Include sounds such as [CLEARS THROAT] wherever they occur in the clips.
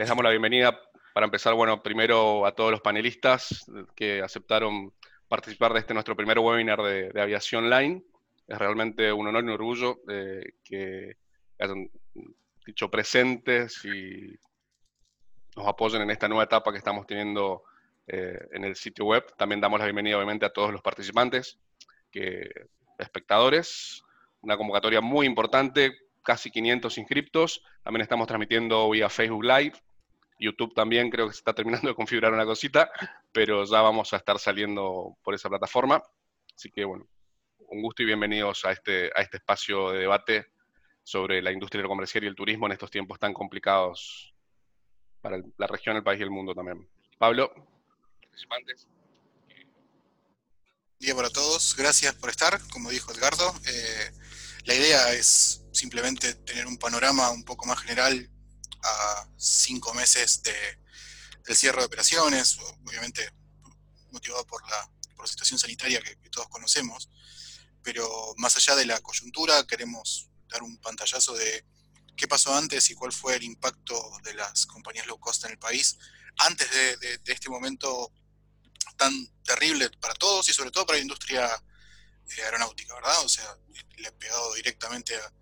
les damos la bienvenida para empezar, bueno, primero a todos los panelistas que aceptaron participar de este nuestro primer webinar de, aviación online. Es realmente un honor y un orgullo eh, que hayan dicho presentes y nos apoyen en esta nueva etapa que estamos teniendo eh, en el sitio web. También damos la bienvenida, obviamente, a todos los participantes, que, espectadores. Una convocatoria muy importante, casi 500 inscriptos. También estamos transmitiendo vía Facebook Live. YouTube también creo que se está terminando de configurar una cosita, pero ya vamos a estar saliendo por esa plataforma. Así que bueno, un gusto y bienvenidos a este, a este espacio de debate sobre la industria comercial y el turismo en estos tiempos tan complicados para la región, el país y el mundo también. Pablo, participantes. Día para todos, gracias por estar, como dijo Edgardo. Eh, la idea es simplemente tener un panorama un poco más general a cinco meses de, del cierre de operaciones, obviamente motivado por la, por la situación sanitaria que, todos conocemos, pero más allá de la coyuntura queremos dar un pantallazo de qué pasó antes y cuál fue el impacto de las compañías low cost en el país antes de, este momento tan terrible para todos y sobre todo para la industria eh, aeronáutica, ¿verdad? O sea, le ha pegado directamente a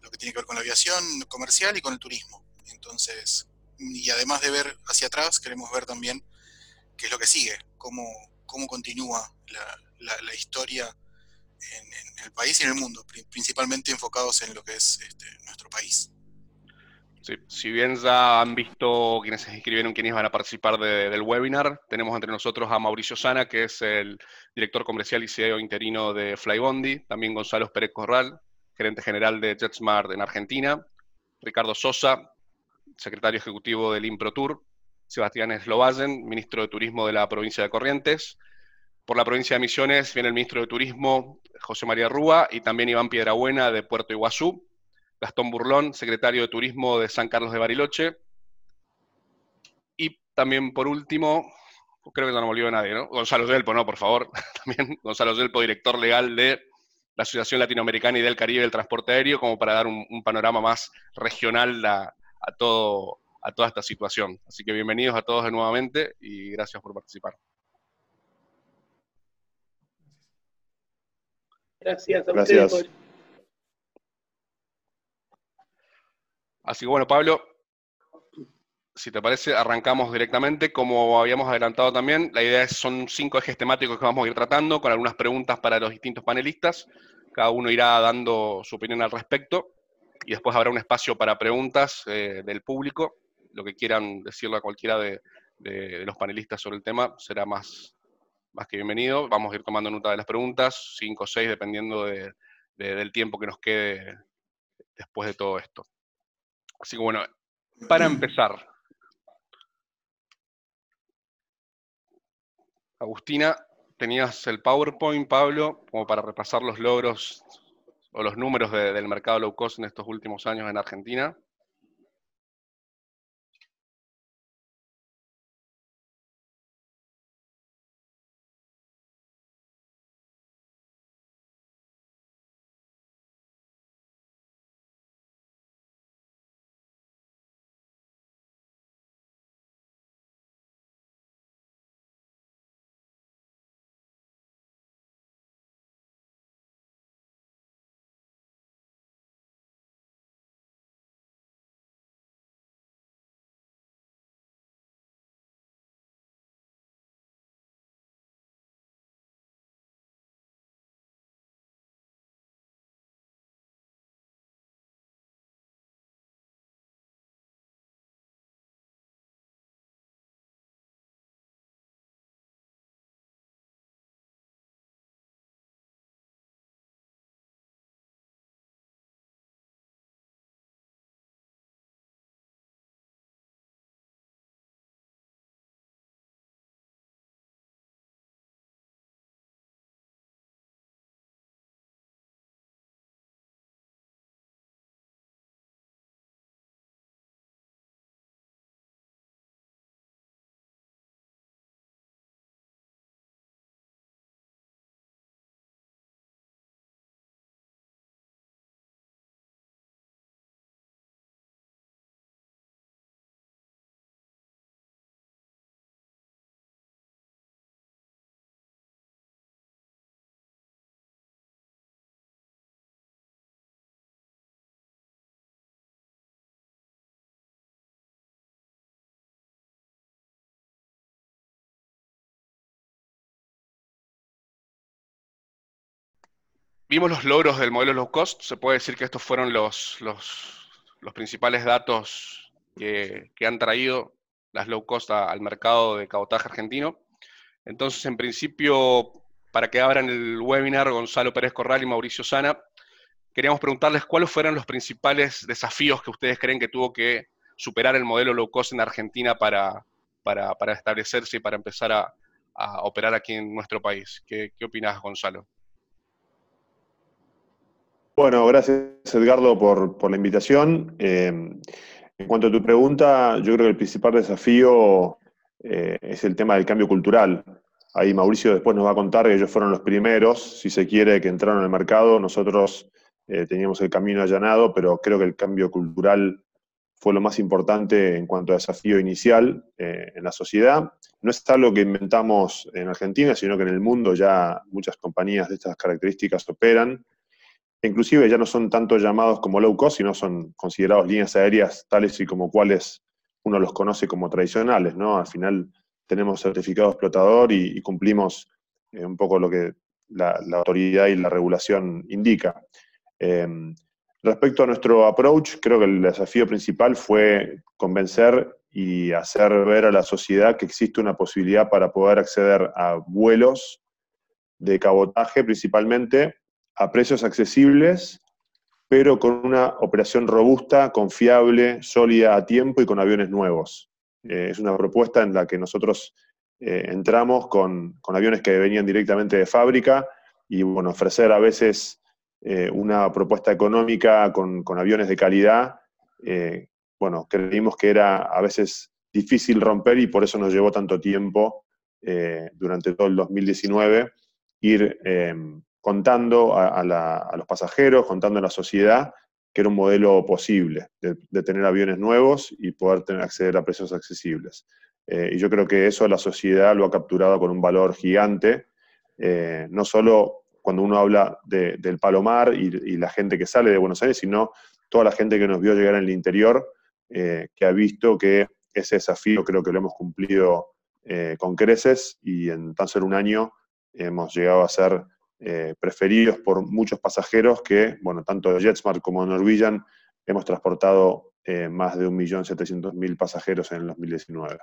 lo que tiene que ver con la aviación comercial y con el turismo. Entonces, y además de ver hacia atrás, queremos ver también qué es lo que sigue, cómo, cómo continúa la, la, historia en, el país y en el mundo, principalmente enfocados en lo que es este, nuestro país. Si bien ya han visto quienes se inscribieron, quienes van a participar del webinar, tenemos entre nosotros a Mauricio Sana, que es el director comercial y CEO interino de Flybondi, también Gonzalo Pérez Corral, gerente general de JetSmart en Argentina, Ricardo Sosa, secretario ejecutivo del ImproTour, Sebastián Slovazen, ministro de Turismo de la provincia de Corrientes. Por la provincia de Misiones viene el ministro de Turismo, José María Rúa, y también Iván Piedrabuena de Puerto Iguazú. Gastón Burlón, secretario de Turismo de San Carlos de Bariloche. Y también, por último, creo que no me olvido de nadie, ¿no? Gonzalo Delpo, no, por favor. [LAUGHS] También Gonzalo Delpo, director legal de la Asociación Latinoamericana y del Caribe del Transporte Aéreo, como para dar un, panorama más regional a, todo, a toda esta situación. Así que bienvenidos a todos nuevamente y gracias por participar. Gracias a ustedes Así que bueno, Pablo, si te parece, arrancamos directamente. Como habíamos adelantado también, la idea es, son cinco ejes temáticos que vamos a ir tratando, con algunas preguntas para los distintos panelistas. Cada uno irá dando su opinión al respecto y después habrá un espacio para preguntas eh, del público. Lo que quieran decirle a cualquiera de, los panelistas sobre el tema será más, más que bienvenido. Vamos a ir tomando nota de las preguntas, cinco o seis, dependiendo del tiempo que nos quede después de todo esto. Así que bueno, para empezar, Agustina, tenías el PowerPoint, Pablo, como para repasar los logros o los números del mercado low cost en estos últimos años en Argentina. Vimos los logros del modelo low cost. Se puede decir que estos fueron los, los, principales datos que, han traído las low cost al mercado de cabotaje argentino. Entonces, en principio, para que abran el webinar, Gonzalo Pérez Corral y Mauricio Sana, queríamos preguntarles cuáles fueron los principales desafíos que ustedes creen que tuvo que superar el modelo low cost en Argentina para, para, establecerse y para empezar a, operar aquí en nuestro país. ¿Qué, qué opinas, Gonzalo? Bueno, gracias Edgardo por, la invitación. Eh, en cuanto a tu pregunta, yo creo que el principal desafío eh, es el tema del cambio cultural. Ahí Mauricio después nos va a contar que ellos fueron los primeros, si se quiere, que entraron al mercado. Nosotros eh, teníamos el camino allanado, pero creo que el cambio cultural fue lo más importante en cuanto a desafío inicial en la sociedad. No es algo que inventamos en Argentina, sino que en el mundo ya muchas compañías de estas características operan inclusive ya no son tanto llamados como low cost, sino son considerados líneas aéreas tales y como cuales uno los conoce como tradicionales, ¿no? Al final tenemos certificado explotador y, cumplimos eh, un poco lo que la, autoridad y la regulación indica. Em, respecto a nuestro approach, creo que el desafío principal fue convencer y hacer ver a la sociedad que existe una posibilidad para poder acceder a vuelos de cabotaje principalmente a precios accesibles, pero con una operación robusta, confiable, sólida a tiempo y con aviones nuevos. Eh, es una propuesta en la que nosotros eh, entramos con, aviones que venían directamente de fábrica y bueno, ofrecer a veces eh, una propuesta económica con, con aviones de calidad, bueno, creímos que era a veces difícil romper y por eso nos llevó tanto tiempo durante todo el 2019 ir contando a, los pasajeros, contando a la sociedad que era un modelo posible de, tener aviones nuevos y poder tener, acceder a precios accesibles. Eh, y yo creo que eso la sociedad lo ha capturado con un valor gigante, eh, no solo cuando uno habla del Palomar y, la gente que sale de Buenos Aires, sino toda la gente que nos vio llegar en el interior, eh, que ha visto que ese desafío creo que lo hemos cumplido con creces y en tan solo un año hemos llegado a ser eh, preferidos por muchos pasajeros que, bueno, tanto JetSmart como Norwegian hemos transportado eh, más de 1.700.000 pasajeros en el 2019.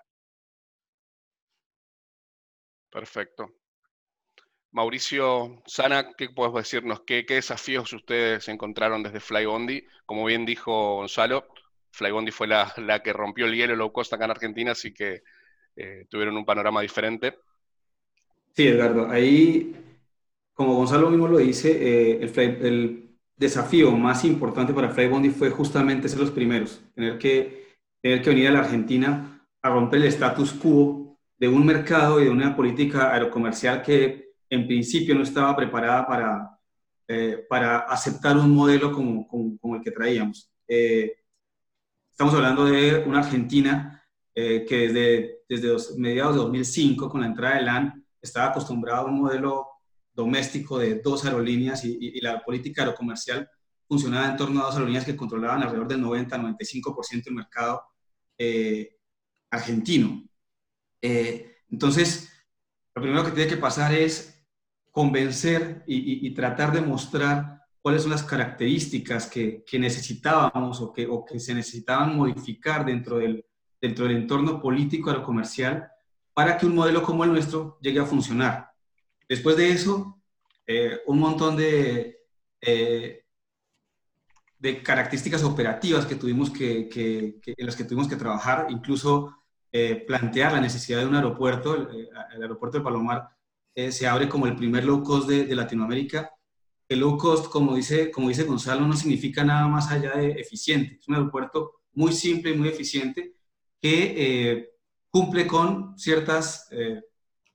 Perfecto. Mauricio Sana, ¿qué puedes decirnos? ¿Qué, desafíos ustedes encontraron desde Flybondi? Como bien dijo Gonzalo, Flybondi fue la, que rompió el hielo low cost acá en Argentina, así que eh, tuvieron un panorama diferente. Sí, Edgardo, ahí como Gonzalo mismo lo dice, eh, el, desafío más importante para Flybondi fue justamente ser los primeros, tener que, tener que venir a la Argentina a romper el status quo de un mercado y de una política aerocomercial que en principio no estaba preparada para, eh, para aceptar un modelo como, el que traíamos. Eh, estamos hablando de una Argentina que desde, desde mediados de 2005, con la entrada de LAN, estaba acostumbrada a un modelo doméstico de dos aerolíneas y, la política aerocomercial funcionaba en torno a dos aerolíneas que controlaban alrededor del 90-95% del mercado eh, argentino. Eh, entonces, lo primero que tiene que pasar es convencer y, tratar de mostrar cuáles son las características que, necesitábamos o que, se necesitaban modificar dentro del, dentro del entorno político aerocomercial para que un modelo como el nuestro llegue a funcionar. Después de eso, eh, un montón de, eh, de características operativas que tuvimos que, en las que tuvimos que trabajar, incluso eh, plantear la necesidad de un aeropuerto. El, aeropuerto de Palomar se abre como el primer low cost de, Latinoamérica. El low cost, como dice, como dice Gonzalo, no significa nada más allá de eficiente. Es un aeropuerto muy simple y muy eficiente que cumple con ciertas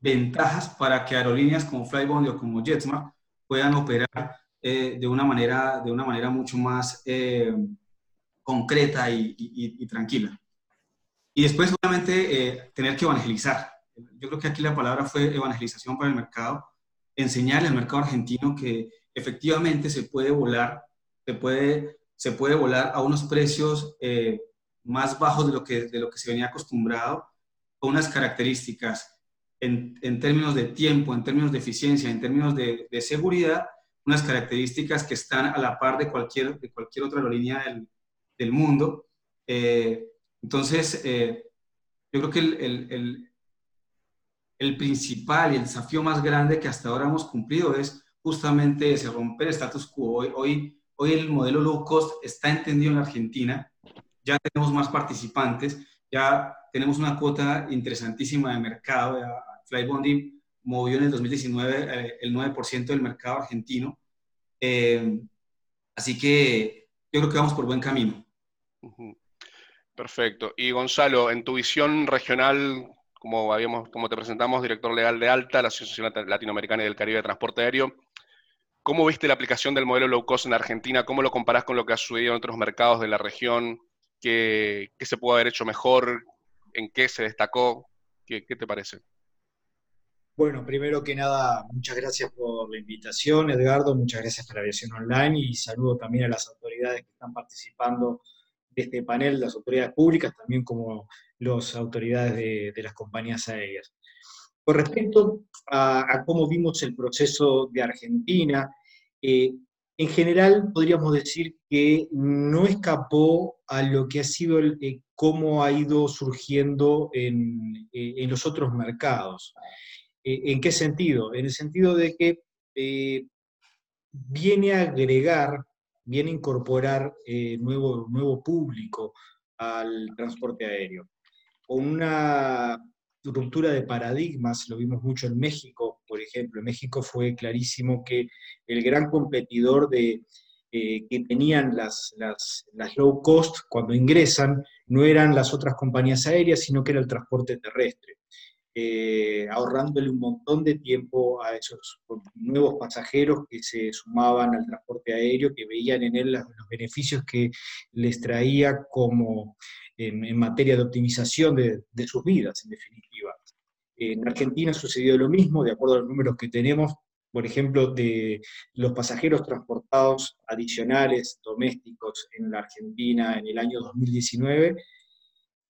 ventajas para que aerolíneas como Flybondi o como JetSmart puedan operar eh, de, una manera, de una manera mucho más eh, concreta y, tranquila. Y después, obviamente, eh, tener que evangelizar. Yo creo que aquí la palabra fue evangelización para el mercado, enseñarle al mercado argentino que efectivamente se puede volar, se puede, se puede volar a unos precios más bajos de lo, que, de lo que se venía acostumbrado, con unas características en, términos de tiempo, en términos de eficiencia, en términos de, seguridad, unas características que están a la par de cualquier, de cualquier otra aerolínea del, del mundo. Eh, entonces, eh, yo creo que el, el, el, principal y el desafío más grande que hasta ahora hemos cumplido es justamente ese, romper el status quo. Hoy, hoy, hoy el modelo low cost está entendido en la Argentina, ya tenemos más participantes, ya tenemos una cuota interesantísima de mercado. Flybondi movió en el 2019 eh, el 9% del mercado argentino. Eh, así que yo creo que vamos por buen camino. Perfecto. Y Gonzalo, en tu visión regional, como, habíamos, como te presentamos, director legal de ALTA, la Asociación Latinoamericana y del Caribe de Transporte Aéreo, ¿cómo viste la aplicación del modelo low cost en Argentina? ¿Cómo lo comparás con lo que ha sucedido en otros mercados de la región? ¿Qué, se puede haber hecho mejor? ¿En qué se destacó? ¿Qué, qué te parece? Bueno, primero que nada, muchas gracias por la invitación, Edgardo, muchas gracias por la aviación online y saludo también a las autoridades que están participando de este panel, las autoridades públicas, también como las autoridades de, las compañías aéreas. Con respecto a, cómo vimos el proceso de Argentina, eh, en general podríamos decir que no escapó a lo que ha sido el, eh, cómo ha ido surgiendo en, eh, en los otros mercados. ¿En qué sentido? En el sentido de que viene a agregar viene a incorporar eh, nuevo, público al transporte aéreo. Con una ruptura de paradigmas, lo vimos mucho en México, por ejemplo. En México fue clarísimo que el gran competidor de, eh, que tenían las, las, low cost cuando ingresan no eran las otras compañías aéreas, sino que era el transporte terrestre. Eh, ahorrándole un montón de tiempo a esos nuevos pasajeros que se sumaban al transporte aéreo, que veían en él los, beneficios que les traía como en, materia de optimización de, de, sus vidas, en definitiva. En Argentina sucedió lo mismo, de acuerdo a los números que tenemos, por ejemplo, de los pasajeros transportados adicionales domésticos en la Argentina en el año 2019,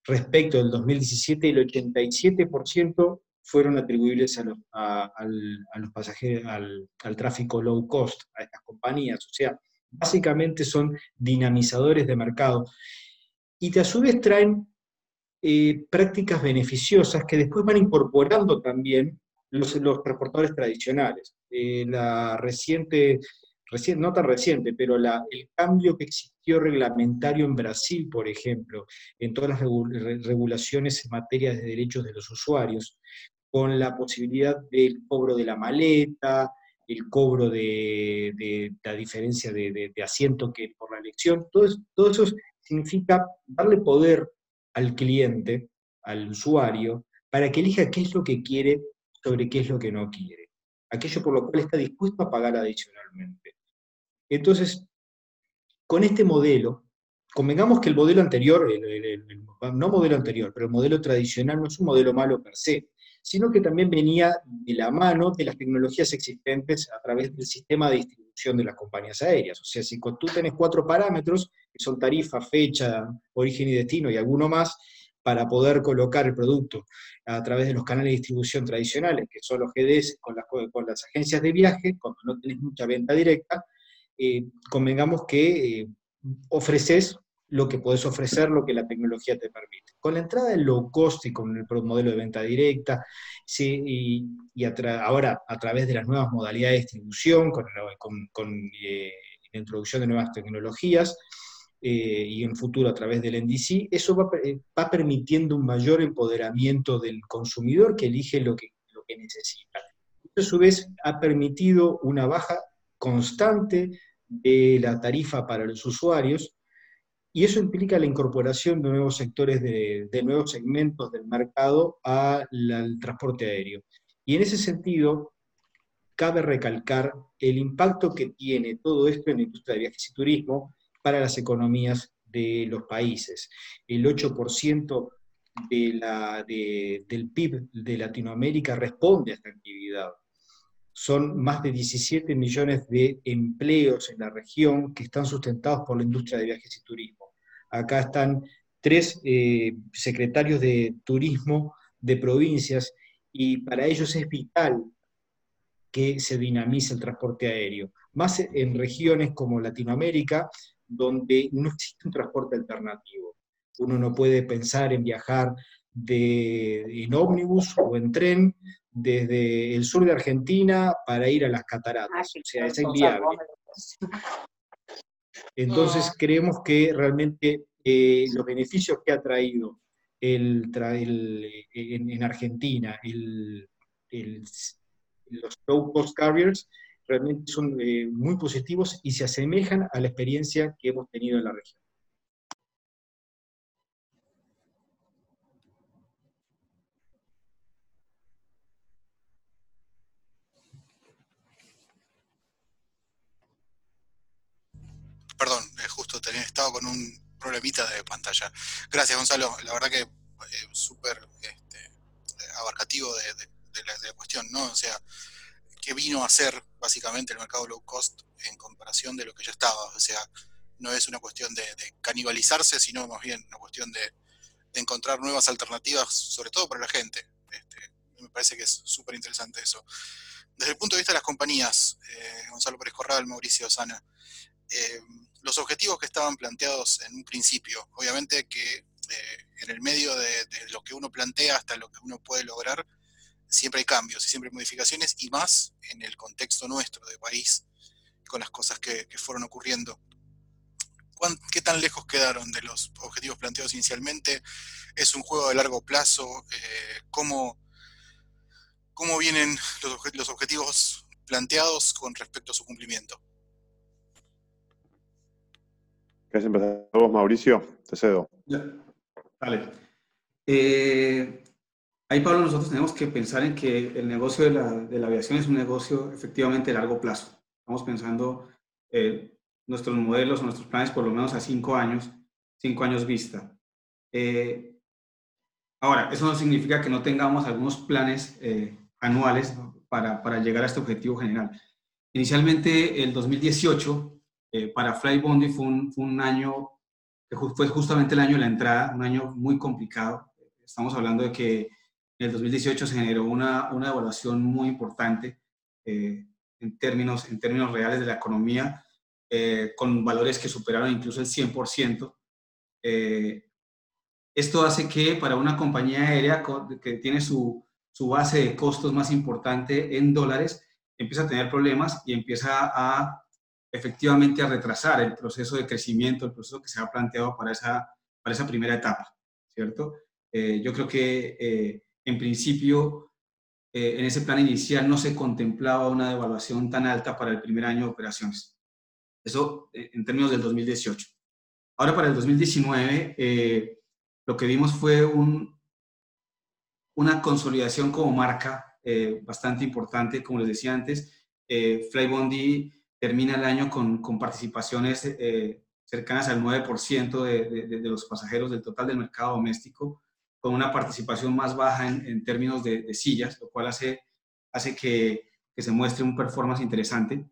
respecto del 2017, el 87% fueron atribuibles a los, pasajeros, al, tráfico low cost, a estas compañías. O sea, básicamente son dinamizadores de mercado. Y que a su vez traen eh, prácticas beneficiosas que después van incorporando también los, los transportadores tradicionales. Eh, la reciente no tan reciente, pero el cambio que existió reglamentario en Brasil, por ejemplo, en todas las regulaciones en materia de derechos de los usuarios, con la posibilidad del cobro de la maleta, el cobro de, la diferencia de, asiento que por la elección, todo todo eso significa darle poder al cliente, al usuario, para que elija qué es lo que quiere sobre qué es lo que no quiere. Aquello por lo cual está dispuesto a pagar adicionalmente. Entonces, con este modelo, convengamos que el modelo anterior, no modelo anterior, pero el modelo tradicional no es un modelo malo per se, sino que también venía de la mano de las tecnologías existentes a través del sistema de distribución de las compañías aéreas. O sea, si tú tenés cuatro parámetros, que son tarifa, fecha, origen y destino y alguno más, para poder colocar el producto a través de los canales de distribución tradicionales, que son los GDS con las, con las agencias de viaje, cuando no tenés mucha venta directa, eh, convengamos que eh, ofreces lo que puedes ofrecer, lo que la tecnología te permite. Con la entrada del low cost y con el modelo de venta directa, y, ahora a través de las nuevas modalidades de distribución, con, eh, la introducción de nuevas tecnologías, y en futuro a través del NDC, eso va, va, permitiendo un mayor empoderamiento del consumidor que elige lo que, lo que necesita. Esto a su vez ha permitido una baja constante de la tarifa para los usuarios, y eso implica la incorporación de nuevos sectores, de, nuevos segmentos del mercado al transporte aéreo. Y en ese sentido, cabe recalcar el impacto que tiene todo esto en la industria de viajes y turismo para las economías de los países. El 8% de la, del PIB de Latinoamérica responde a esta actividad son más de 17 millones de empleos en la región que están sustentados por la industria de viajes y turismo. Acá están tres eh, secretarios de turismo de provincias y para ellos es vital que se dinamice el transporte aéreo, más en regiones como Latinoamérica, donde no existe un transporte alternativo. Uno no puede pensar en viajar de, en ómnibus o en tren desde el sur de Argentina para ir a las cataratas. O sea, es inviable. Entonces creemos que realmente eh, los beneficios que ha traído el, en, Argentina los low cost carriers realmente son eh, muy positivos y se asemejan a la experiencia que hemos tenido en la región. Perdón, eh, justo tenía, estado con un problemita de pantalla. Gracias, Gonzalo. La verdad que eh, súper este, abarcativo de, la, cuestión, ¿no? O sea, ¿qué vino a hacer básicamente el mercado low cost en comparación de lo que ya estaba? O sea, no es una cuestión de, canibalizarse, sino más bien una cuestión de, encontrar nuevas alternativas, sobre todo para la gente. Este, me parece que es súper interesante eso. Desde el punto de vista de las compañías, eh, Gonzalo Pérez Corral, Mauricio Osana, eh, los objetivos que estaban planteados en un principio. Obviamente que eh, en el medio de, lo que uno plantea hasta lo que uno puede lograr, siempre hay cambios y siempre hay modificaciones, y más en el contexto nuestro de país, con las cosas que, fueron ocurriendo. ¿Qué tan lejos quedaron de los objetivos planteados inicialmente? ¿Es un juego de largo plazo? Eh, ¿cómo, ¿Cómo vienen los objetivos planteados con respecto a su cumplimiento? ¿Querés empezar vos, Mauricio? Te cedo. Vale. Eh, ahí, Pablo, nosotros tenemos que pensar en que el negocio de la, de la aviación es un negocio efectivamente largo plazo. Estamos pensando en nuestros modelos, nuestros planes por lo menos a cinco años, cinco años vista. Eh, ahora, eso no significa que no tengamos algunos planes eh, anuales para, para llegar a este objetivo general. Inicialmente, el 2018 eh, para Flybondi fue un, fue un año que fue justamente el año de la entrada, un año muy complicado. Estamos hablando de que en el 2018 se generó una, una evaluación muy importante eh, en, términos, en términos reales de la economía, eh, con valores que superaron incluso el 100%. esto hace que para una compañía aérea que tiene su, su base de costos más importante en dólares, empieza a tener problemas y empieza a efectivamente a retrasar el proceso de crecimiento, el proceso que se ha planteado para esa, para esa primera etapa, ¿cierto? Eh, yo creo que eh, en principio eh, en ese plan inicial no se contemplaba una devaluación tan alta para el primer año de operaciones. Eso en términos del 2018. Ahora para el 2019 lo que vimos fue un, una consolidación como marca bastante importante, como les decía antes. Flybondi termina el año con, con participaciones eh, cercanas al 9% de, de, los pasajeros del total del mercado doméstico, con una participación más baja en, en términos de, sillas, lo cual hace, hace que, que, se muestre un performance interesante.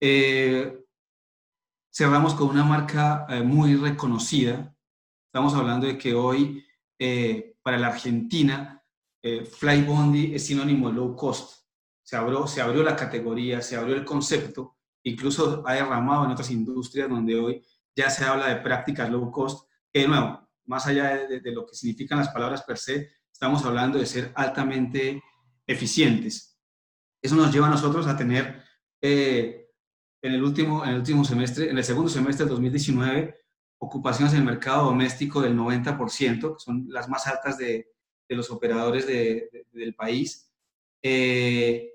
Eh, cerramos con una marca eh, muy reconocida. Estamos hablando de que hoy, para la Argentina, Flybondi es sinónimo de low cost. Se abrió, se abrió la categoría, se abrió el concepto incluso ha derramado en otras industrias donde hoy ya se habla de prácticas low cost, que de nuevo, más allá de, lo que significan las palabras per se, estamos hablando de ser altamente eficientes. Eso nos lleva a nosotros a tener eh, en, el último, en el último semestre, en el segundo semestre del 2019, ocupaciones en el mercado doméstico del 90%, que son las más altas de, de los operadores de, del país. Eh,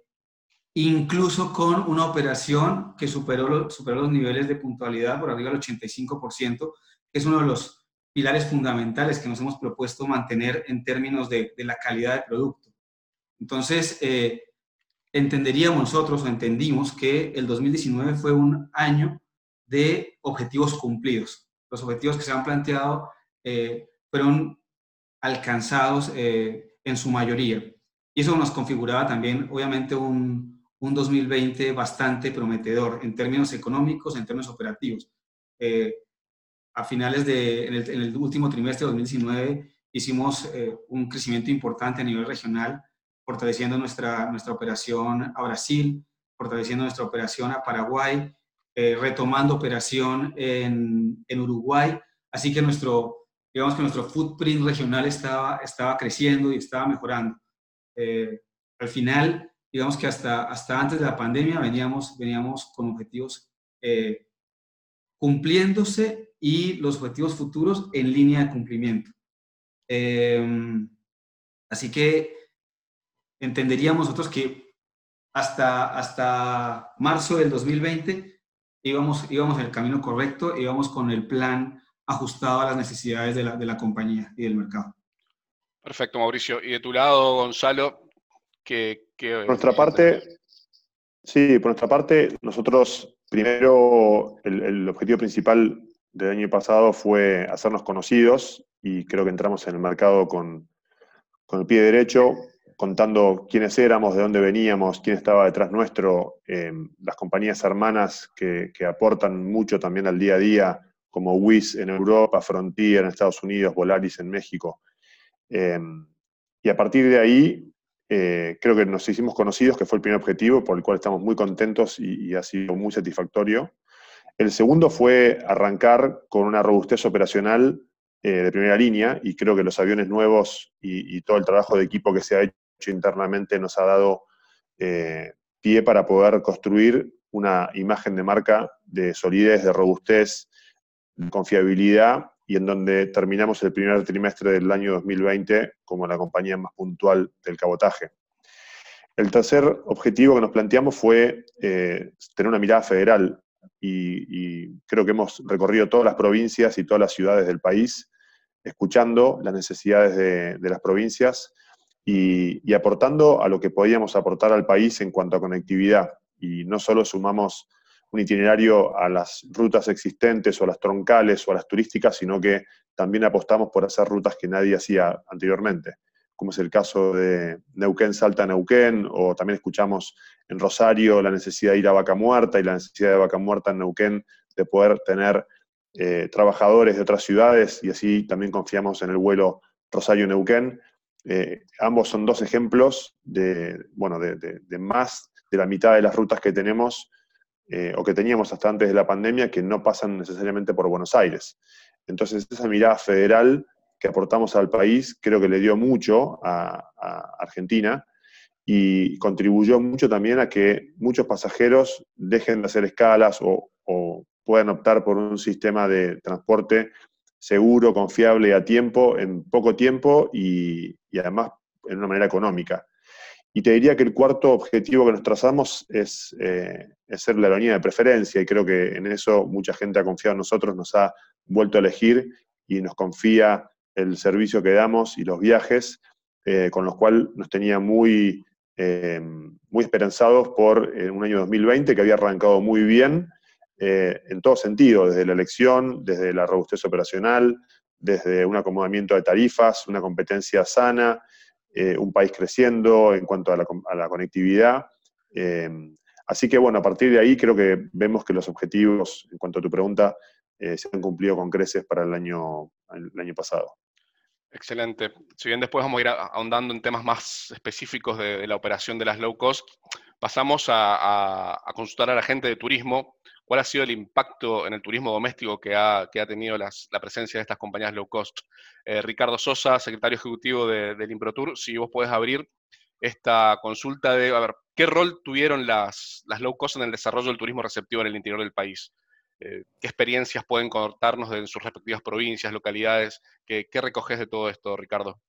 incluso con una operación que superó, superó los niveles de puntualidad por arriba del 85%, que es uno de los pilares fundamentales que nos hemos propuesto mantener en términos de, la calidad del producto. Entonces, eh, entenderíamos nosotros o entendimos que el 2019 fue un año de objetivos cumplidos. Los objetivos que se han planteado eh, fueron alcanzados eh, en su mayoría. Y eso nos configuraba también, obviamente, un, un 2020 bastante prometedor en términos económicos, en términos operativos. Eh, a finales de, en el, último trimestre de 2019, hicimos eh, un crecimiento importante a nivel regional, fortaleciendo nuestra, nuestra operación a Brasil, fortaleciendo nuestra operación a Paraguay, eh, retomando operación en, en, Uruguay. Así que nuestro, digamos que nuestro footprint regional estaba, estaba creciendo y estaba mejorando. Eh, al final, digamos que hasta, hasta antes de la pandemia veníamos, veníamos con objetivos eh, cumpliéndose y los objetivos futuros en línea de cumplimiento. Em, así que entenderíamos nosotros que hasta, hasta marzo del 2020 íbamos, íbamos en el camino correcto, íbamos con el plan ajustado a las necesidades de la, de la compañía y del mercado. Perfecto, Mauricio. Y de tu lado, Gonzalo, ¿qué, por nuestra parte, sí, por nuestra parte, nosotros primero, el, objetivo principal del año pasado fue hacernos conocidos y creo que entramos en el mercado con, el pie derecho, contando quiénes éramos, de dónde veníamos, quién estaba detrás nuestro, eh, las compañías hermanas que, aportan mucho también al día a día, como WIS en Europa, Frontier en Estados Unidos, Volaris en México. Eh, y a partir de ahí eh, creo que nos hicimos conocidos, que fue el primer objetivo, por el cual estamos muy contentos y, ha sido muy satisfactorio. El segundo fue arrancar con una robustez operacional eh, de primera línea, y creo que los aviones nuevos y, todo el trabajo de equipo que se ha hecho internamente nos ha dado eh, pie para poder construir una imagen de marca de solidez, de robustez, de confiabilidad y en donde terminamos el primer trimestre del año 2020 como la compañía más puntual del cabotaje. El tercer objetivo que nos planteamos fue eh, tener una mirada federal y, creo que hemos recorrido todas las provincias y todas las ciudades del país, escuchando las necesidades de, las provincias y, y, aportando a lo que podíamos aportar al país en cuanto a conectividad. Y no solo sumamos un itinerario a las rutas existentes o a las troncales o a las turísticas, sino que también apostamos por hacer rutas que nadie hacía anteriormente, como es el caso de Neuquén-Salta-Neuquén, o también escuchamos en Rosario la necesidad de ir a Vaca Muerta y la necesidad de Vaca Muerta en Neuquén de poder tener eh, trabajadores de otras ciudades y así también confiamos en el vuelo Rosario-Neuquén. Eh, ambos son dos ejemplos de, bueno, de más de la mitad de las rutas que tenemos eh, o que teníamos hasta antes de la pandemia que no pasan necesariamente por Buenos Aires. Entonces, esa mirada federal que aportamos al país creo que le dio mucho a, Argentina y contribuyó mucho también a que muchos pasajeros dejen de hacer escalas o, puedan optar por un sistema de transporte seguro, confiable y a tiempo, en poco tiempo y además en una manera económica. Y te diría que el cuarto objetivo que nos trazamos es, eh, ser la aerolínea de preferencia, y creo que en eso mucha gente ha confiado en nosotros, nos ha vuelto a elegir y nos confía el servicio que damos y los viajes, eh, con los cuales nos tenía muy, eh, muy esperanzados por un año 2020 que había arrancado muy bien en todo sentido, desde la elección, desde la robustez operacional, desde un acomodamiento de tarifas, una competencia sana, eh, un país creciendo en cuanto a la, conectividad. Eh, así que bueno, a partir de ahí creo que vemos que los objetivos, en cuanto a tu pregunta, eh, se han cumplido con creces para el año, el año pasado. Excelente. Si bien después vamos a ir ahondando en temas más específicos de, la operación de las low cost, pasamos a, a, consultar a la gente de turismo ¿Cuál ha sido el impacto en el turismo doméstico que ha, que ha tenido la presencia de estas compañías low cost? Eh, Ricardo Sosa, secretario ejecutivo del Improtour, si vos podés abrir esta consulta de, a ver, ¿qué rol tuvieron las, las low cost en el desarrollo del turismo receptivo en el interior del país? Eh, ¿Qué experiencias pueden contarnos de sus respectivas provincias, localidades? ¿Qué, qué recoges de todo esto, Ricardo?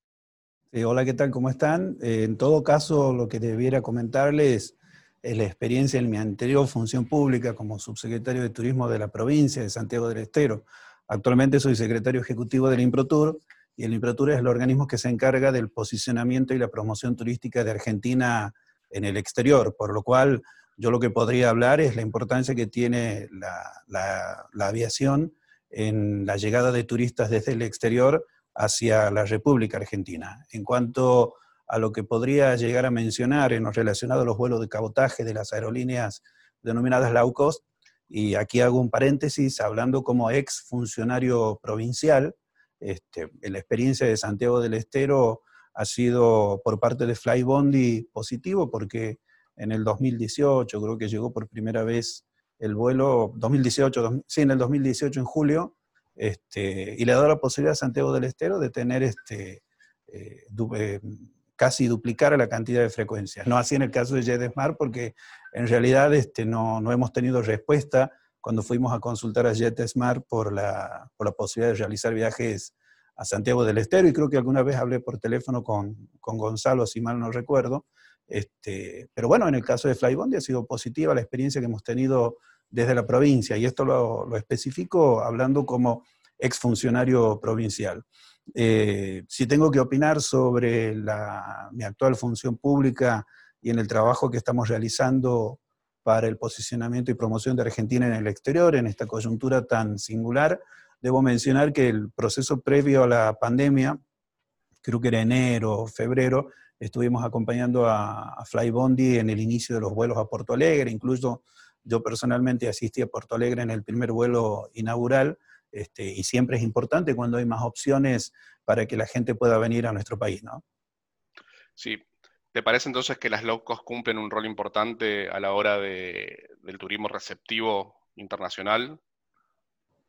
hola, ¿qué tal? ¿Cómo están? Eh, en todo caso, lo que debiera comentarles es la experiencia en mi anterior función pública como subsecretario de Turismo de la provincia de Santiago del Estero. Actualmente soy secretario ejecutivo del IMPROTUR y el IMPROTUR es el organismo que se encarga del posicionamiento y la promoción turística de Argentina en el exterior, por lo cual yo lo que podría hablar es la importancia que tiene la, la aviación en la llegada de turistas desde el exterior hacia la República Argentina. En cuanto a lo que podría llegar a mencionar en lo relacionado a los vuelos de cabotaje de las aerolíneas denominadas low. Y aquí hago un paréntesis hablando como ex funcionario provincial. Este, la experiencia de Santiago del Estero ha sido por parte de Flybondi positivo porque en el 2018 creo que llegó por primera vez el vuelo, 2018, sí, en el 2018 en julio, este, y le ha dado la posibilidad a Santiago del Estero de tener este, eh, eh, casi duplicar la cantidad de frecuencias. No así en el caso de JetSmart porque en realidad este, no, no hemos tenido respuesta cuando fuimos a consultar a JetSmart por la, por la posibilidad de realizar viajes a Santiago del Estero y creo que alguna vez hablé por teléfono con, con Gonzalo, si mal no recuerdo. Este, pero bueno, en el caso de Flybondi ha sido positiva la experiencia que hemos tenido desde la provincia y esto lo, lo especifico hablando como exfuncionario provincial. Eh, si tengo que opinar sobre la, mi actual función pública y en el trabajo que estamos realizando para el posicionamiento y promoción de Argentina en el exterior, en esta coyuntura tan singular, Debo mencionar que el proceso previo a la pandemia, creo que era enero febrero, estuvimos acompañando a, Flybondi en el inicio de los vuelos a Porto Alegre, incluso yo personalmente asistí a Porto Alegre en el primer vuelo inaugural, este, y siempre es importante cuando hay más opciones para que la gente pueda venir a nuestro país, ¿no? Sí. ¿Te parece entonces que las low cost cumplen un rol importante a la hora del turismo receptivo internacional?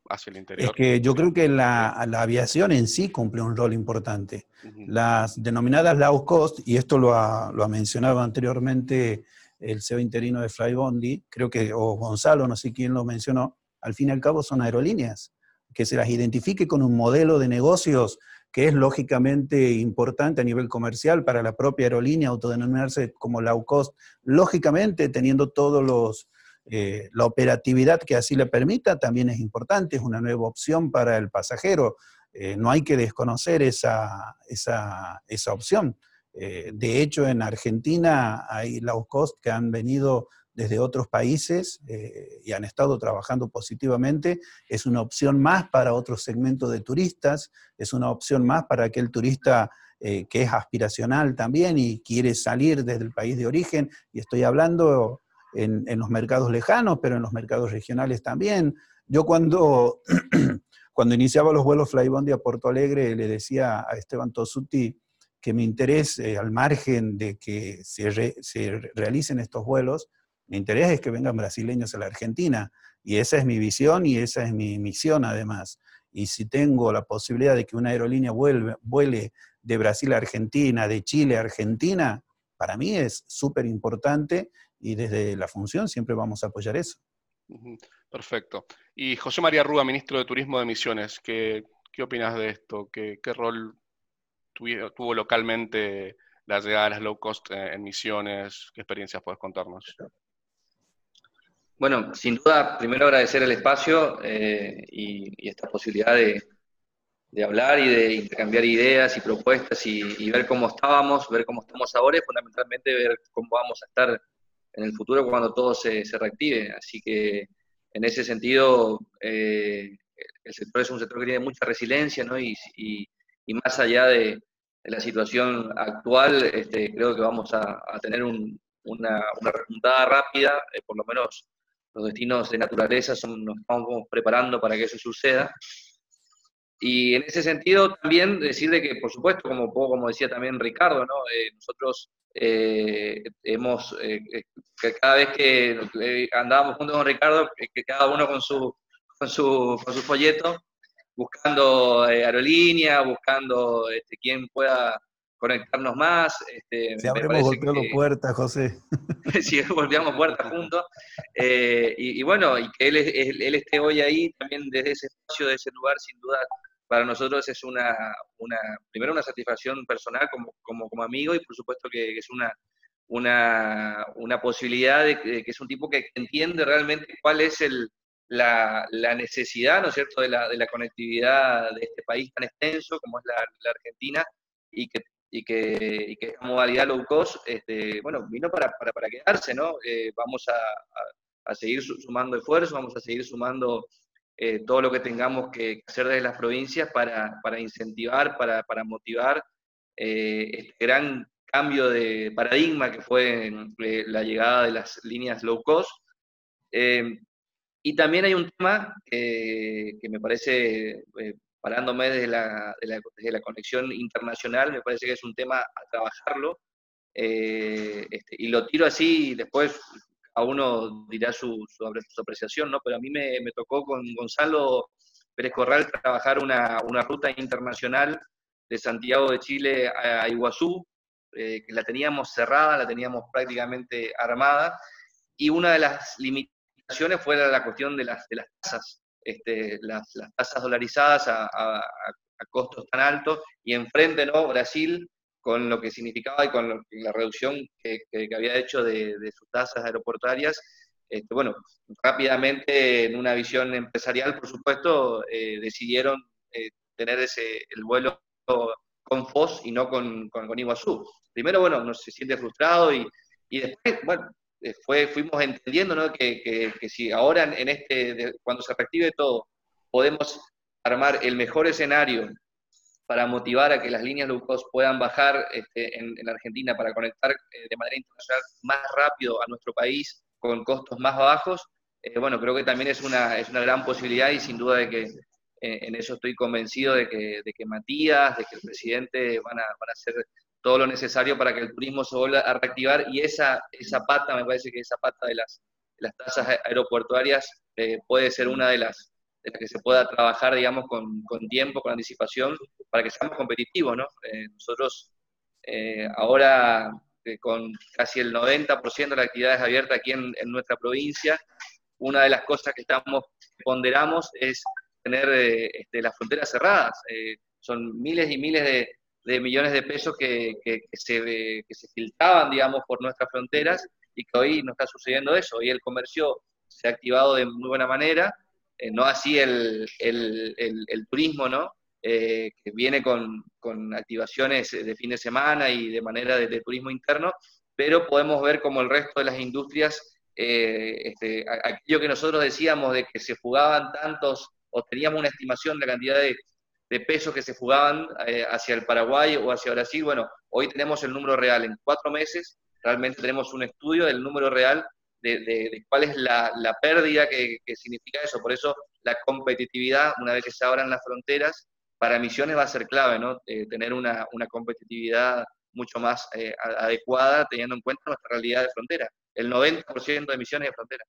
hacia el interior. Es que yo creo que la, aviación en sí cumple un rol importante. Las denominadas low cost, y esto lo ha, lo ha mencionado anteriormente el CEO interino de Flybondi, creo que, o Gonzalo, no sé quién lo mencionó, al fin y al cabo son aerolíneas, que se las identifique con un modelo de negocios que es lógicamente importante a nivel comercial para la propia aerolínea autodenominarse como low cost, lógicamente teniendo todos los, eh, la operatividad que así le permita también es importante, es una nueva opción para el pasajero. Eh, no hay que desconocer esa, esa, esa opción. Eh, de hecho, en Argentina hay low cost que han venido desde otros países y han estado trabajando positivamente. Es una opción más para otro segmento de turistas, es una opción más para aquel turista que es aspiracional también y quiere salir desde el país de origen. Y estoy hablando en, los mercados lejanos, pero en los mercados regionales también. Yo cuando, [CLEARS THROAT] cuando iniciaba los vuelos Flybondi a Porto Alegre le decía a Esteban Tosuti que mi interés, eh, al margen de que se, se realicen estos vuelos, mi interés es que vengan brasileños a la Argentina. Y esa es mi visión y esa es mi misión además. Y si tengo la posibilidad de que una aerolínea vuelve, vuele de Brasil a Argentina, de Chile a Argentina, para mí es súper importante y desde la función siempre vamos a apoyar eso. Perfecto. Y José María Rúa, ministro de Turismo de Misiones, ¿qué, qué opinas de esto? ¿Qué, qué rol tuvo, localmente la llegada de las low cost en Misiones? ¿Qué experiencias puedes contarnos? Bueno, sin duda, primero agradecer el espacio eh, y, esta posibilidad de, hablar y de intercambiar ideas y propuestas y, ver cómo estábamos, ver cómo estamos ahora y fundamentalmente ver cómo vamos a estar en el futuro cuando todo se, reactive. Así que en ese sentido, eh, el sector es un sector que tiene mucha resiliencia, ¿no? Y, más allá de, la situación actual, este, creo que vamos a, tener una, una, repuntada rápida, eh, por lo menos los destinos de naturaleza son, nos estamos preparando para que eso suceda. Y en ese sentido también decirle que, por supuesto, como, como decía también Ricardo, ¿no? Eh, nosotros eh, hemos, eh, cada vez que andábamos juntos con Ricardo, que cada uno con su, con su, con su folleto, buscando aerolínea, buscando este, quién pueda conectarnos más. Este, si habremos golpeado puertas, José. [LAUGHS] si golpeamos puertas juntos. y, bueno, y que él, él, esté hoy ahí, también desde ese espacio, de ese lugar, sin duda para nosotros es una, una, primero una satisfacción personal como, como, como amigo y por supuesto que, es una, una, una, posibilidad de, que es un tipo que entiende realmente cuál es el, la, la, necesidad, ¿no es cierto?, de la, de la, conectividad de este país tan extenso como es la, Argentina y que, y que, y que modalidad low cost, este, bueno, vino para, para, quedarse, ¿no? Eh, vamos a, a, a, seguir sumando esfuerzos, vamos a seguir sumando eh, todo lo que tengamos que hacer desde las provincias para, para incentivar, para, para motivar eh, este gran cambio de paradigma que fue eh, la llegada de las líneas low cost. y también hay un tema que me parece parándome desde la, desde la, conexión internacional, me parece que es un tema a trabajarlo. Eh, este, y lo tiro así, y después a uno dirá su, su, apreciación, ¿no? Pero a mí me, me, tocó con Gonzalo Pérez Corral trabajar una, una, ruta internacional de Santiago de Chile a, Iguazú, eh, que la teníamos cerrada, la teníamos prácticamente armada, y una de las limitaciones fue la cuestión de las, de las tasas, este, las, las, tasas dolarizadas a, a, costos tan altos, y enfrente, ¿no? Brasil, con lo que significaba y con la reducción que, que, había hecho de, de, sus tasas aeroportuarias, este, bueno, rápidamente en una visión empresarial, por supuesto, eh, decidieron eh, tener ese, el vuelo con FOS y no con, con, Iguazú. Primero, bueno, uno se siente frustrado y, y después, bueno, fue, fuimos entendiendo ¿no? que, que, que, si ahora en este, cuando se reactive todo, podemos armar el mejor escenario para motivar a que las líneas low puedan bajar este, en, en, Argentina para conectar eh, de manera internacional más rápido a nuestro país con costos más bajos, eh, bueno, creo que también es una, es una gran posibilidad y sin duda de que eh, en eso estoy convencido de que, de que Matías, de que el presidente van a, van a hacer todo lo necesario para que el turismo se vuelva a reactivar y esa, esa pata, me parece que esa pata de las, las tasas aeroportuarias eh, puede ser una de las, de las que se pueda trabajar, digamos, con, con tiempo, con anticipación, para que seamos competitivos, ¿no? Eh, nosotros eh, ahora, con casi el 90% de las actividades abiertas aquí en, nuestra provincia, una de las cosas que estamos ponderamos es tener este, las fronteras cerradas. Son miles y miles de, de millones de pesos que, que, que, se, que se filtraban, digamos, por nuestras fronteras y que hoy no está sucediendo eso. Hoy el comercio se ha activado de muy buena manera, eh, no así el, el, el, turismo, ¿no? Eh, que viene con, con, activaciones de fin de semana y de manera de, turismo interno, pero podemos ver como el resto de las industrias, eh, este, aquello que nosotros decíamos de que se fugaban tantos o teníamos una estimación de la cantidad de, de pesos que se fugaban eh, hacia el Paraguay o hacia Brasil, bueno, hoy tenemos el número real. En cuatro meses realmente tenemos un estudio del número real de, cuál es la, la pérdida que, que, significa eso. Por eso la competitividad, una vez que se abran las fronteras, para emisiones va a ser clave, ¿no? Eh, tener una, una, competitividad mucho más eh, adecuada teniendo en cuenta nuestra realidad de frontera. El 90% de emisiones de frontera.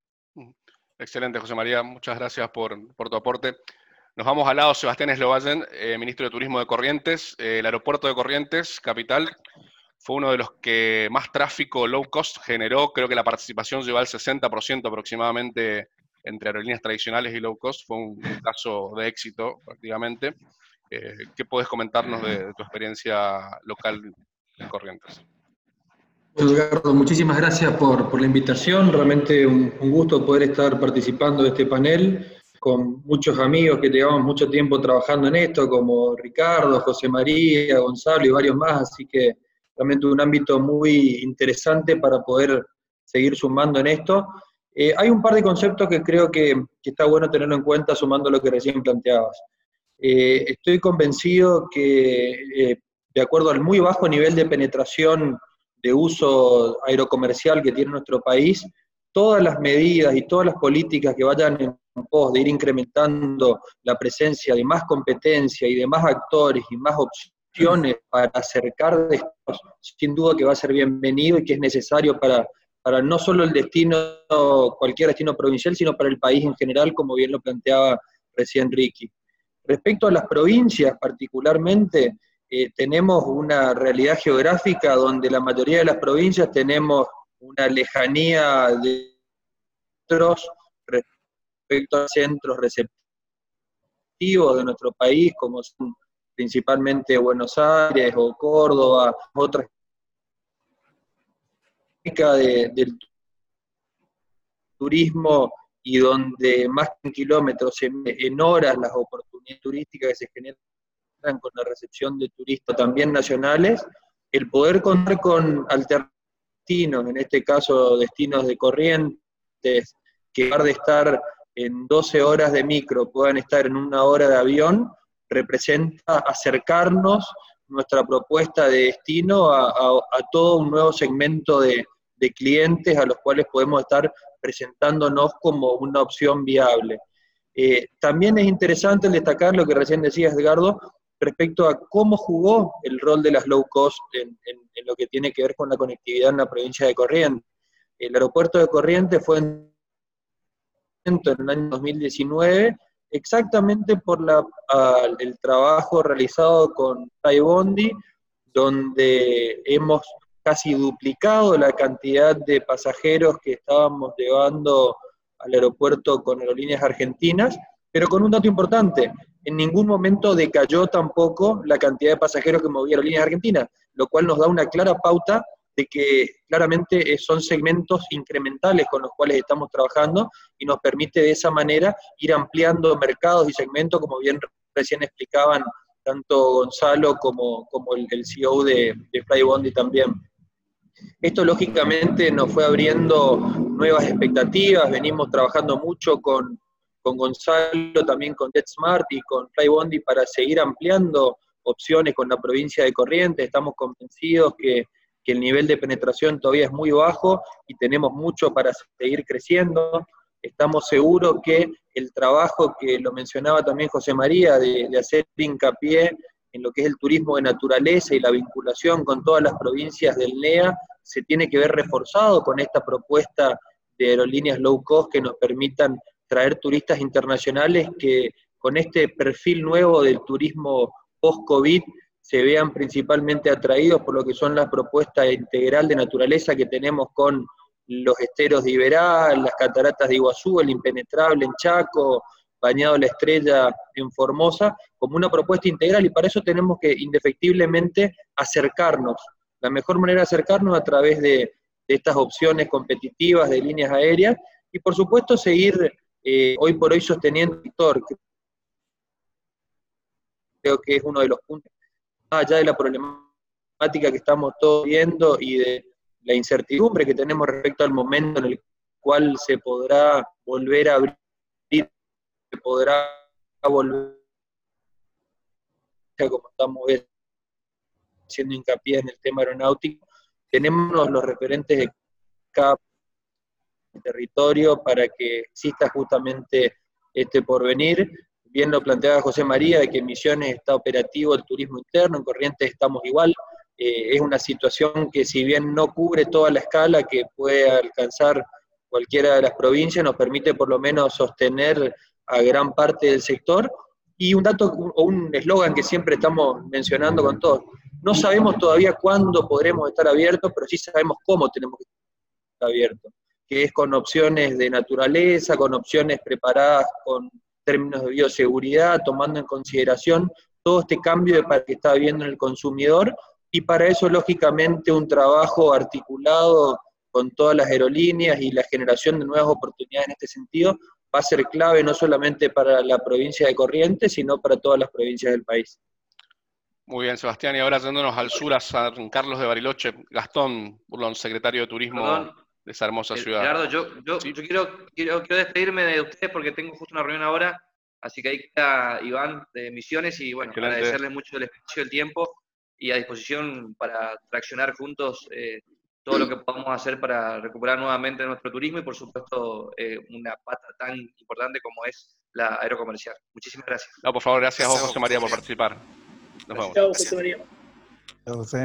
Excelente, José María. Muchas gracias por, por tu aporte. Nos vamos al lado Sebastián Eslovallen, eh, ministro de Turismo de Corrientes. Eh, el aeropuerto de Corrientes, capital, fue uno de los que más tráfico low cost generó. Creo que la participación llegó al 60% aproximadamente entre aerolíneas tradicionales y low cost. Fue un, caso de éxito prácticamente. Eh, ¿Qué puedes comentarnos de, tu experiencia local en Corrientes? Edgardo, muchísimas gracias por, la invitación. Realmente un, gusto poder estar participando de este panel con muchos amigos que llevamos mucho tiempo trabajando en esto, como Ricardo, José María, Gonzalo y varios más. Así que realmente un ámbito muy interesante para poder seguir sumando en esto. Eh, hay un par de conceptos que creo que, está bueno tenerlo en cuenta sumando lo que recién planteabas. Eh, estoy convencido que, eh, de acuerdo al muy bajo nivel de penetración de uso aerocomercial que tiene nuestro país, todas las medidas y todas las políticas que vayan en pos de ir incrementando la presencia de más competencia y de más actores y más opciones para acercar de estos, sin duda que va a ser bienvenido y que es necesario para, para no solo el destino, cualquier destino provincial, sino para el país en general, como bien lo planteaba recién Ricky. Respecto a las provincias particularmente, eh, tenemos una realidad geográfica donde la mayoría de las provincias tenemos una lejanía de otros respecto a centros receptivos de nuestro país, como son principalmente Buenos Aires o Córdoba, otras de, del turismo y donde más en kilómetros, en, horas, las oportunidades turísticas que se generan con la recepción de turistas también nacionales, el poder contar con alternativos, en este caso destinos de corrientes, que en lugar de estar en 12 horas de micro puedan estar en una hora de avión, representa acercarnos nuestra propuesta de destino a, todo un nuevo segmento de, clientes a los cuales podemos estar presentándonos como una opción viable. Eh, también es interesante destacar lo que recién decías, Edgardo, respecto a cómo jugó el rol de las low cost en, lo que tiene que ver con la conectividad en la provincia de Corrientes. El aeropuerto de Corrientes fue en, el año 2019 exactamente por la, el trabajo realizado con Bondi, donde hemos casi duplicado la cantidad de pasajeros que estábamos llevando al aeropuerto con aerolíneas argentinas, pero con un dato importante, en ningún momento decayó tampoco la cantidad de pasajeros que movía aerolíneas argentinas, lo cual nos da una clara pauta de que claramente son segmentos incrementales con los cuales estamos trabajando y nos permite de esa manera ir ampliando mercados y segmentos, como bien recién explicaban tanto Gonzalo como, como el, CEO de, de Flybondi también. Esto lógicamente nos fue abriendo nuevas expectativas, venimos trabajando mucho con, con Gonzalo, también con JetSmart y con Flybondi para seguir ampliando opciones con la provincia de Corrientes. Estamos convencidos que, que, el nivel de penetración todavía es muy bajo y tenemos mucho para seguir creciendo. Estamos seguros que el trabajo que lo mencionaba también José María, de, de hacer hincapié en lo que es el turismo de naturaleza y la vinculación con todas las provincias del NEA, se tiene que ver reforzado con esta propuesta de aerolíneas low cost que nos permitan traer turistas internacionales que con este perfil nuevo del turismo post-COVID se vean principalmente atraídos por lo que son las propuestas integral de naturaleza que tenemos con los esteros de Iberal, las cataratas de Iguazú, el impenetrable en Chaco, bañado la estrella en Formosa, como una propuesta integral y para eso tenemos que indefectiblemente acercarnos. La mejor manera de acercarnos a través de, estas opciones competitivas de líneas aéreas y por supuesto seguir eh, hoy por hoy sosteniendo el sector. Creo que es uno de los puntos, más allá de la problemática que estamos todos viendo y de la incertidumbre que tenemos respecto al momento en el cual se podrá volver a abrir podrá volver, como estamos haciendo hincapié en el tema aeronáutico, tenemos los referentes de cada territorio para que exista justamente este porvenir. Bien lo planteaba José María, de que en Misiones está operativo el turismo interno, en Corrientes estamos igual. Eh, es una situación que si bien no cubre toda la escala que puede alcanzar cualquiera de las provincias, nos permite por lo menos sostener a gran parte del sector. Y un dato o un eslogan que siempre estamos mencionando con todos, no sabemos todavía cuándo podremos estar abiertos, pero sí sabemos cómo tenemos que estar abiertos, que es con opciones de naturaleza, con opciones preparadas con términos de bioseguridad, tomando en consideración todo este cambio de que está habiendo en el consumidor, y para eso, lógicamente, un trabajo articulado con todas las aerolíneas y la generación de nuevas oportunidades en este sentido va a ser clave no solamente para la provincia de Corrientes, sino para todas las provincias del país. Muy bien, Sebastián. Y ahora yéndonos al sur, a San Carlos de Bariloche, Gastón Burlón, secretario de Turismo de esa hermosa ciudad. Gerardo, yo, yo, quiero, quiero, despedirme de ustedes porque tengo justo una reunión ahora, así que ahí está Iván de Misiones y bueno, agradecerles mucho el espacio, el tiempo y a disposición para traccionar juntos eh, todo lo que podamos hacer para recuperar nuevamente nuestro turismo y por supuesto eh, una pata tan importante como es la aerocomercial. Muchísimas gracias. No, por favor, gracias a vos, José María, por participar. Nos vemos. Chao, José María.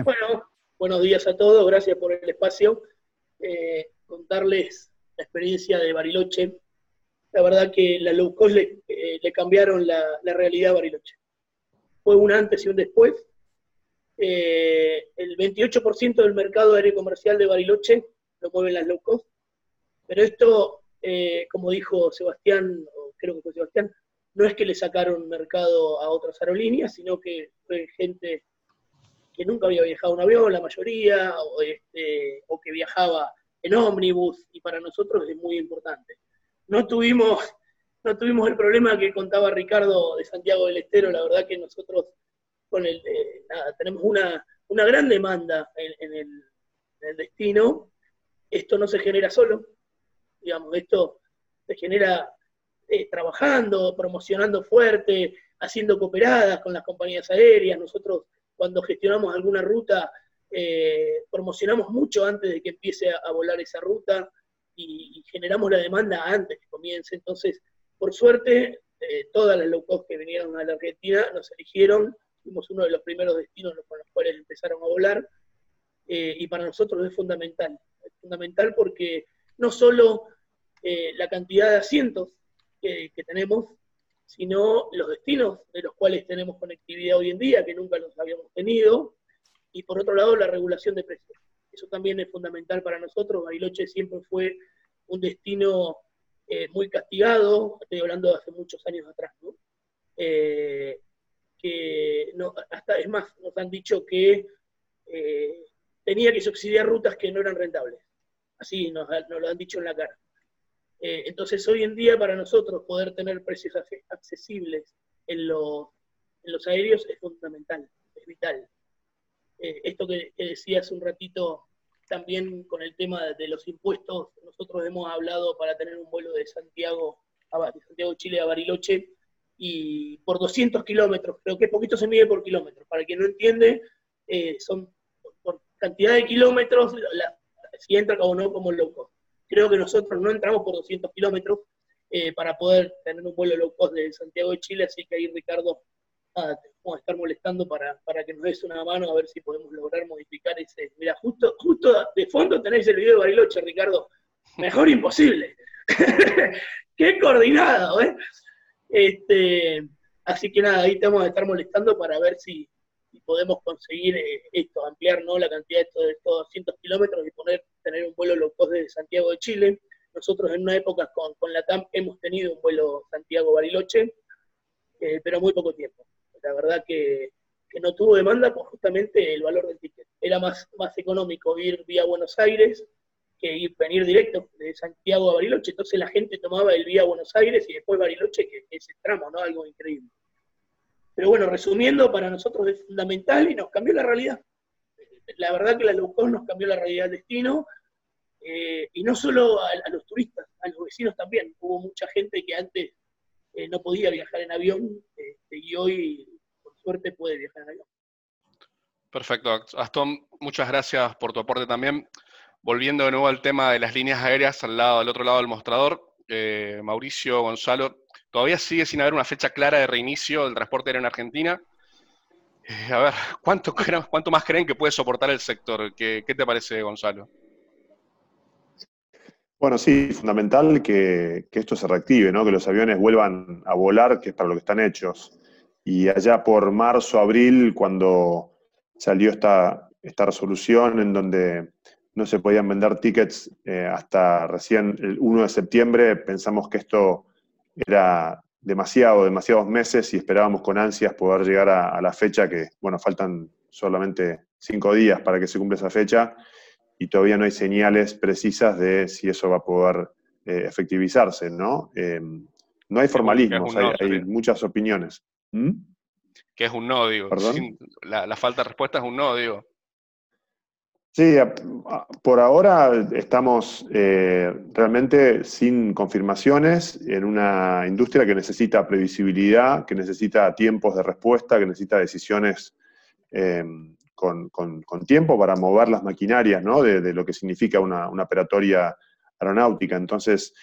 Bueno, buenos días a todos, gracias por el espacio. Eh, contarles la experiencia de Bariloche. La verdad que la low cost le, eh, cambiaron la, la realidad a Bariloche. Fue un antes y un después eh, el 28% del mercado aéreo comercial de Bariloche lo mueven las low cost, pero esto, eh, como dijo Sebastián, o creo que fue Sebastián, no es que le sacaron mercado a otras aerolíneas, sino que fue gente que nunca había viajado en avión, la mayoría, o, este, o que viajaba en ómnibus, y para nosotros es muy importante. No tuvimos, no tuvimos el problema que contaba Ricardo de Santiago del Estero, la verdad que nosotros con el, eh, tenemos una, gran demanda en, el, destino. Esto no se genera solo, digamos, esto se genera eh, trabajando, promocionando fuerte, haciendo cooperadas con las compañías aéreas. Nosotros cuando gestionamos alguna ruta, eh, promocionamos mucho antes de que empiece a, volar esa ruta y, generamos la demanda antes que comience. Entonces, por suerte, eh, todas las low cost que vinieron a la Argentina nos eligieron, fuimos uno de los primeros destinos con los cuales empezaron a volar, eh, y para nosotros es fundamental. Es fundamental porque no solo la cantidad de asientos que, tenemos, sino los destinos de los cuales tenemos conectividad hoy en día, que nunca los habíamos tenido, y por otro lado la regulación de precios. Eso también es fundamental para nosotros. Bariloche siempre fue un destino eh, muy castigado, estoy hablando de hace muchos años atrás, ¿no? Eh, que no, hasta es más, nos han dicho que eh, tenía que subsidiar rutas que no eran rentables. Así nos, lo han dicho en la cara. Entonces, hoy en día, para nosotros, poder tener precios accesibles en los, aéreos es fundamental, es vital. esto que, decía hace un ratito también con el tema de los impuestos, nosotros hemos hablado para tener un vuelo de Santiago, a, Santiago Chile a Bariloche, y por 200 kilómetros, creo que poquito se mide por kilómetro. Para quien no entiende, eh, son por, cantidad de kilómetros, si entra o no como loco. Creo que nosotros no entramos por 200 kilómetros eh, para poder tener un vuelo low cost de Santiago de Chile, así que ahí Ricardo vamos a estar molestando para, que nos des una mano a ver si podemos lograr modificar ese. Mira, justo, justo de fondo tenéis el video de Bariloche, Ricardo. Mejor imposible. [LAUGHS] Qué coordinado, ¿eh? Este, así que nada, ahí te vamos a estar molestando para ver si, podemos conseguir eh, esto, ampliar ¿no? la cantidad de estos, de estos 200 kilómetros y poner, tener un vuelo low cost desde Santiago de Chile. Nosotros en una época con, la TAM hemos tenido un vuelo Santiago-Bariloche, eh, pero muy poco tiempo la verdad que, no tuvo demanda por justamente el valor del ticket. Era más, más económico ir vía Buenos Aires que ir, venir directo de Santiago a Bariloche. Entonces la gente tomaba el vía Buenos Aires y después Bariloche, que es el tramo, ¿no? Algo increíble. Pero bueno, resumiendo, para nosotros es fundamental y nos cambió la realidad. La verdad que la low nos cambió la realidad del destino, eh, y no solo a, los turistas, a los vecinos también. Hubo mucha gente que antes eh, no podía viajar en avión este, y hoy suerte puede viajar en avión. Perfecto, Aston, muchas gracias por tu aporte también. Volviendo de nuevo al tema de las líneas aéreas al lado, al otro lado del mostrador, eh, Mauricio, Gonzalo, todavía sigue sin haber una fecha clara de reinicio del transporte aéreo en Argentina. Eh, a ver, ¿cuánto, [LAUGHS] ¿cuánto más creen que puede soportar el sector? ¿Qué, te parece, Gonzalo? Bueno, sí, fundamental que, que, esto se reactive, ¿no? que los aviones vuelvan a volar, que es para lo que están hechos. Y allá por marzo, abril, cuando salió esta, esta resolución en donde no se podían vender tickets eh, hasta recién el 1 de septiembre, pensamos que esto era demasiado, demasiados meses y esperábamos con ansias poder llegar a, la fecha que, bueno, faltan solamente cinco días para que se cumpla esa fecha y todavía no hay señales precisas de si eso va a poder eh, efectivizarse, ¿no? Eh, no hay formalismos, hay muchas opiniones. ¿Mm? Que es un no, digo. la, falta de respuesta es un no, digo. Sí, por ahora estamos eh, realmente sin confirmaciones en una industria que necesita previsibilidad, que necesita tiempos de respuesta, que necesita decisiones em, con, tiempo para mover las maquinarias ¿no? de, lo que significa una, una, operatoria aeronáutica. Entonces,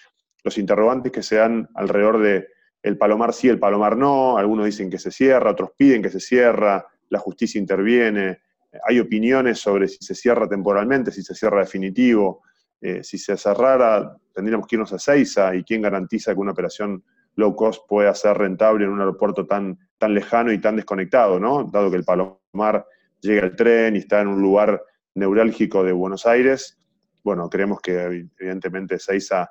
los interrogantes que se dan alrededor de el palomar sí, el palomar no, algunos dicen que se cierra, otros piden que se cierra, la justicia interviene, hay opiniones sobre si se cierra temporalmente, si se cierra definitivo, eh, si se cerrara tendríamos que irnos a Seiza y quién garantiza que una operación low cost pueda ser rentable en un aeropuerto tan, tan lejano y tan desconectado, ¿no? Dado que el Palomar llega el tren y está en un lugar neurálgico de Buenos Aires, bueno, creemos que evidentemente Seiza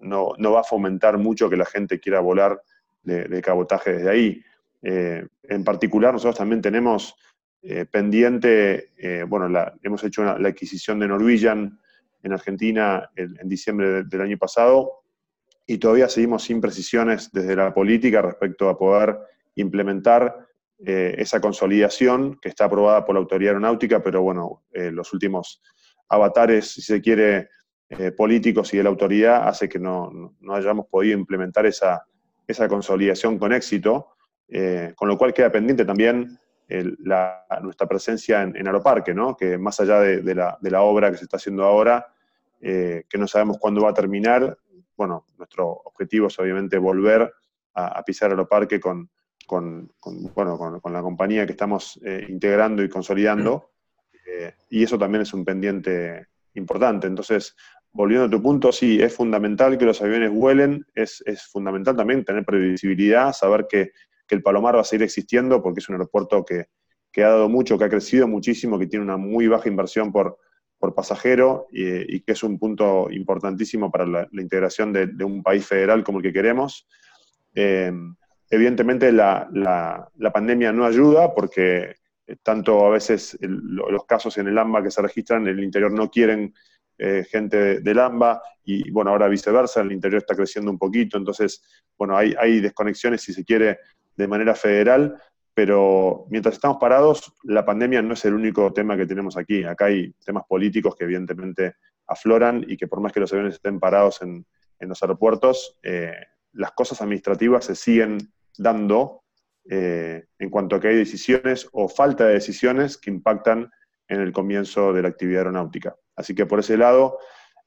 no, no va a fomentar mucho que la gente quiera volar de, cabotaje desde ahí. Eh, en particular, nosotros también tenemos eh, pendiente, eh, bueno, hemos hecho la adquisición de Norwegian en Argentina en, diciembre del año pasado y todavía seguimos sin precisiones desde la política respecto a poder implementar esa consolidación que está aprobada por la Autoridad Aeronáutica, pero bueno, los últimos avatares, si se quiere, políticos y de la autoridad hace que no, no hayamos podido implementar esa, esa consolidación con éxito, eh, con lo cual queda pendiente también nuestra presencia en, Aeroparque, ¿no? que más allá de, la, obra que se está haciendo ahora, eh, que no sabemos cuándo va a terminar, bueno, nuestro objetivo es obviamente volver a, pisar Aeroparque con, con, bueno, con, la compañía que estamos eh, integrando y consolidando, eh, y eso también es un pendiente importante. Entonces, volviendo a tu punto, sí, es fundamental que los aviones vuelen, es, fundamental también tener previsibilidad, saber que, el Palomar va a seguir existiendo porque es un aeropuerto que, ha dado mucho, que ha crecido muchísimo, que tiene una muy baja inversión por, por pasajero y, que es un punto importantísimo para la, integración de, un país federal como el que queremos. Eh, evidentemente la, pandemia no ayuda porque tanto a veces los casos en el AMBA que se registran en el interior no quieren eh, gente del AMBA y bueno, ahora viceversa, el interior está creciendo un poquito, entonces, bueno, hay, hay desconexiones, si se quiere, de manera federal, pero mientras estamos parados, la pandemia no es el único tema que tenemos aquí. Acá hay temas políticos que evidentemente afloran y que por más que los aviones estén parados en, los aeropuertos, eh, las cosas administrativas se siguen dando eh, en cuanto a que hay decisiones o falta de decisiones que impactan en el comienzo de la actividad aeronáutica. Así que por ese lado,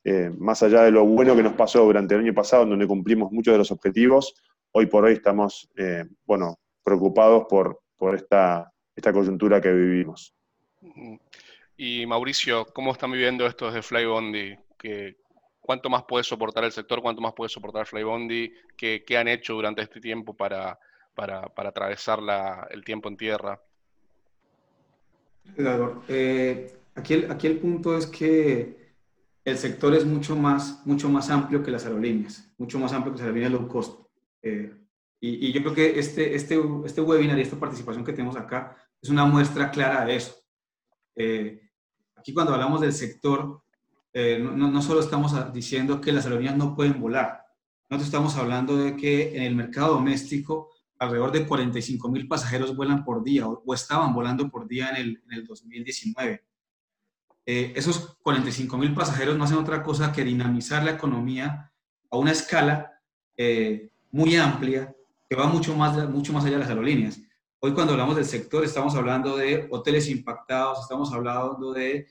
eh, más allá de lo bueno que nos pasó durante el año pasado, donde cumplimos muchos de los objetivos, hoy por hoy estamos, eh, bueno, preocupados por, por esta, esta coyuntura que vivimos. Y Mauricio, ¿cómo están viviendo esto desde Flybondi? ¿Cuánto más puede soportar el sector? ¿Cuánto más puede soportar Flybondi? ¿Qué, qué han hecho durante este tiempo para, para, para atravesar la, el tiempo en tierra? Eh, aquí, el, aquí el punto es que el sector es mucho más, mucho más amplio que las aerolíneas, mucho más amplio que las aerolíneas low cost. Eh, y, y, yo creo que este, este, este webinar y esta participación que tenemos acá es una muestra clara de eso. Eh, aquí cuando hablamos del sector, no, no, solo estamos diciendo que las aerolíneas no pueden volar, nosotros estamos hablando de que en el mercado doméstico alrededor de 45 mil pasajeros vuelan por día o, estaban volando por día en el, en el 2019. Eh, esos 45 mil pasajeros no hacen otra cosa que dinamizar la economía a una escala eh, muy amplia que va mucho más, mucho más allá de las aerolíneas. Hoy cuando hablamos del sector estamos hablando de hoteles impactados, estamos hablando de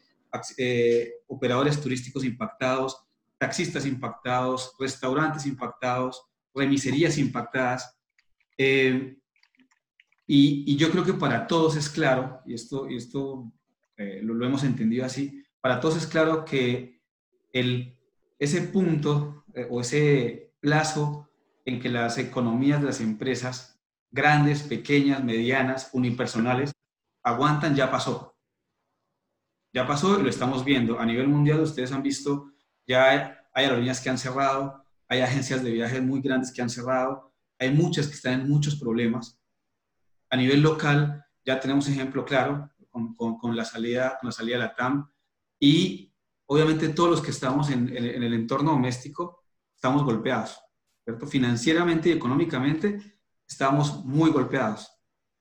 eh, operadores turísticos impactados, taxistas impactados, restaurantes impactados, remiserías impactadas. Eh, y, yo creo que para todos es claro, y esto, y esto eh, lo, hemos entendido así, para todos es claro que el, ese punto eh, o ese plazo en que las economías de las empresas, grandes, pequeñas, medianas, unipersonales, aguantan, ya pasó. Ya pasó y lo estamos viendo. A nivel mundial, ustedes han visto, ya hay, aerolíneas que han cerrado, hay agencias de viajes muy grandes que han cerrado, hay muchas que están en muchos problemas. A nivel local, ya tenemos ejemplo claro con, la, salida, con la salida de la TAM y obviamente todos los que estamos en, el entorno doméstico estamos golpeados, ¿cierto? Financieramente y económicamente estamos muy golpeados.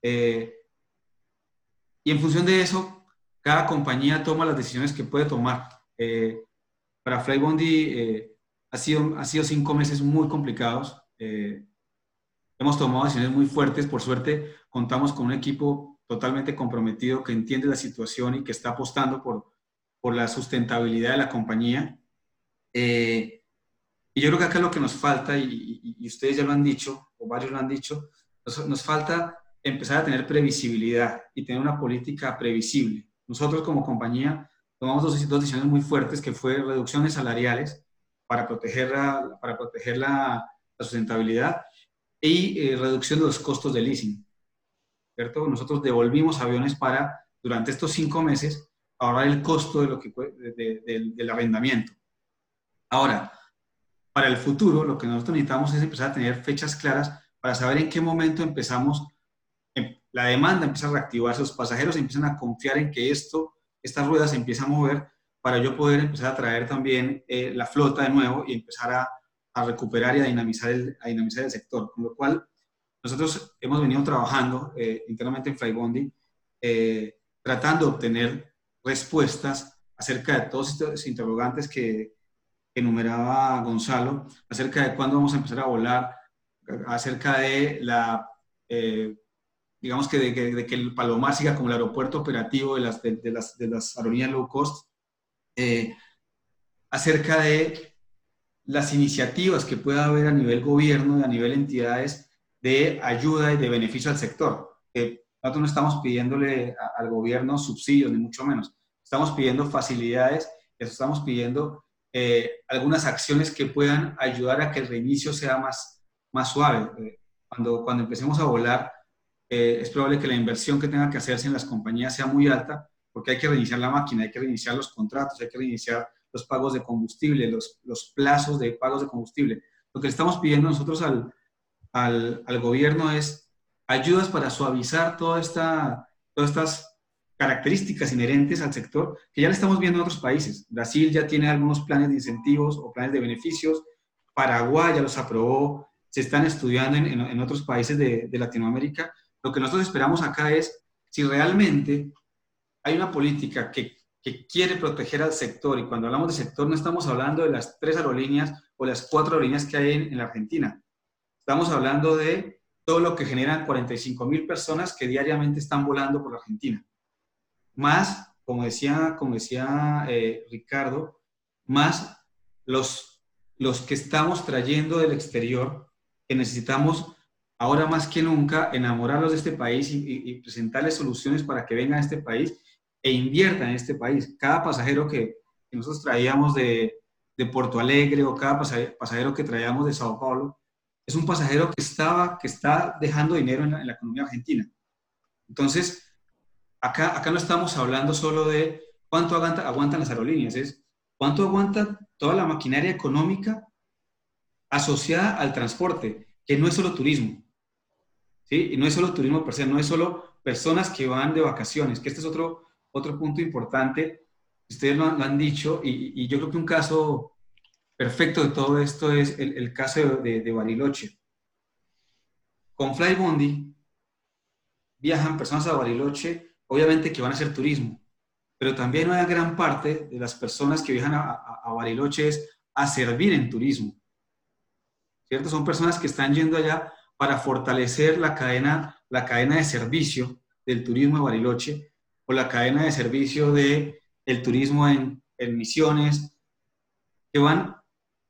Eh, y en función de eso, cada compañía toma las decisiones que puede tomar. Eh, para Flybondi eh, ha, sido, ha sido cinco meses muy complicados. Eh, Hemos tomado decisiones muy fuertes, por suerte contamos con un equipo totalmente comprometido que entiende la situación y que está apostando por, por la sustentabilidad de la compañía. Eh, y yo creo que acá lo que nos falta, y, ustedes ya lo han dicho, o varios lo han dicho, nos, falta empezar a tener previsibilidad y tener una política previsible. Nosotros como compañía tomamos dos, dos decisiones muy fuertes, que fue reducciones salariales para proteger la, para proteger la, la sustentabilidad y eh, reducción de los costos de leasing. ¿cierto? Nosotros devolvimos aviones para, durante estos cinco meses, ahorrar el costo de lo que, del arrendamiento. Ahora, para el futuro, lo que nosotros necesitamos es empezar a tener fechas claras para saber en qué momento empezamos, em, la demanda empieza a reactivarse, los pasajeros empiezan a confiar en que esto, estas ruedas se empiezan a mover para yo poder empezar a traer también eh, la flota de nuevo y empezar a a recuperar y a dinamizar el, a dinamizar el sector. Con lo cual, nosotros hemos venido trabajando eh, internamente en Flybondi, eh, tratando de obtener respuestas acerca de todos estos interrogantes que enumeraba Gonzalo, acerca de cuándo vamos a empezar a volar, acerca de la, eh, digamos que de, que el Palomar siga como el aeropuerto operativo de las, de, las, de las aerolíneas low cost, acerca de las iniciativas que pueda haber a nivel gobierno y a nivel entidades de ayuda y de beneficio al sector. nosotros no estamos pidiéndole al gobierno subsidios, ni mucho menos. Estamos pidiendo facilidades, estamos pidiendo eh, algunas acciones que puedan ayudar a que el reinicio sea más, más suave. Eh, cuando, cuando empecemos a volar, eh, es probable que la inversión que tenga que hacerse en las compañías sea muy alta, porque hay que reiniciar la máquina, hay que reiniciar los contratos, hay que reiniciar los pagos de combustible, los, los plazos de pagos de combustible. Lo que le estamos pidiendo nosotros al, al, al gobierno es ayudas para suavizar toda esta, todas estas características inherentes al sector que ya le estamos viendo en otros países. Brasil ya tiene algunos planes de incentivos o planes de beneficios, Paraguay ya los aprobó, se están estudiando en, en, otros países de, de, Latinoamérica. Lo que nosotros esperamos acá es si realmente hay una política que, que quiere proteger al sector, y cuando hablamos de sector no estamos hablando de las tres aerolíneas o las cuatro aerolíneas que hay en, en la Argentina. Estamos hablando de todo lo que generan 45 mil personas que diariamente están volando por la Argentina más, como decía, como decía eh, Ricardo, más los, los que estamos trayendo del exterior, que necesitamos ahora más que nunca enamorarlos de este país y, presentarles soluciones para que vengan a este país e inviertan en este país. Cada pasajero que, nosotros traíamos de, de, Porto Alegre o cada pasajero que traíamos de Sao Paulo, es un pasajero que, estaba, que está dejando dinero en la economía argentina. Entonces, acá, no estamos hablando solo de cuánto aguantan las aerolíneas, es cuánto aguanta toda la maquinaria económica asociada al transporte, que no es solo turismo. ¿sí? Y no es solo turismo per no es solo personas que van de vacaciones, que este es otro, otro punto importante, ustedes lo han, dicho, y, yo creo que un caso perfecto de todo esto es el, caso de, de, Bariloche. Con Flybondi viajan personas a Bariloche obviamente que van a hacer turismo, pero también una gran parte de las personas que viajan a, Bariloche es a servir en turismo. ¿Cierto? Son personas que están yendo allá para fortalecer la cadena, la cadena de servicio del turismo de Bariloche o la cadena de servicio del el turismo en, en Misiones, que van,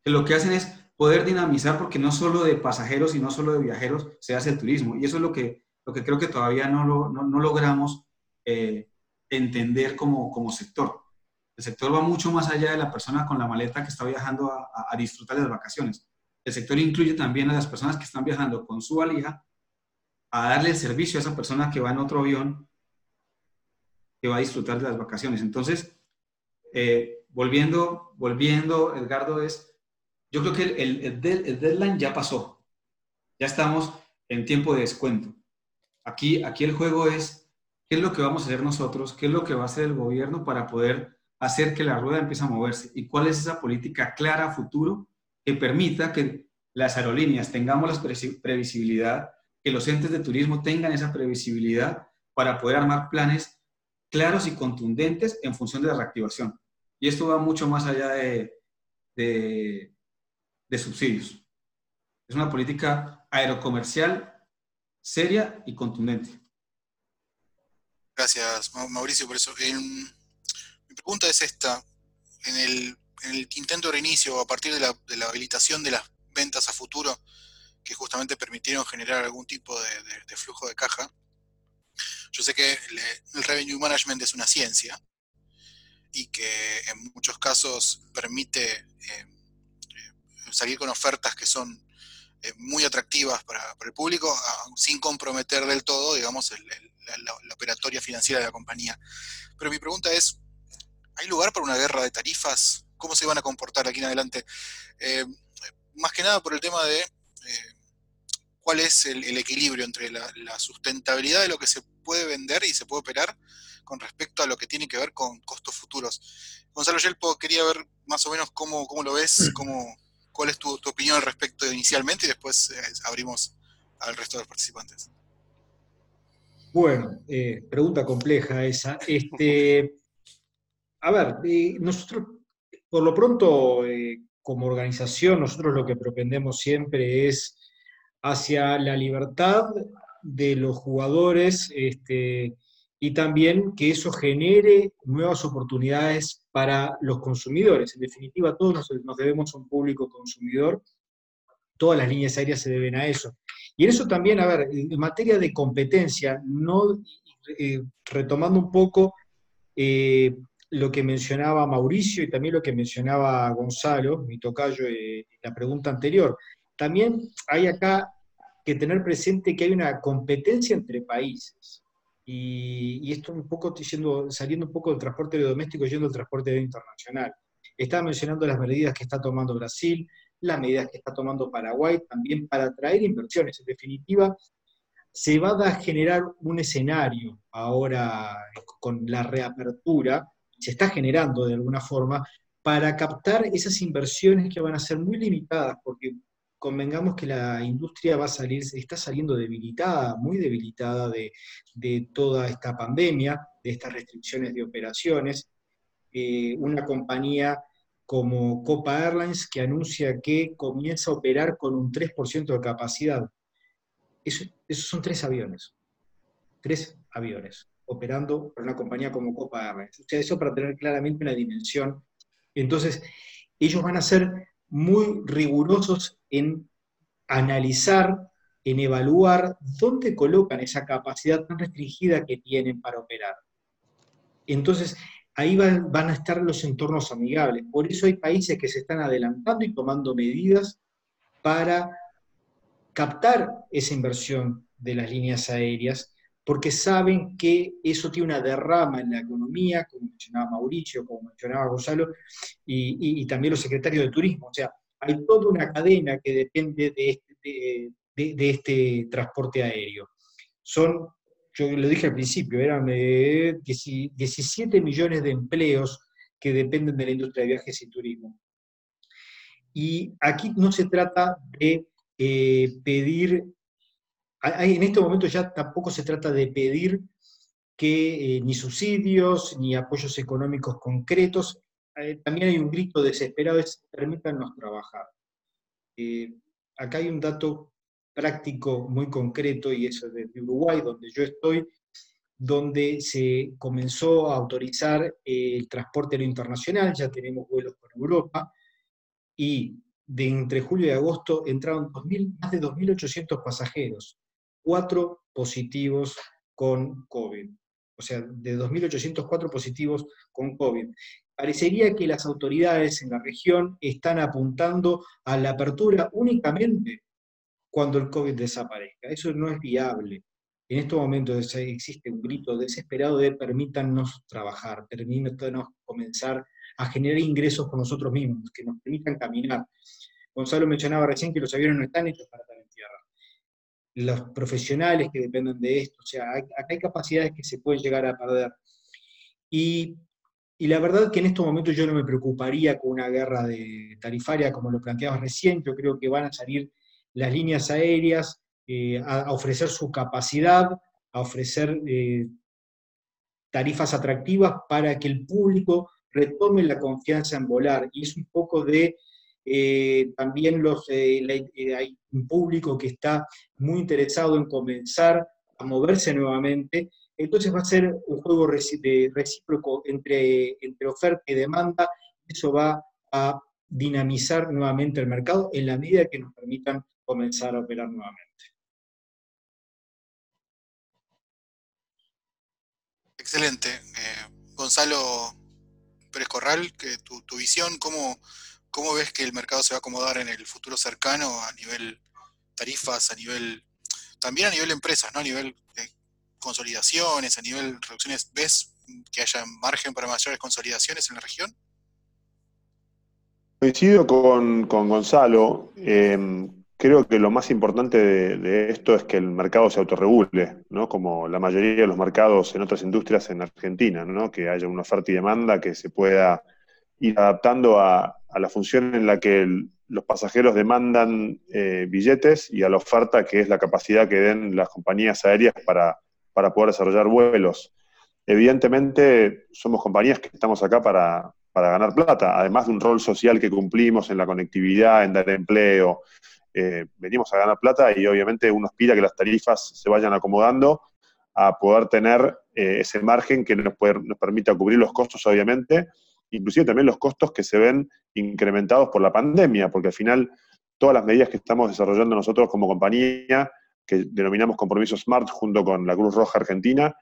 que lo que hacen es poder dinamizar, porque no solo de pasajeros y no solo de viajeros se hace el turismo. Y eso es lo que, lo que creo que todavía no, no, no logramos eh, entender como, como sector. El sector va mucho más allá de la persona con la maleta que está viajando a, a, disfrutar de las vacaciones. El sector incluye también a las personas que están viajando con su valija a darle el servicio a esa persona que va en otro avión que va a disfrutar de las vacaciones. Entonces, eh, volviendo, volviendo, Edgardo, es, yo creo que el, el, el, deadline ya pasó. Ya estamos en tiempo de descuento. Aquí, aquí el juego es ¿Qué es lo que vamos a hacer nosotros? ¿Qué es lo que va a hacer el gobierno para poder hacer que la rueda empiece a moverse? ¿Y cuál es esa política clara a futuro que permita que las aerolíneas tengamos la previsibilidad, que los entes de turismo tengan esa previsibilidad para poder armar planes claros y contundentes en función de la reactivación? Y esto va mucho más allá de, de, de subsidios. Es una política aerocomercial seria y contundente. Gracias, Mauricio, por eso. mi pregunta es esta. En el, intento de reinicio, a partir de la, habilitación de las ventas a futuro, que justamente permitieron generar algún tipo de, flujo de caja, yo sé que el, revenue management es una ciencia y que en muchos casos permite eh, eh, salir con ofertas que son muy atractivas para, el público, sin comprometer del todo, digamos, el, la, operatoria financiera de la compañía. Pero mi pregunta es, ¿hay lugar para una guerra de tarifas? ¿Cómo se van a comportar aquí en adelante? Eh, más que nada por el tema de eh, cuál es el, equilibrio entre la, sustentabilidad de lo que se puede vender y se puede operar con respecto a lo que tiene que ver con costos futuros. Gonzalo Yelpo, quería ver más o menos cómo, cómo lo ves, cómo, cuál es tu, opinión al respecto inicialmente y después eh, abrimos al resto de los participantes. Bueno, eh, pregunta compleja esa. Este, a ver, eh, nosotros, por lo pronto, como organización, nosotros lo que propendemos siempre es hacia la libertad de los jugadores este, y también que eso genere nuevas oportunidades para los consumidores. En definitiva, todos nos, debemos a un público consumidor, todas las líneas aéreas se deben a eso. Y en eso también, a ver, en materia de competencia, no eh, retomando un poco eh, lo que mencionaba Mauricio y también lo que mencionaba Gonzalo, mi tocayo, eh, la pregunta anterior, también hay acá que tener presente que hay una competencia entre países. Y, esto un poco diciendo, saliendo un poco del transporte doméstico yendo al transporte internacional. Estaba mencionando las medidas que está tomando Brasil, las medidas que está tomando Paraguay, también para atraer inversiones. En definitiva, se va a generar un escenario ahora con la reapertura, se está generando de alguna forma, para captar esas inversiones que van a ser muy limitadas, porque convengamos que la industria va a salir, está saliendo debilitada, muy debilitada de, toda esta pandemia, de estas restricciones de operaciones. Eh, una compañía como Copa Airlines que anuncia que comienza a operar con un 3% de capacidad. Eso, esos son tres aviones. Tres aviones operando por una compañía como Copa Airlines. O sea, eso para tener claramente una dimensión. Entonces, ellos van a ser muy rigurosos en analizar, en evaluar dónde colocan esa capacidad tan restringida que tienen para operar. Entonces, ahí van, a estar los entornos amigables. Por eso hay países que se están adelantando y tomando medidas para captar esa inversión de las líneas aéreas, porque saben que eso tiene una derrama en la economía, mencionaba Mauricio, como mencionaba Gonzalo, y, también los secretarios de turismo. O sea, hay toda una cadena que depende de este, este transporte aéreo. Son, yo lo dije al principio, eran 17 millones de empleos que dependen de la industria de viajes y turismo. Y aquí no se trata de eh, pedir, en este momento ya tampoco se trata de pedir que eh, ni subsidios ni apoyos económicos concretos, eh, también hay un grito desesperado, es permítanos trabajar. acá hay un dato práctico muy concreto y eso es de Uruguay, donde yo estoy, donde se comenzó a autorizar el transporte internacional, ya tenemos vuelos con Europa, y de entre julio y agosto entraron más de 2.800 pasajeros, cuatro positivos con COVID. O sea, de 2.804 positivos con COVID. Parecería que las autoridades en la región están apuntando a la apertura únicamente cuando el COVID desaparezca. Eso no es viable. En estos momentos existe un grito desesperado de permítanos trabajar, permítanos comenzar a generar ingresos por nosotros mismos, que nos permitan caminar. Gonzalo mencionaba recién que los aviones no están hechos para. Los profesionales que dependen de esto, o sea, acá hay capacidades que se pueden llegar a perder. Y, la verdad que en estos momentos yo no me preocuparía con una guerra de tarifaria como lo planteabas recién, yo creo que van a salir las líneas aéreas eh, a, ofrecer su capacidad, a ofrecer eh, tarifas atractivas para que el público retome la confianza en volar. Y es un poco de eh, también los, hay un público que está muy interesado en comenzar a moverse nuevamente. Entonces va a ser un juego recíproco entre, entre oferta y demanda. Eso va a dinamizar nuevamente el mercado en la medida que nos permitan comenzar a operar nuevamente. Excelente. Eh, Gonzalo Pérez Corral, que tu, visión, ¿cómo, ¿cómo ves que el mercado se va a acomodar en el futuro cercano a nivel tarifas, a nivel, también a nivel empresas, ¿no? a nivel de consolidaciones, a nivel reducciones? ¿Ves que haya margen para mayores consolidaciones en la región? Coincido con, con Gonzalo. Eh, creo que lo más importante de, esto es que el mercado se autorregule, ¿no? Como la mayoría de los mercados en otras industrias en Argentina, ¿no? Que haya una oferta y demanda que se pueda ir adaptando a, la función en la que los pasajeros demandan eh, billetes y a la oferta que es la capacidad que den las compañías aéreas para, para poder desarrollar vuelos. Evidentemente, somos compañías que estamos acá para, para ganar plata, además de un rol social que cumplimos en la conectividad, en dar empleo, eh, venimos a ganar plata y obviamente uno aspira a que las tarifas se vayan acomodando a poder tener eh, ese margen que nos, nos permita cubrir los costos, obviamente, inclusive también los costos que se ven incrementados por la pandemia, porque al final todas las medidas que estamos desarrollando nosotros como compañía, que denominamos compromiso SMART junto con la Cruz Roja Argentina,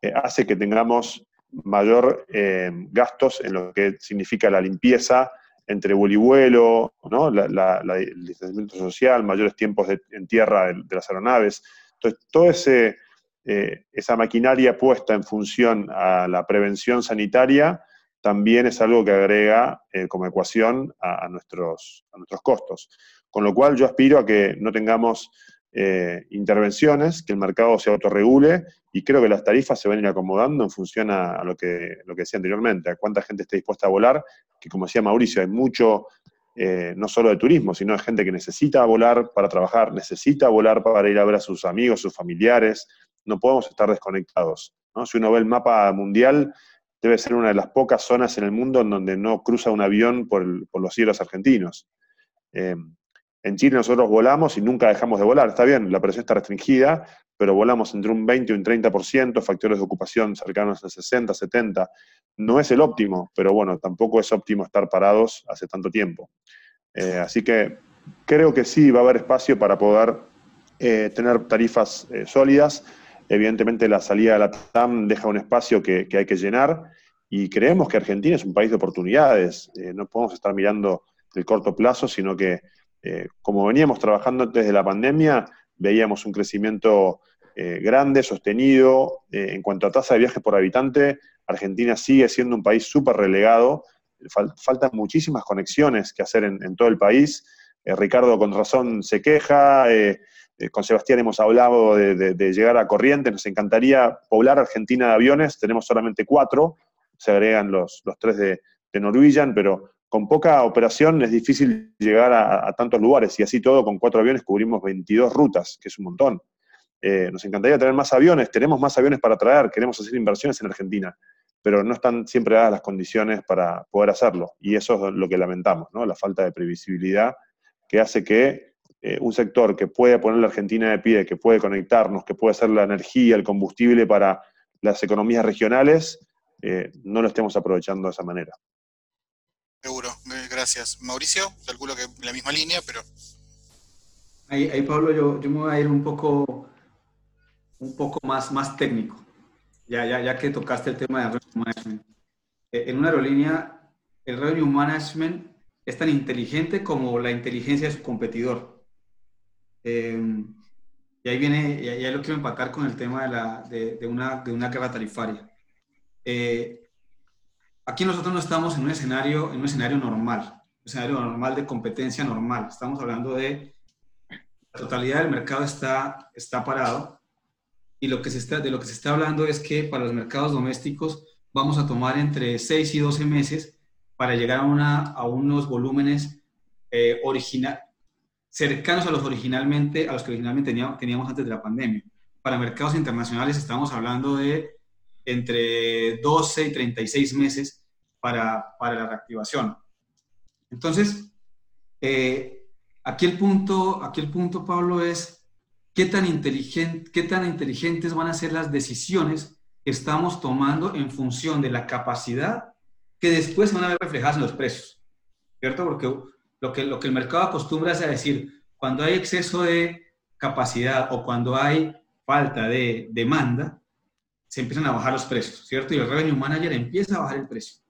eh, hace que tengamos mayor eh, gastos en lo que significa la limpieza entre vuelo y vuelo, ¿no? el distanciamiento social, mayores tiempos en tierra de, las aeronaves. Entonces, toda eh, esa maquinaria puesta en función a la prevención sanitaria también es algo que agrega como ecuación a, nuestros, a nuestros costos. Con lo cual yo aspiro a que no tengamos eh, intervenciones, que el mercado se autorregule y creo que las tarifas se van a ir acomodando en función a, lo, que, lo que decía anteriormente, a cuánta gente esté dispuesta a volar, que como decía Mauricio, hay mucho, eh, no solo de turismo, sino de gente que necesita volar para trabajar, necesita volar para ir a ver a sus amigos, sus familiares, no podemos estar desconectados. Si uno ve el mapa mundial, debe ser una de las pocas zonas en el mundo en donde no cruza un avión por, los cielos argentinos. Eh, en Chile nosotros volamos y nunca dejamos de volar. Está bien, la presión está restringida, pero volamos entre un 20 y un 30%, factores de ocupación cercanos al 60, 70. No es el óptimo, pero bueno, tampoco es óptimo estar parados hace tanto tiempo. Eh, así que creo que sí va a haber espacio para poder eh, tener tarifas sólidas. Evidentemente la salida de la TAM deja un espacio que, hay que llenar y creemos que Argentina es un país de oportunidades. no podemos estar mirando el corto plazo, sino que eh, como veníamos trabajando antes de la pandemia, veíamos un crecimiento eh, grande, sostenido. Eh, en cuanto a tasa de viajes por habitante, Argentina sigue siendo un país súper relegado. faltan muchísimas conexiones que hacer en, todo el país. Ricardo con razón se queja. Con Sebastián hemos hablado de, llegar a Corrientes. Nos encantaría poblar Argentina de aviones. Tenemos solamente cuatro. Se agregan los, tres de, de Norwegian, pero con poca operación es difícil llegar a, tantos lugares y así todo con cuatro aviones cubrimos 22 rutas, que es un montón. Eh, nos encantaría tener más aviones, tenemos más aviones para traer, queremos hacer inversiones en Argentina, pero no están siempre dadas las condiciones para poder hacerlo y eso es lo que lamentamos, ¿no? la falta de previsibilidad que hace que eh, un sector que puede poner la Argentina de pie, que puede conectarnos, que puede ser la energía, el combustible para las economías regionales, eh, no lo estemos aprovechando de esa manera. Seguro, eh, gracias. Mauricio, calculo que en la misma línea, pero... Ahí, ahí Pablo, yo, yo, me voy a ir un poco, un poco más, más técnico, ya, ya, ya que tocaste el tema de revenue management. Eh, en una aerolínea, el revenue management es tan inteligente como la inteligencia de su competidor. Eh, y ahí viene, y ahí lo quiero empatar con el tema de, la, de, de una, de una guerra tarifaria. Eh, Aquí nosotros no estamos en un escenario, en un escenario normal, un escenario normal de competencia normal. Estamos hablando de la totalidad del mercado está, está parado y lo que se está, de lo que se está hablando es que para los mercados domésticos vamos a tomar entre 6 y 12 meses para llegar a, una, a unos volúmenes eh, original, cercanos a los originalmente a los que originalmente teníamos, antes de la pandemia. Para mercados internacionales estamos hablando de entre 12 y 36 meses para, para la reactivación. Entonces, eh, aquí, el punto, aquí el punto, Pablo, es qué tan, inteligente, qué tan inteligentes van a ser las decisiones que estamos tomando en función de la capacidad que después van a ver reflejadas en los precios, ¿cierto? Porque lo que, lo que el mercado acostumbra es a decir, cuando hay exceso de capacidad o cuando hay falta de demanda, se empiezan a bajar los precios, ¿cierto? Y el revenue manager empieza a bajar el precio,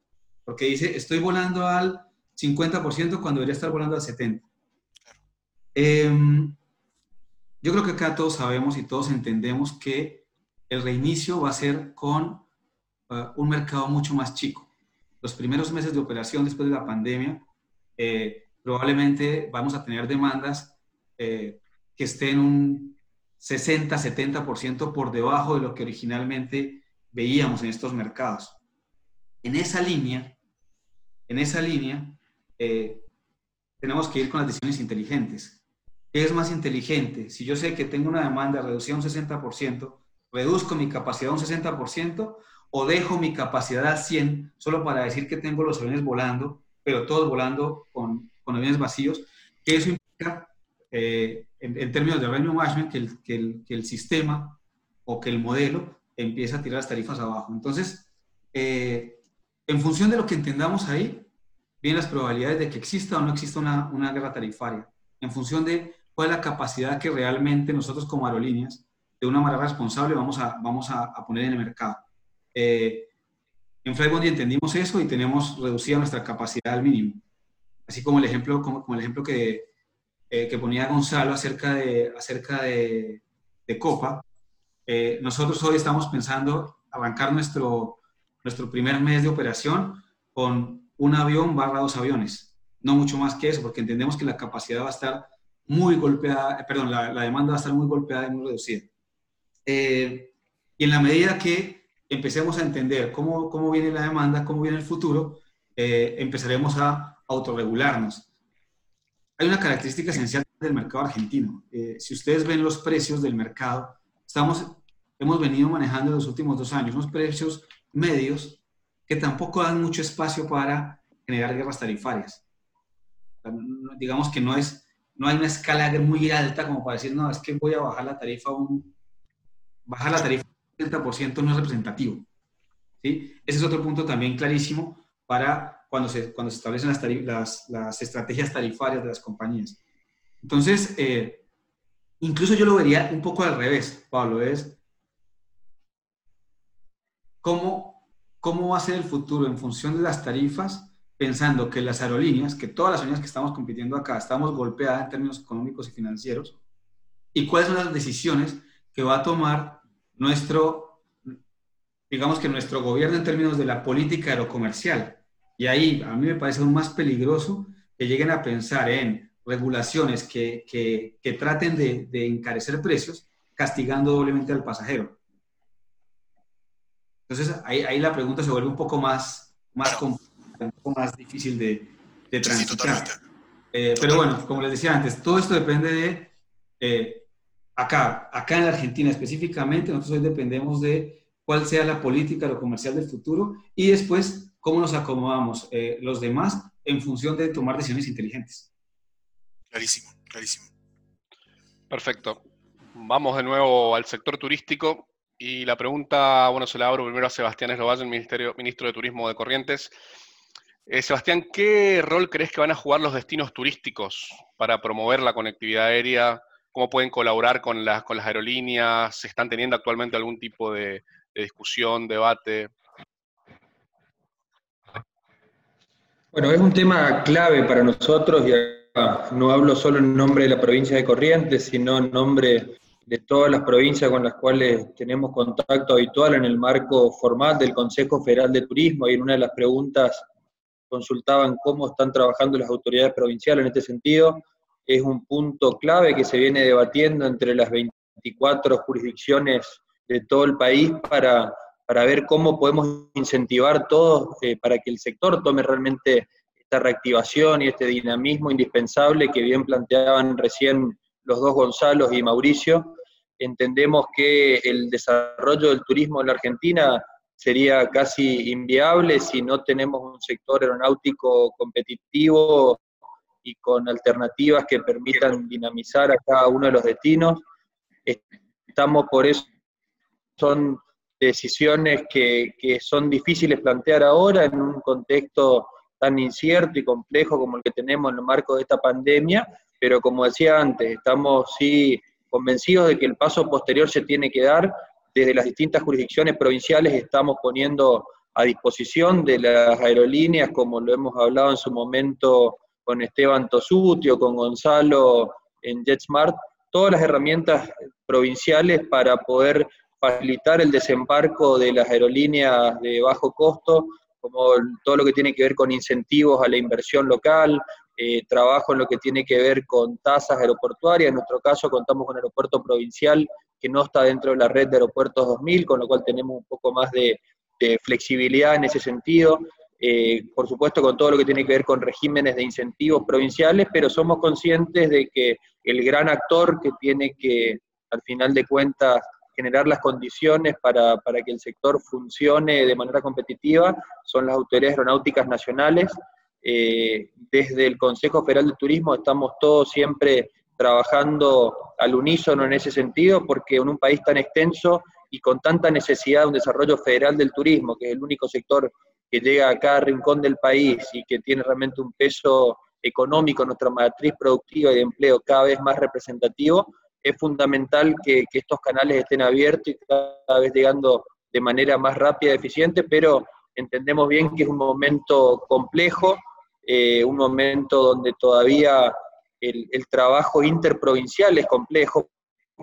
porque dice, estoy volando al 50% cuando debería estar volando al 70%. Em, yo creo que acá todos sabemos y todos entendemos que el reinicio va a ser con uh, un mercado mucho más chico. Los primeros meses de operación después de la pandemia, eh, probablemente vamos a tener demandas eh, que estén un 60, 70% por debajo de lo que originalmente veíamos en estos mercados. En esa línea, en esa línea, eh, tenemos que ir con las decisiones inteligentes. ¿Qué es más inteligente? Si yo sé que tengo una demanda reducida un 60%, reduzco mi capacidad un 60% o dejo mi capacidad al 100 solo para decir que tengo los aviones volando, pero todos volando con, con aviones vacíos, que eso implica eh, en, términos de revenue management, que el, sistema o que el modelo empieza a tirar las tarifas abajo. Entonces, eh, En función de lo que entendamos ahí, vienen las probabilidades de que exista o no exista una, guerra tarifaria. En función de cuál es la capacidad que realmente nosotros como aerolíneas, de una manera responsable, vamos a, vamos a, poner en el mercado. Eh, en Flybondi entendimos eso y tenemos reducida nuestra capacidad al mínimo. Así como el ejemplo, como, como el ejemplo que, eh, que ponía Gonzalo acerca de, acerca de, de Copa, eh, nosotros hoy estamos pensando arrancar nuestro, nuestro primer mes de operación con un avión barra dos aviones. No mucho más que eso, porque entendemos que la capacidad va a estar muy golpeada, eh, perdón, la, la demanda va a estar muy golpeada y muy reducida. Eh, y en la medida que empecemos a entender cómo, cómo viene la demanda, cómo viene el futuro, eh, empezaremos a autorregularnos. Hay una característica esencial del mercado argentino. si ustedes ven los precios del mercado, estamos, hemos venido manejando en los últimos dos años unos precios medios que tampoco dan mucho espacio para generar guerras tarifarias. Digamos que no es no hay una escala muy alta como para decir, no, es que voy a bajar la tarifa un... Bajar la tarifa un 30% no es representativo. ¿sí? Ese es otro punto también clarísimo para cuando se, cuando se establecen las, las, las estrategias tarifarias de las compañías. Entonces, eh, incluso yo lo vería un poco al revés, Pablo, es cómo, cómo va a ser el futuro en función de las tarifas pensando que las aerolíneas, que todas las aerolíneas que estamos compitiendo acá, estamos golpeadas en términos económicos y financieros, y cuáles son las decisiones que va a tomar nuestro, digamos que nuestro gobierno en términos de la política aerocomercial. Y ahí a mí me parece aún más peligroso que lleguen a pensar en regulaciones que, que, que traten de, de, encarecer precios, castigando doblemente al pasajero. Entonces ahí, ahí la pregunta se vuelve un poco más, más un poco más difícil de, de transitar. Eh, pero bueno, como les decía antes, todo esto depende de eh, acá, acá en la Argentina específicamente, nosotros hoy dependemos de cuál sea la política, lo comercial del futuro y después cómo nos acomodamos eh, los demás en función de tomar decisiones inteligentes. Clarísimo, clarísimo. Perfecto. Vamos de nuevo al sector turístico y la pregunta, bueno, se la abro primero a Sebastián Eslovalle, el Ministerio, Ministro de Turismo de Corrientes. Eh, Sebastián, ¿qué rol crees que van a jugar los destinos turísticos para promover la conectividad aérea? ¿Cómo pueden colaborar con las, con las aerolíneas? ¿Se están teniendo actualmente algún tipo de, discusión, debate? Bueno, es un tema clave para nosotros y no hablo solo en nombre de la provincia de Corrientes, sino en nombre de todas las provincias con las cuales tenemos contacto habitual en el marco formal del Consejo Federal de Turismo y en una de las preguntas consultaban cómo están trabajando las autoridades provinciales en este sentido. Es un punto clave que se viene debatiendo entre las 24 jurisdicciones de todo el país para, para ver cómo podemos incentivar todos eh, para que el sector tome realmente esta reactivación y este dinamismo indispensable que bien planteaban recién los dos Gonzalos y Mauricio. Entendemos que el desarrollo del turismo en la Argentina sería casi inviable si no tenemos un sector aeronáutico competitivo y con alternativas que permitan dinamizar a cada uno de los destinos. Estamos por eso, son decisiones que, que son difíciles plantear ahora en un contexto tan incierto y complejo como el que tenemos en el marco de esta pandemia, pero como decía antes, estamos sí convencidos de que el paso posterior se tiene que dar. Desde las distintas jurisdicciones provinciales estamos poniendo a disposición de las aerolíneas, como lo hemos hablado en su momento con Esteban Tosuti o con Gonzalo en JetSmart, todas las herramientas provinciales para poder facilitar el desembarco de las aerolíneas de bajo costo, como todo lo que tiene que ver con incentivos a la inversión local, eh, trabajo en lo que tiene que ver con tasas aeroportuarias. En nuestro caso contamos con aeropuerto provincial que no está dentro de la red de aeropuertos 2000, con lo cual tenemos un poco más de, flexibilidad en ese sentido. Eh, por supuesto, con todo lo que tiene que ver con regímenes de incentivos provinciales, pero somos conscientes de que el gran actor que tiene que, al final de cuentas, generar las condiciones para, para que el sector funcione de manera competitiva son las autoridades aeronáuticas nacionales. Eh, desde el Consejo Federal de Turismo estamos todos siempre trabajando al unísono en ese sentido, porque en un país tan extenso y con tanta necesidad de un desarrollo federal del turismo, que es el único sector que llega a cada rincón del país y que tiene realmente un peso económico, nuestra matriz productiva y de empleo cada vez más representativo, es fundamental que, estos canales estén abiertos y cada vez llegando de manera más rápida y eficiente, pero entendemos bien que es un momento complejo, eh, un momento donde todavía el, trabajo interprovincial es complejo,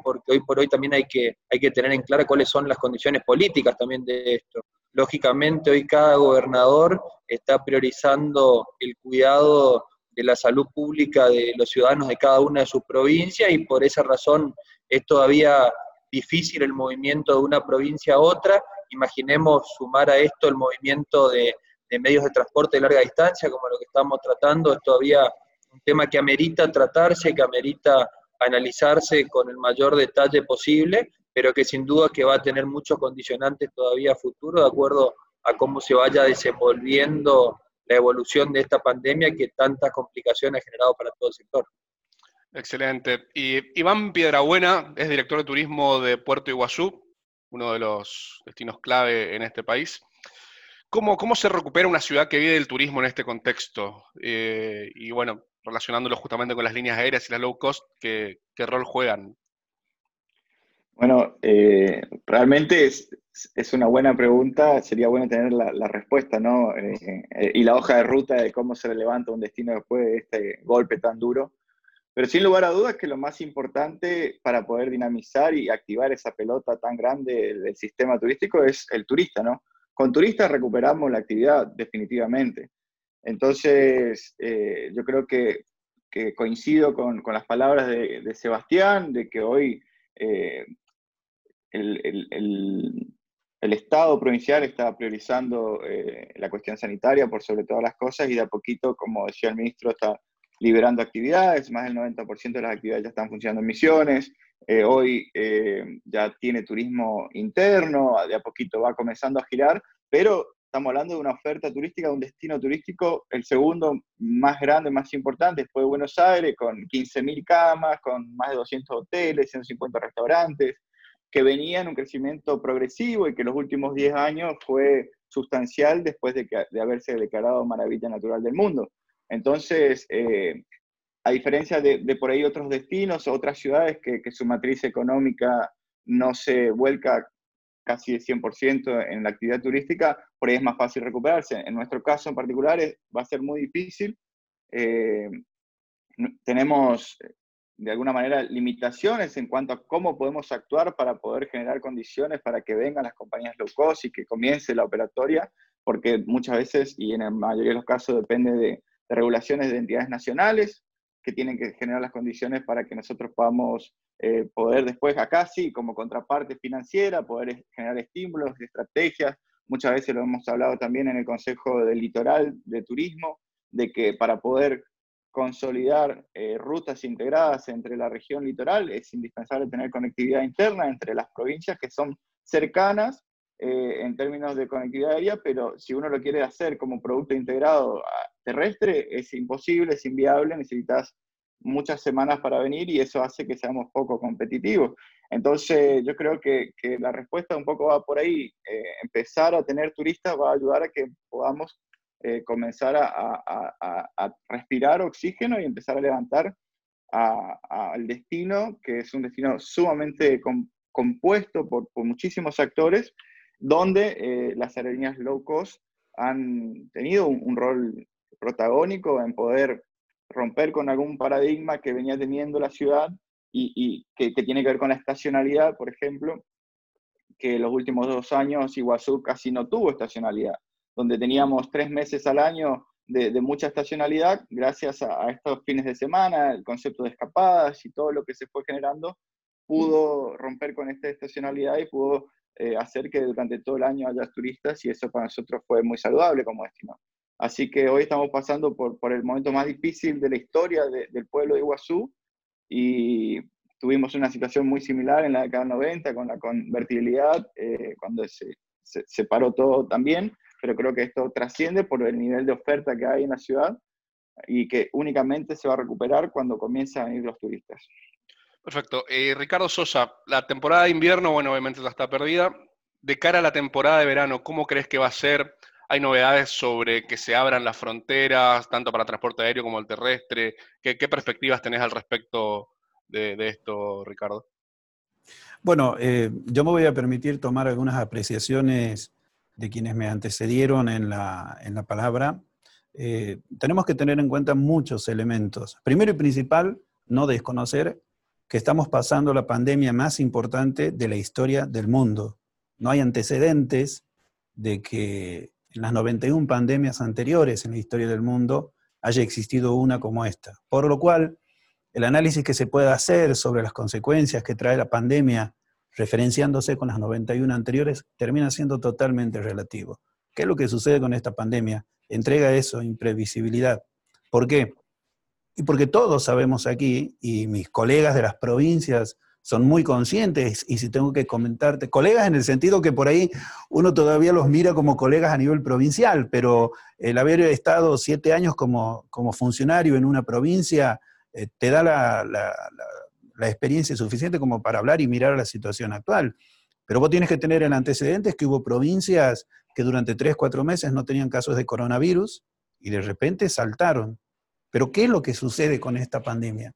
porque hoy por hoy también hay que, hay que tener en claro cuáles son las condiciones políticas también de esto. Lógicamente hoy cada gobernador está priorizando el cuidado de la salud pública de los ciudadanos de cada una de sus provincias y por esa razón es todavía difícil el movimiento de una provincia a otra. Imaginemos sumar a esto el movimiento de, medios de transporte de larga distancia, como lo que estamos tratando, es todavía un tema que amerita tratarse, que amerita analizarse con el mayor detalle posible, pero que sin duda que va a tener muchos condicionantes todavía futuro, de acuerdo a cómo se vaya desenvolviendo la evolución de esta pandemia que tantas complicaciones ha generado para todo el sector. Excelente. Y Iván Piedrabuena es director de turismo de Puerto Iguazú, uno de los destinos clave en este país. ¿Cómo, cómo se recupera una ciudad que vive del turismo en este contexto? Eh, y bueno, relacionándolo justamente con las líneas aéreas y las low cost, ¿qué, qué rol juegan? Bueno, eh, realmente es, es, una buena pregunta, sería bueno tener la, la respuesta, ¿no? Eh, y la hoja de ruta de cómo se levanta un destino después de este golpe tan duro. Pero sin lugar a dudas que lo más importante para poder dinamizar y activar esa pelota tan grande del, sistema turístico es el turista, ¿no? Con turistas recuperamos la actividad definitivamente. Entonces, eh, yo creo que, que coincido con, con, las palabras de, de, Sebastián, de que hoy eh, el, el, el, Estado provincial está priorizando eh, la cuestión sanitaria por sobre todas las cosas y de a poquito, como decía el ministro, está liberando actividades, más del 90% de las actividades ya están funcionando en misiones, eh, hoy eh, ya tiene turismo interno, de a poquito va comenzando a girar, pero estamos hablando de una oferta turística, de un destino turístico, el segundo más grande, más importante, después de Buenos Aires, con 15.000 camas, con más de 200 hoteles, 150 restaurantes, que venía en un crecimiento progresivo y que los últimos 10 años fue sustancial después de, haberse declarado maravilla natural del mundo. Entonces, eh, a diferencia de, por ahí otros destinos, otras ciudades que, su matriz económica no se vuelca casi de 100% en la actividad turística, por ahí es más fácil recuperarse. En nuestro caso en particular va a ser muy difícil. Eh, tenemos de alguna manera limitaciones en cuanto a cómo podemos actuar para poder generar condiciones para que vengan las compañías low cost y que comience la operatoria, porque muchas veces, y en la mayoría de los casos, depende de, regulaciones de entidades nacionales que tienen que generar las condiciones para que nosotros podamos eh, poder después acá sí, como contraparte financiera, poder generar estímulos, estrategias. Muchas veces lo hemos hablado también en el Consejo del Litoral de Turismo, de que para poder consolidar eh, rutas integradas entre la región litoral, es indispensable tener conectividad interna entre las provincias que son cercanas eh, en términos de conectividad aérea, pero si uno lo quiere hacer como producto integrado ah, terrestre, es imposible, es inviable, necesitas muchas semanas para venir y eso hace que seamos poco competitivos. Entonces, yo creo que, la respuesta un poco va por ahí. Eh, empezar a tener turistas va a ayudar a que podamos eh, comenzar a, respirar oxígeno y empezar a levantar al destino, que es un destino sumamente compuesto por, muchísimos actores, donde eh, las aerolíneas low cost han tenido un, rol protagónico en poder romper con algún paradigma que venía teniendo la ciudad y, que, que, tiene que ver con la estacionalidad, por ejemplo, que los últimos dos años Iguazú casi no tuvo estacionalidad donde teníamos tres meses al año de, mucha estacionalidad, gracias a, estos fines de semana, el concepto de escapadas y todo lo que se fue generando, pudo romper con esta estacionalidad y pudo eh, hacer que durante todo el año haya turistas y eso para nosotros fue muy saludable como destino. Así que hoy estamos pasando por, por el momento más difícil de la historia del pueblo de Iguazú y tuvimos una situación muy similar en la década 90 con la convertibilidad, eh, cuando se, se, se, paró todo también pero creo que esto trasciende por el nivel de oferta que hay en la ciudad y que únicamente se va a recuperar cuando comiencen a venir los turistas. Perfecto. Eh, Ricardo Sosa, la temporada de invierno, bueno, obviamente ya está perdida. De cara a la temporada de verano, ¿cómo crees que va a ser? hay novedades sobre que se abran las fronteras, tanto para transporte aéreo como el terrestre. ¿Qué, perspectivas tenés al respecto de, esto, Ricardo? Bueno, eh, yo me voy a permitir tomar algunas apreciaciones de quienes me antecedieron en la, palabra. Eh, tenemos que tener en cuenta muchos elementos. Primero y principal, no desconocer que estamos pasando la pandemia más importante de la historia del mundo. No hay antecedentes de que en las 91 pandemias anteriores en la historia del mundo haya existido una como esta. Por lo cual, el análisis que se pueda hacer sobre las consecuencias que trae la pandemia, referenciándose con las 91 anteriores, termina siendo totalmente relativo. ¿Qué es lo que sucede con esta pandemia? Entrega eso, imprevisibilidad. ¿Por qué? Y porque todos sabemos aquí, y mis colegas de las provincias son muy conscientes y si tengo que comentarte, colegas en el sentido que por ahí uno todavía los mira como colegas a nivel provincial, pero el haber estado siete años como, como funcionario en una provincia eh, te da la, la, experiencia suficiente como para hablar y mirar la situación actual. Pero vos tienes que tener el antecedente que hubo provincias que durante tres, cuatro meses no tenían casos de coronavirus y de repente saltaron. Pero ¿qué es lo que sucede con esta pandemia?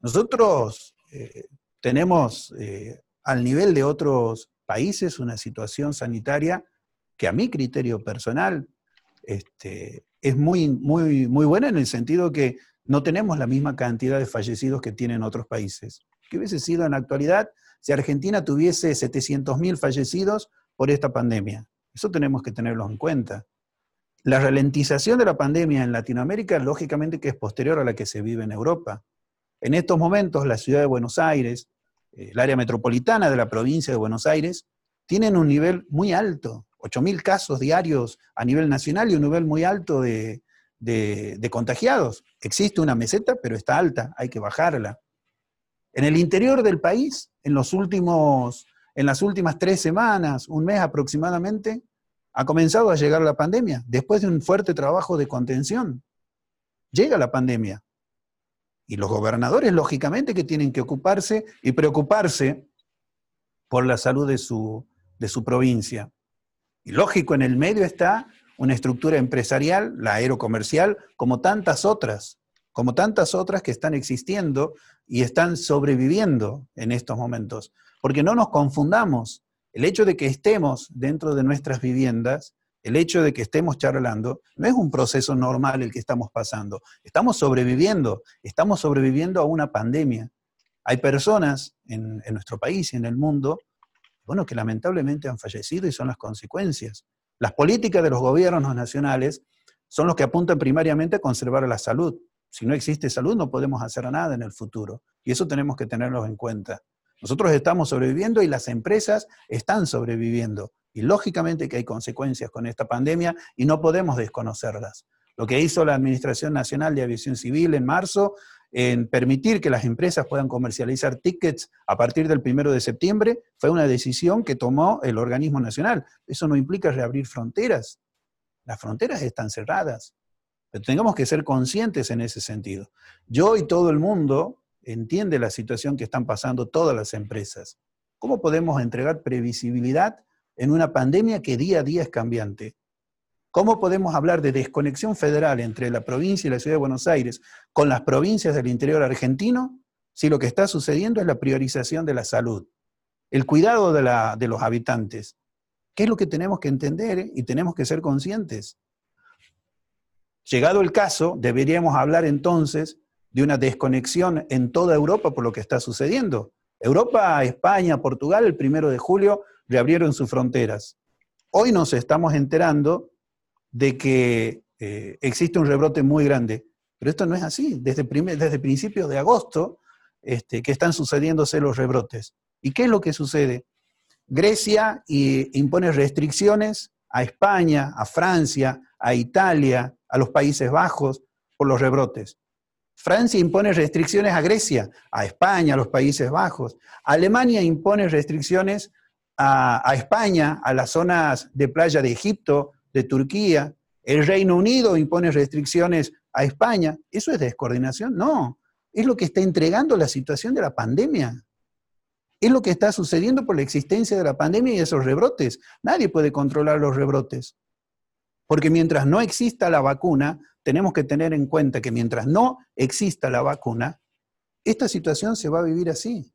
Nosotros eh, tenemos eh, al nivel de otros países una situación sanitaria que a mi criterio personal este, es muy, muy, muy buena en el sentido que no tenemos la misma cantidad de fallecidos que tienen otros países. ¿Qué hubiese sido en la actualidad si Argentina tuviese 700.000 fallecidos por esta pandemia? Eso tenemos que tenerlo en cuenta. La ralentización de la pandemia en Latinoamérica, lógicamente que es posterior a la que se vive en Europa. En estos momentos, la ciudad de Buenos Aires, eh, el área metropolitana de la provincia de Buenos Aires, tienen un nivel muy alto, 8.000 casos diarios a nivel nacional y un nivel muy alto de, contagiados. Existe una meseta, pero está alta, hay que bajarla. En el interior del país, en, los últimos, en las últimas tres semanas, un mes aproximadamente, ha comenzado a llegar la pandemia, después de un fuerte trabajo de contención. Llega la pandemia. Y los gobernadores, lógicamente, que tienen que ocuparse y preocuparse por la salud de su, de su provincia. Y lógico, en el medio está una estructura empresarial, la aerocomercial, como tantas otras, como tantas otras que están existiendo y están sobreviviendo en estos momentos. Porque no nos confundamos, el hecho de que estemos dentro de nuestras viviendas el hecho de que estemos charlando no es un proceso normal el que estamos pasando. Estamos sobreviviendo, estamos sobreviviendo a una pandemia. Hay personas en, nuestro país y en el mundo, bueno, que lamentablemente han fallecido y son las consecuencias. Las políticas de los gobiernos nacionales son los que apuntan primariamente a conservar la salud. Si no existe salud, no podemos hacer nada en el futuro. Y eso tenemos que tenerlo en cuenta. Nosotros estamos sobreviviendo y las empresas están sobreviviendo. Y lógicamente que hay consecuencias con esta pandemia y no podemos desconocerlas. Lo que hizo la Administración Nacional de Aviación Civil en marzo en permitir que las empresas puedan comercializar tickets a partir del primero de septiembre fue una decisión que tomó el organismo nacional. Eso no implica reabrir fronteras. Las fronteras están cerradas. Pero tenemos que ser conscientes en ese sentido. Yo y todo el mundo entiende la situación que están pasando todas las empresas. ¿Cómo podemos entregar previsibilidad en una pandemia que día a día es cambiante. ¿Cómo podemos hablar de desconexión federal entre la provincia y la ciudad de Buenos Aires con las provincias del interior argentino si lo que está sucediendo es la priorización de la salud, el cuidado de, los habitantes? ¿Qué es lo que tenemos que entender y tenemos que ser conscientes? Llegado el caso, deberíamos hablar entonces de una desconexión en toda Europa por lo que está sucediendo. Europa, España, Portugal, el primero de julio reabrieron sus fronteras. Hoy nos estamos enterando de que eh, existe un rebrote muy grande, pero esto no es así. Desde, desde principios de agosto este, que están sucediéndose los rebrotes. ¿Y qué es lo que sucede? Grecia impone restricciones a España, a Francia, a Italia, a los Países Bajos por los rebrotes. Francia impone restricciones a Grecia, a España, a los Países Bajos. Alemania impone restricciones a, España, a las zonas de playa de Egipto, de Turquía. El Reino Unido impone restricciones a España. ¿Eso es descoordinación? No. Es lo que está entregando la situación de la pandemia. Es lo que está sucediendo por la existencia de la pandemia y esos rebrotes. Nadie puede controlar los rebrotes. Porque mientras no exista la vacuna, tenemos que tener en cuenta que mientras no exista la vacuna, esta situación se va a vivir así.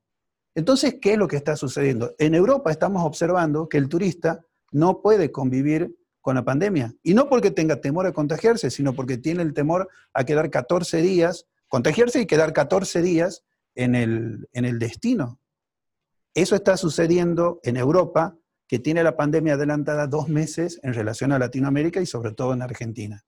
Entonces, ¿qué es lo que está sucediendo? En Europa estamos observando que el turista no puede convivir con la pandemia. Y no porque tenga temor a contagiarse, sino porque tiene el temor a quedar 14 días, contagiarse y quedar 14 días en el, en el destino. Eso está sucediendo en Europa, que tiene la pandemia adelantada dos meses en relación a Latinoamérica y sobre todo en Argentina.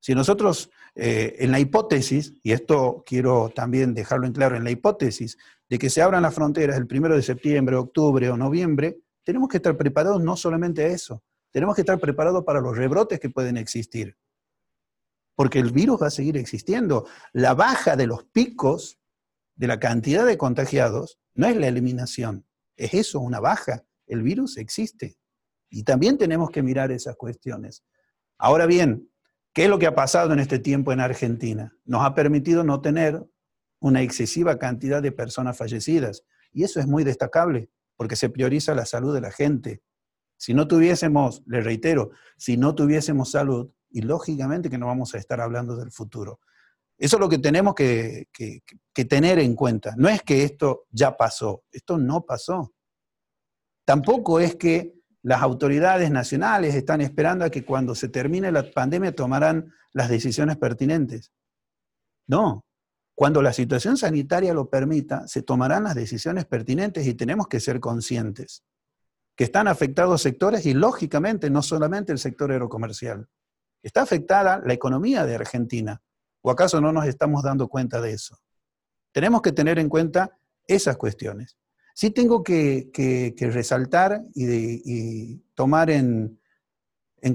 Si nosotros, eh, en la hipótesis, y esto quiero también dejarlo en claro, en la hipótesis de que se abran las fronteras el primero de septiembre, octubre o noviembre, tenemos que estar preparados no solamente a eso, tenemos que estar preparados para los rebrotes que pueden existir. Porque el virus va a seguir existiendo. La baja de los picos de la cantidad de contagiados no es la eliminación, es eso, una baja. El virus existe. Y también tenemos que mirar esas cuestiones. Ahora bien, ¿qué es lo que ha pasado en este tiempo en Argentina? Nos ha permitido no tener una excesiva cantidad de personas fallecidas. Y eso es muy destacable, porque se prioriza la salud de la gente. Si no tuviésemos, le reitero, si no tuviésemos salud, y lógicamente que no vamos a estar hablando del futuro. Eso es lo que tenemos que, que, tener en cuenta. No es que esto ya pasó, esto no pasó. Tampoco es que las autoridades nacionales están esperando a que cuando se termine la pandemia tomarán las decisiones pertinentes. No, cuando la situación sanitaria lo permita, se tomarán las decisiones pertinentes y tenemos que ser conscientes que están afectados sectores y lógicamente no solamente el sector aerocomercial. Está afectada la economía de Argentina. ¿O acaso no nos estamos dando cuenta de eso? Tenemos que tener en cuenta esas cuestiones. Sí tengo que, resaltar y, tomar en,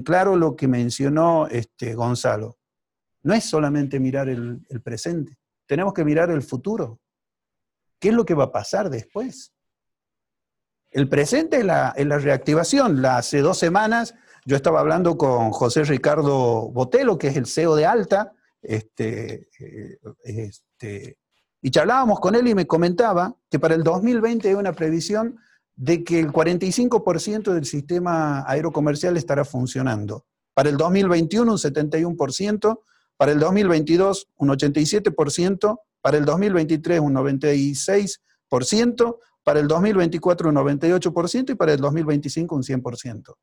claro lo que mencionó este Gonzalo. No es solamente mirar el presente, tenemos que mirar el futuro. ¿Qué es lo que va a pasar después? El presente es la, reactivación. hace dos semanas yo estaba hablando con José Ricardo Botelo, que es el CEO de Alta, este, eh, este, y charlábamos con él y me comentaba que para el 2020 hay una previsión de que el 45% del sistema aerocomercial estará funcionando. Para el 2021 un 71%, para el 2022 un 87%, para el 2023 un 96%, para el 2024 un 98% y para el 2025 un 100%.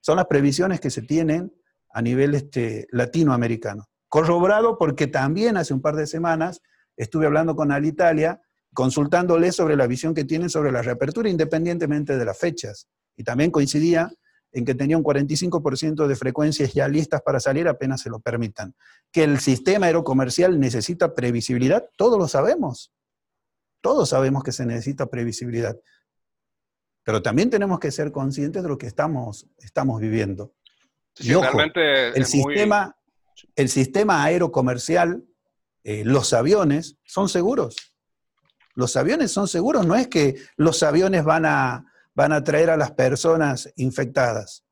Son las previsiones que se tienen a nivel este, latinoamericano. Corroborado porque también hace un par de semanas estuve hablando con Alitalia, consultándole sobre la visión que tienen sobre la reapertura independientemente de las fechas. Y también coincidía en que tenía un 45% de frecuencias ya listas para salir apenas se lo permitan. Que el sistema aerocomercial necesita previsibilidad, todos lo sabemos. Todos sabemos que se necesita previsibilidad. Pero también tenemos que ser conscientes de lo que estamos, estamos viviendo. el, sistema, el sistema aerocomercial, eh, los aviones, son seguros. Los aviones son seguros, no es que los aviones van a, van a traer a las personas infectadas.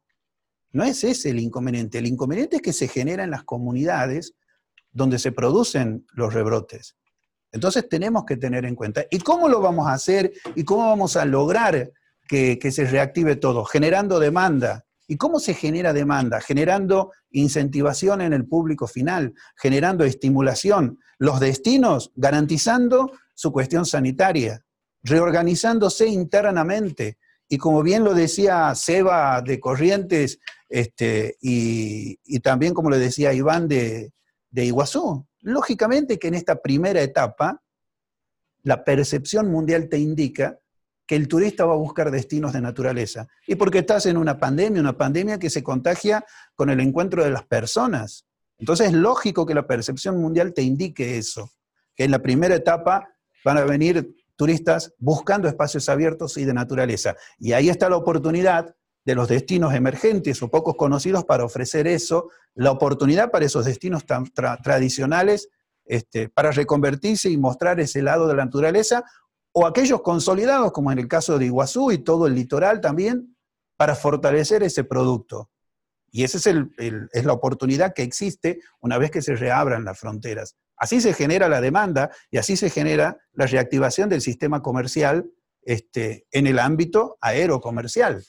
No es ese el inconveniente. El inconveniente es que se genera en las comunidades donde se producen los rebrotes. Entonces tenemos que tener en cuenta. ¿Y cómo lo vamos a hacer? ¿Y cómo vamos a lograr que, se reactive todo? Generando demanda. ¿Y cómo se genera demanda? Generando incentivación en el público final, generando estimulación. Los destinos garantizando su cuestión sanitaria, reorganizándose internamente, y como bien lo decía Seba de Corrientes, este, y, también como le decía Iván de, de Iguazú, lógicamente que en esta primera etapa, la percepción mundial te indica que el turista va a buscar destinos de naturaleza. Y porque estás en una pandemia, una pandemia que se contagia con el encuentro de las personas. Entonces es lógico que la percepción mundial te indique eso, que en la primera etapa van a venir turistas buscando espacios abiertos y de naturaleza. Y ahí está la oportunidad de los destinos emergentes o pocos conocidos para ofrecer eso, la oportunidad para esos destinos tan tradicionales este, para reconvertirse y mostrar ese lado de la naturaleza, o aquellos consolidados, como en el caso de Iguazú y todo el litoral también, para fortalecer ese producto. Y esa es, la oportunidad que existe una vez que se reabran las fronteras. Así se genera la demanda y así se genera la reactivación del sistema comercial este, en el ámbito aerocomercial,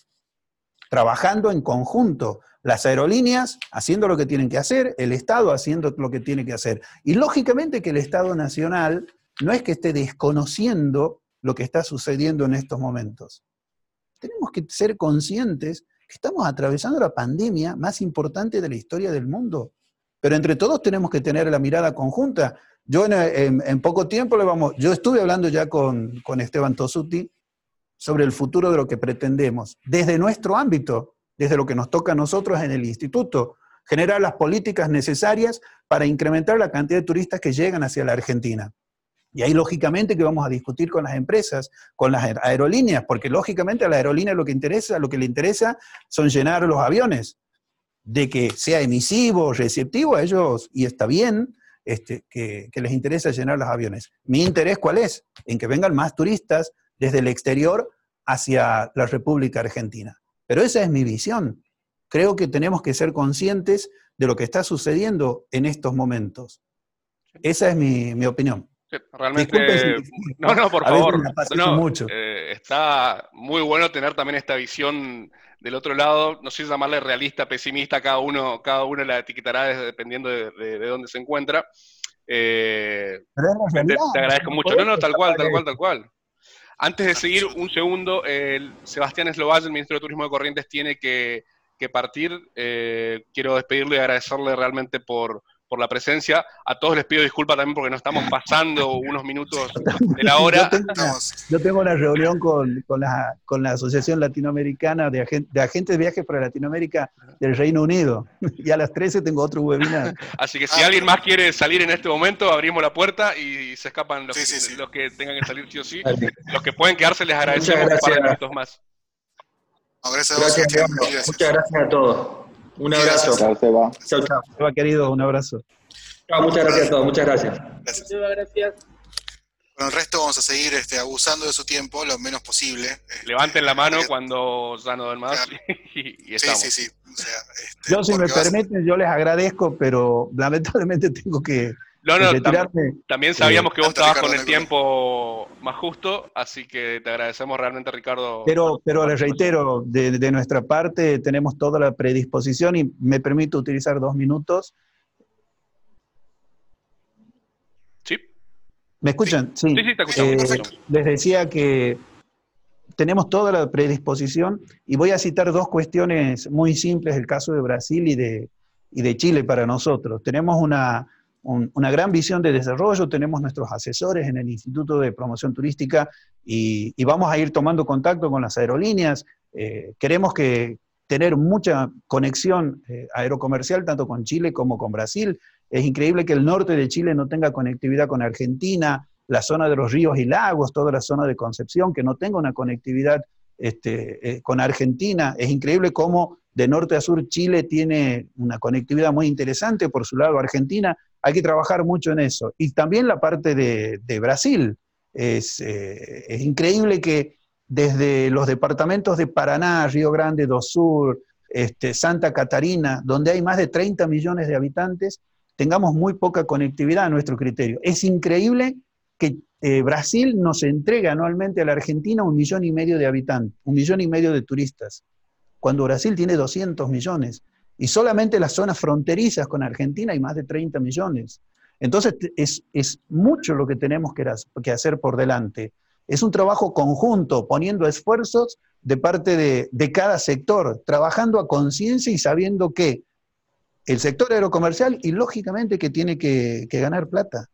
trabajando en conjunto. Las aerolíneas haciendo lo que tienen que hacer, el Estado haciendo lo que tiene que hacer. Y lógicamente que el Estado Nacional no es que esté desconociendo lo que está sucediendo en estos momentos. Tenemos que ser conscientes que estamos atravesando la pandemia más importante de la historia del mundo. Pero entre todos tenemos que tener la mirada conjunta. Yo en, poco tiempo le vamos, yo estuve hablando ya con, con Esteban Tosuti sobre el futuro de lo que pretendemos, desde nuestro ámbito, desde lo que nos toca a nosotros en el instituto, generar las políticas necesarias para incrementar la cantidad de turistas que llegan hacia la Argentina. Y ahí lógicamente que vamos a discutir con las empresas, con las aerolíneas, porque lógicamente a la aerolínea lo que interesa, lo que le interesa son llenar los aviones. De que sea emisivo, receptivo a ellos, y está bien, este, que, que les interesa llenar los aviones. Mi interés cuál es? En que vengan más turistas desde el exterior hacia la República Argentina. Pero esa es mi visión. Creo que tenemos que ser conscientes de lo que está sucediendo en estos momentos. Esa es mi, mi opinión realmente. no, no, por favor. mucho. Eh, está muy bueno tener también esta visión del otro lado. No sé si llamarle realista, pesimista, cada uno, cada uno la etiquetará dependiendo de, dónde se encuentra. Eh, te, agradezco mucho. No, no, tal cual, tal cual, tal cual. Antes de seguir, un segundo, el Sebastián Eslovalle, el ministro de Turismo de Corrientes, tiene que, partir. Eh, quiero despedirle y agradecerle realmente por, por la presencia. A todos les pido disculpas también porque no estamos pasando unos minutos [LAUGHS] de la hora. Yo tengo, una reunión con, la, con la Asociación Latinoamericana de, de, Agentes de Viajes para Latinoamérica del Reino Unido. [LAUGHS] Y a las 13 tengo otro webinar. Así que si alguien más quiere salir en este momento, abrimos la puerta y se escapan los, que, los que tengan que salir sí o sí. Los que pueden quedarse les agradecemos un par de minutos más. gracias, Muchas gracias a todos. Un abrazo. Chao, Seba. Chao, chao. Seba, querido, un abrazo. Chao, muchas gracias a todos. Muchas gracias. Gracias. Seba, gracias. Bueno, el resto vamos a seguir este, abusando de su tiempo lo menos posible. Este, Levanten la mano cuando ya no den más [LAUGHS] y, estamos. Sí, sí, sí. este, yo, si me permiten, yo les agradezco, pero lamentablemente tengo que, no, no, también sabíamos que vos estabas con el tiempo más justo, así que te agradecemos realmente, Ricardo. Pero, pero les reitero, de, nuestra parte tenemos toda la predisposición y me permito utilizar dos minutos. Sí. ¿Me escuchan? Sí, sí, sí, te escuchamos. Eh, les decía que tenemos toda la predisposición y voy a citar dos cuestiones muy simples, el caso de Brasil y de, y de Chile para nosotros. Tenemos una una gran visión de desarrollo, tenemos nuestros asesores en el Instituto de Promoción Turística y, vamos a ir tomando contacto con las aerolíneas. Eh, queremos que tener mucha conexión eh, aerocomercial tanto con Chile como con Brasil. Es increíble que el norte de Chile no tenga conectividad con Argentina, la zona de los ríos y lagos, toda la zona de Concepción, que no tenga una conectividad este, eh, con Argentina. Es increíble cómo de norte a sur Chile tiene una conectividad muy interesante, por su lado Argentina, hay que trabajar mucho en eso. Y también la parte de, Brasil. Es, eh, es, increíble que desde los departamentos de Paraná, Río Grande do Sur, este, Santa Catarina, donde hay más de 30 millones de habitantes, tengamos muy poca conectividad a nuestro criterio. Es increíble que eh, Brasil nos entrega anualmente a la Argentina un millón y medio de habitantes, un millón y medio de turistas, cuando Brasil tiene 200 millones. Y solamente las zonas fronterizas con Argentina hay más de 30 millones. Entonces es, es mucho lo que tenemos que, que, hacer por delante. Es un trabajo conjunto, poniendo esfuerzos de parte de, de cada sector, trabajando a conciencia y sabiendo que el sector aerocomercial y lógicamente que tiene que, que ganar plata.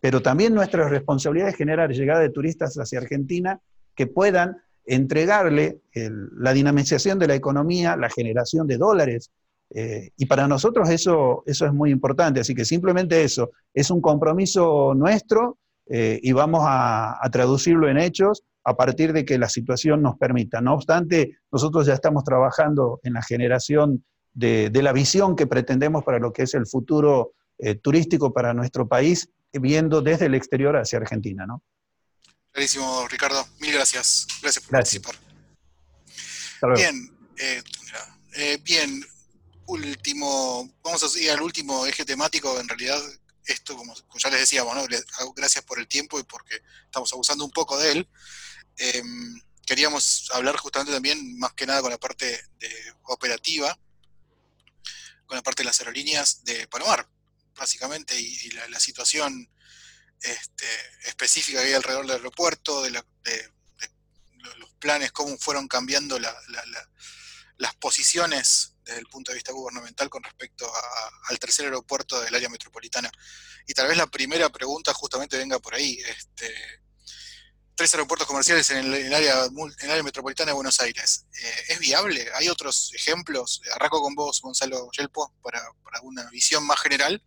Pero también nuestra responsabilidad es generar llegada de turistas hacia Argentina que puedan entregarle la dinamización de la economía, la generación de dólares, eh, y para nosotros eso, eso es muy importante, así que simplemente eso, es un compromiso nuestro eh, y vamos a, traducirlo en hechos a partir de que la situación nos permita. No obstante, nosotros ya estamos trabajando en la generación de, la visión que pretendemos para lo que es el futuro eh, turístico para nuestro país, viendo desde el exterior hacia Argentina. ¿no? Clarísimo, Ricardo. Mil gracias. Gracias por participar. Bien, bien, último, vamos a ir al último eje temático, en realidad esto, como, ya les decíamos, gracias por el tiempo y porque estamos abusando un poco de él. Em, queríamos hablar justamente también, más que nada, con la parte de operativa, con la parte de las aerolíneas de Palomar, básicamente, y, la, situación este, específica que hay alrededor del aeropuerto, de, los planes, cómo fueron cambiando las posiciones desde el punto de vista gubernamental con respecto al tercer aeropuerto del área metropolitana. Y tal vez la primera pregunta justamente venga por ahí. Este, tres aeropuertos comerciales en el, área, en área metropolitana de Buenos Aires. Eh, ¿Es viable? ¿Hay otros ejemplos? Arranco con vos, Gonzalo Yelpo, para, para una visión más general.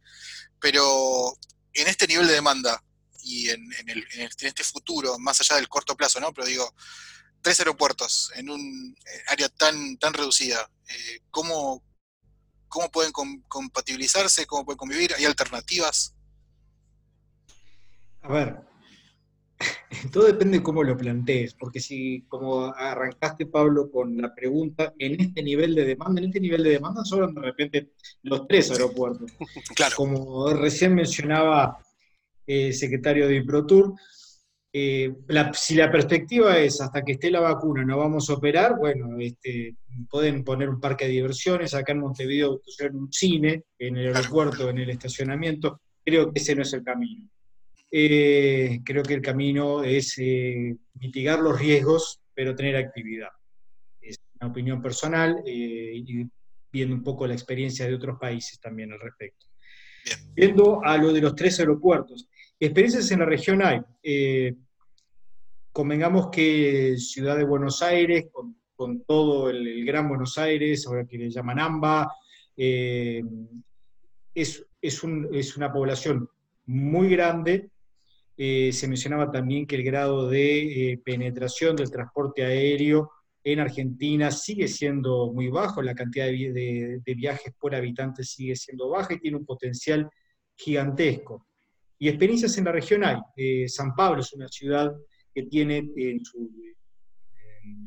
Pero en este nivel de demanda y en, este futuro, más allá del corto plazo, ¿no? Pero digo, tres aeropuertos en un eh, área tan, tan reducida, eh, ¿cómo, pueden compatibilizarse? ¿Cómo pueden convivir? ¿Hay alternativas? A ver, [LAUGHS] todo depende de cómo lo plantees, porque si, como arrancaste, Pablo, con la pregunta, en este nivel de demanda, en este nivel de demanda sobran de repente los tres aeropuertos. [LAUGHS] Claro. Como recién mencionaba el eh, secretario de IPROTUR, eh, si la perspectiva es hasta que esté la vacuna no vamos a operar, bueno, este, pueden poner un parque de diversiones, acá en Montevideo pusieron un cine, en el aeropuerto, en el estacionamiento, creo que ese no es el camino. Eh, creo que el camino es eh, mitigar los riesgos, pero tener actividad. Es una opinión personal y viendo un poco la experiencia de otros países también al respecto. Viendo a lo de los tres aeropuertos, Experiencias en la región hay. Eh, convengamos que Ciudad de Buenos Aires, con, todo el, Gran Buenos Aires, ahora que le llaman AMBA, eh, es, una población muy grande. Eh, se mencionaba también que el grado de penetración del transporte aéreo en Argentina sigue siendo muy bajo, la cantidad de, viajes por habitante sigue siendo baja y tiene un potencial gigantesco. Y experiencias en la región hay. Eh, San Pablo es una ciudad que tiene en,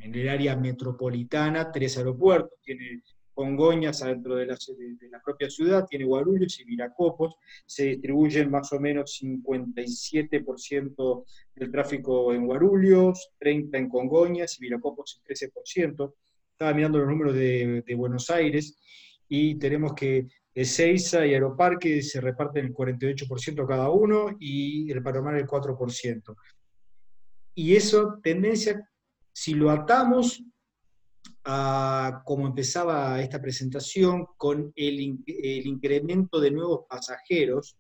el área metropolitana tres aeropuertos, tiene Congoñas adentro de la, de, la, propia ciudad, tiene Guarulhos y Viracopos, se distribuyen más o menos 57% del tráfico en Guarulhos, 30% en Congoñas y Viracopos el 13%. Estaba mirando los números de, de Buenos Aires y tenemos que Ezeiza y Aeroparque se reparten el 48% cada uno y el Palomar el 4%. Y eso, tendencia, si lo atamos a como empezaba esta presentación, con el, incremento de nuevos pasajeros,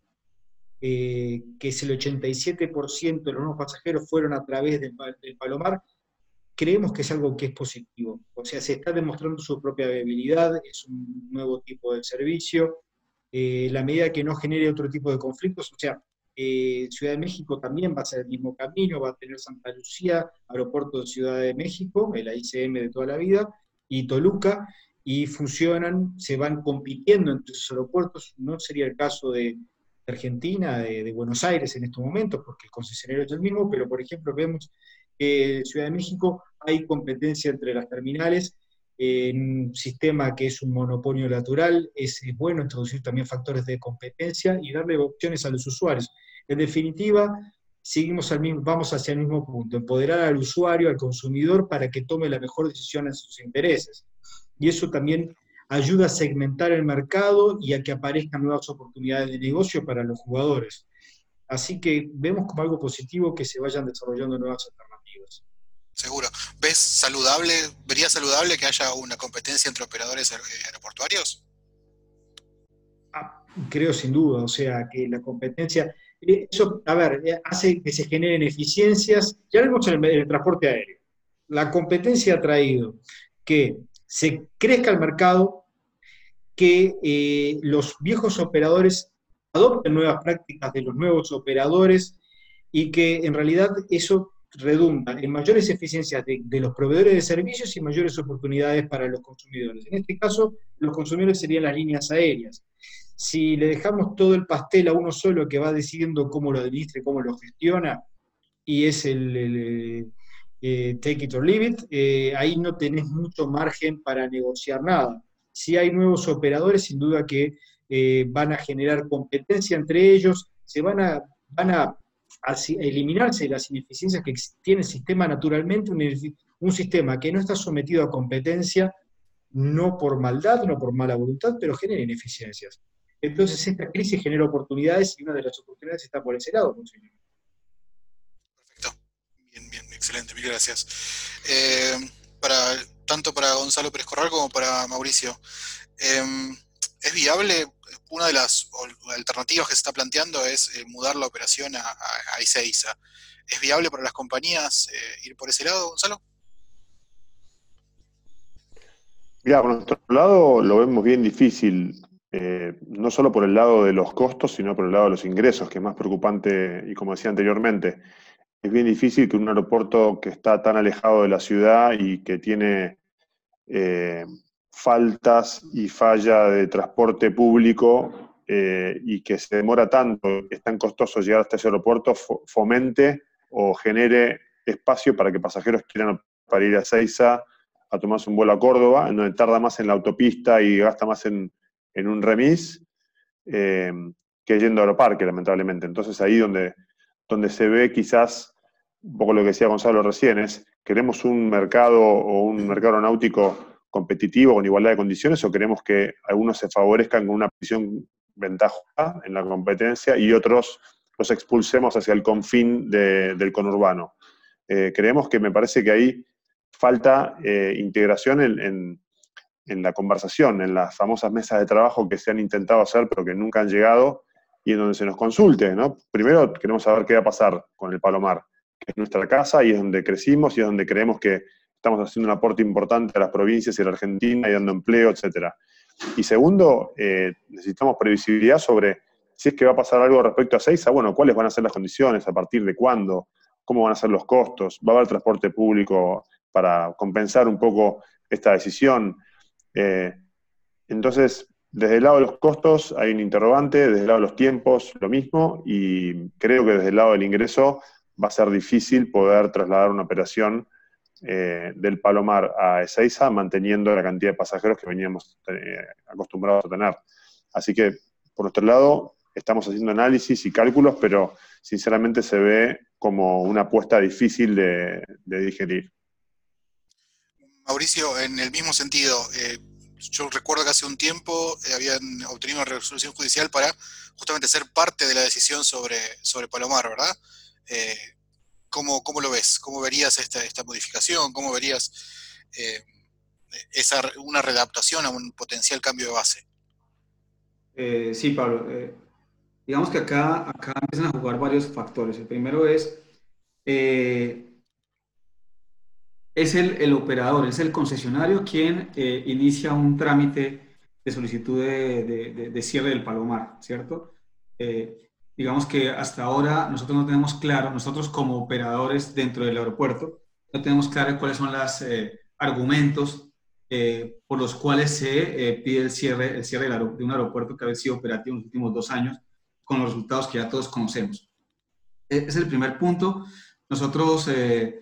eh, que es el 87% de los nuevos pasajeros fueron a través del, del Palomar, creemos que es algo que es positivo. O sea, se está demostrando su propia viabilidad, es un nuevo tipo de servicio. Eh, la medida que no genere otro tipo de conflictos, o sea, eh, Ciudad de México también va a ser el mismo camino, va a tener Santa Lucía, Aeropuerto de Ciudad de México, el ICM de toda la vida, y Toluca, y funcionan, se van compitiendo entre sus aeropuertos. No sería el caso de, Argentina, de, de, Buenos Aires en estos momentos, porque el concesionario es el mismo, pero por ejemplo vemos en Ciudad de México hay competencia entre las terminales, en un sistema que es un monopolio natural, es bueno introducir también factores de competencia y darle opciones a los usuarios. En definitiva, seguimos al mismo, vamos hacia el mismo punto, empoderar al usuario, al consumidor, para que tome la mejor decisión en sus intereses. Y eso también ayuda a segmentar el mercado y a que aparezcan nuevas oportunidades de negocio para los jugadores. Así que vemos como algo positivo que se vayan desarrollando nuevas alternativas. Seguro. ¿Ves saludable, verías saludable que haya una competencia entre operadores aeroportuarios? Ah, creo sin duda, o sea, que la competencia, eh, eso, a ver, eh, hace que se generen eficiencias, ya vemos en el, transporte aéreo. La competencia ha traído que se crezca el mercado, que eh, los viejos operadores adopten nuevas prácticas de los nuevos operadores y que en realidad eso redunda en mayores eficiencias de, los proveedores de servicios y mayores oportunidades para los consumidores. En este caso, los consumidores serían las líneas aéreas. Si le dejamos todo el pastel a uno solo que va decidiendo cómo lo administra y cómo lo gestiona, y es el, eh, take it or leave it, eh, ahí no tenés mucho margen para negociar nada. Si hay nuevos operadores, sin duda que eh, van a generar competencia entre ellos, se van a, van a, eliminarse las ineficiencias que tiene el sistema naturalmente, un, sistema que no está sometido a competencia no por maldad, no por mala voluntad, pero genera ineficiencias. Entonces esta crisis genera oportunidades y una de las oportunidades está por ese lado. Perfecto. Bien, bien, excelente, mil gracias. Eh, para, tanto para Gonzalo Pérez Corral como para Mauricio, em, ¿es viable? Una de las alternativas que se está planteando es eh, mudar la operación a, a, Ezeiza. ¿Es viable para las compañías eh, ir por ese lado, Gonzalo? Mira, por nuestro lado lo vemos bien difícil. Eh, no solo por el lado de los costos, sino por el lado de los ingresos, que es más preocupante, y como decía anteriormente, es bien difícil que un aeropuerto que está tan alejado de la ciudad y que tiene faltas y falla de transporte público eh, y que se demora tanto, es tan costoso llegar hasta ese aeropuerto, fomente o genere espacio para que pasajeros quieran para ir a Seiza a tomarse un vuelo a Córdoba, en donde tarda más en la autopista y gasta más en, en un remis eh, que yendo a Aeroparque, lamentablemente. Entonces ahí donde, donde se ve quizás, un poco lo que decía Gonzalo recién, es, ¿queremos un mercado o un mercado aeronáutico competitivo con igualdad de condiciones o queremos que algunos se favorezcan con una posición ventajosa en la competencia y otros los expulsemos hacia el confín del conurbano? Eh, creemos que me parece que ahí falta eh, integración en, en la conversación, en las famosas mesas de trabajo que se han intentado hacer pero que nunca han llegado y en donde se nos consulte, ¿no? Primero queremos saber qué va a pasar con el Palomar, que es nuestra casa y es donde crecimos y es donde creemos que estamos haciendo un aporte importante a las provincias y a la Argentina y dando empleo, etc. Y segundo, eh, necesitamos previsibilidad sobre si es que va a pasar algo respecto a Seiza, bueno, cuáles van a ser las condiciones, a partir de cuándo, cómo van a ser los costos, va a haber transporte público para compensar un poco esta decisión, eh, entonces, desde el lado de los costos hay un interrogante, desde el lado de los tiempos lo mismo, y creo que desde el lado del ingreso va a ser difícil poder trasladar una operación eh, del Palomar a Ezeiza manteniendo la cantidad de pasajeros que veníamos eh, acostumbrados a tener. Así que, por nuestro lado, estamos haciendo análisis y cálculos, pero sinceramente se ve como una apuesta difícil de digerir. Mauricio, en el mismo sentido, eh, yo recuerdo que hace un tiempo eh, habían obtenido una resolución judicial para justamente ser parte de la decisión sobre, sobre Palomar, ¿verdad? ¿Cómo, lo ves? ¿Cómo verías esta, esta modificación? ¿Cómo verías esa, una readaptación a un potencial cambio de base? sí, Pablo. digamos que acá, acá empiezan a jugar varios factores. El primero es es el, operador, es el concesionario quien eh, inicia un trámite de solicitud de, cierre del Palomar, ¿cierto? Eh, digamos que hasta ahora nosotros no tenemos claro, nosotros como operadores dentro del aeropuerto, no tenemos claro cuáles son los eh, argumentos por los cuales se pide el cierre, el cierre de un aeropuerto que ha sido operativo en los últimos dos años, con los resultados que ya todos conocemos. E, es el primer punto. Nosotros eh,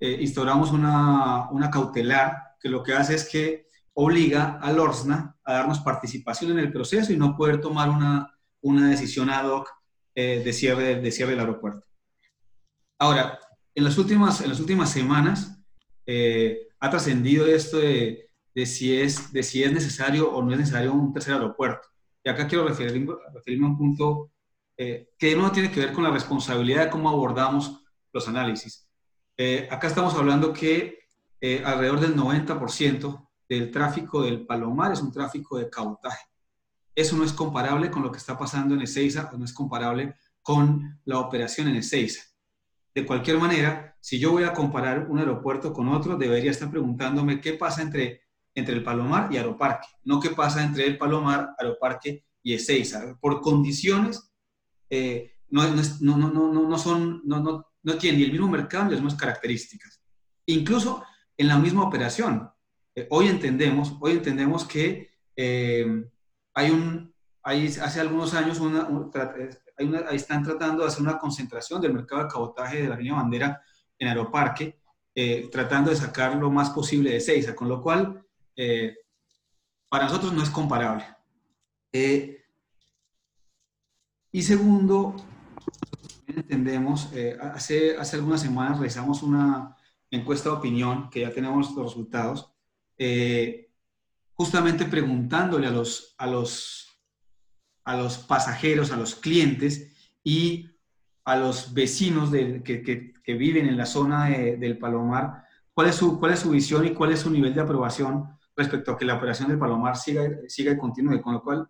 instauramos una, una, cautelar que lo que hace es que obliga al ORSNA a darnos participación en el proceso y no poder tomar una, una decisión ad hoc eh, de, cierre, de cierre del aeropuerto. Ahora, en las últimas, en las últimas semanas eh, ha trascendido esto de, de, si es, de si es necesario o no es necesario un tercer aeropuerto. Y acá quiero referirme, referirme a un punto que no tiene que ver con la responsabilidad de cómo abordamos los análisis. Eh, acá estamos hablando que eh, alrededor del 90% del tráfico del Palomar es un tráfico de cabotaje. Eso no es comparable con lo que está pasando en Ezeiza, no es comparable con la operación en Ezeiza. De cualquier manera, si yo voy a comparar un aeropuerto con otro, debería estar preguntándome qué pasa entre, entre el Palomar y Aeroparque, no qué pasa entre el Palomar, Aeroparque y Ezeiza. Por condiciones, eh, no, no, no, no, no, son, no, no tienen ni el mismo mercado ni las mismas características. Incluso en la misma operación. Eh, hoy entendemos, hoy entendemos que eh, hay un, hay, hace algunos años una, ahí están tratando de hacer una concentración del mercado de cabotaje de la línea bandera en Aeroparque, eh, tratando de sacar lo más posible de Seiza, con lo cual para nosotros no es comparable. y segundo, entendemos, eh, hace, hace algunas semanas realizamos una encuesta de opinión, que ya tenemos los resultados, eh, justamente preguntándole a los, a los, a los pasajeros, a los clientes y a los vecinos que, viven en la zona del Palomar, cuál es, su, cuál es su visión y cuál es su nivel de aprobación respecto a que la operación del Palomar siga, siga y continúe, con lo cual,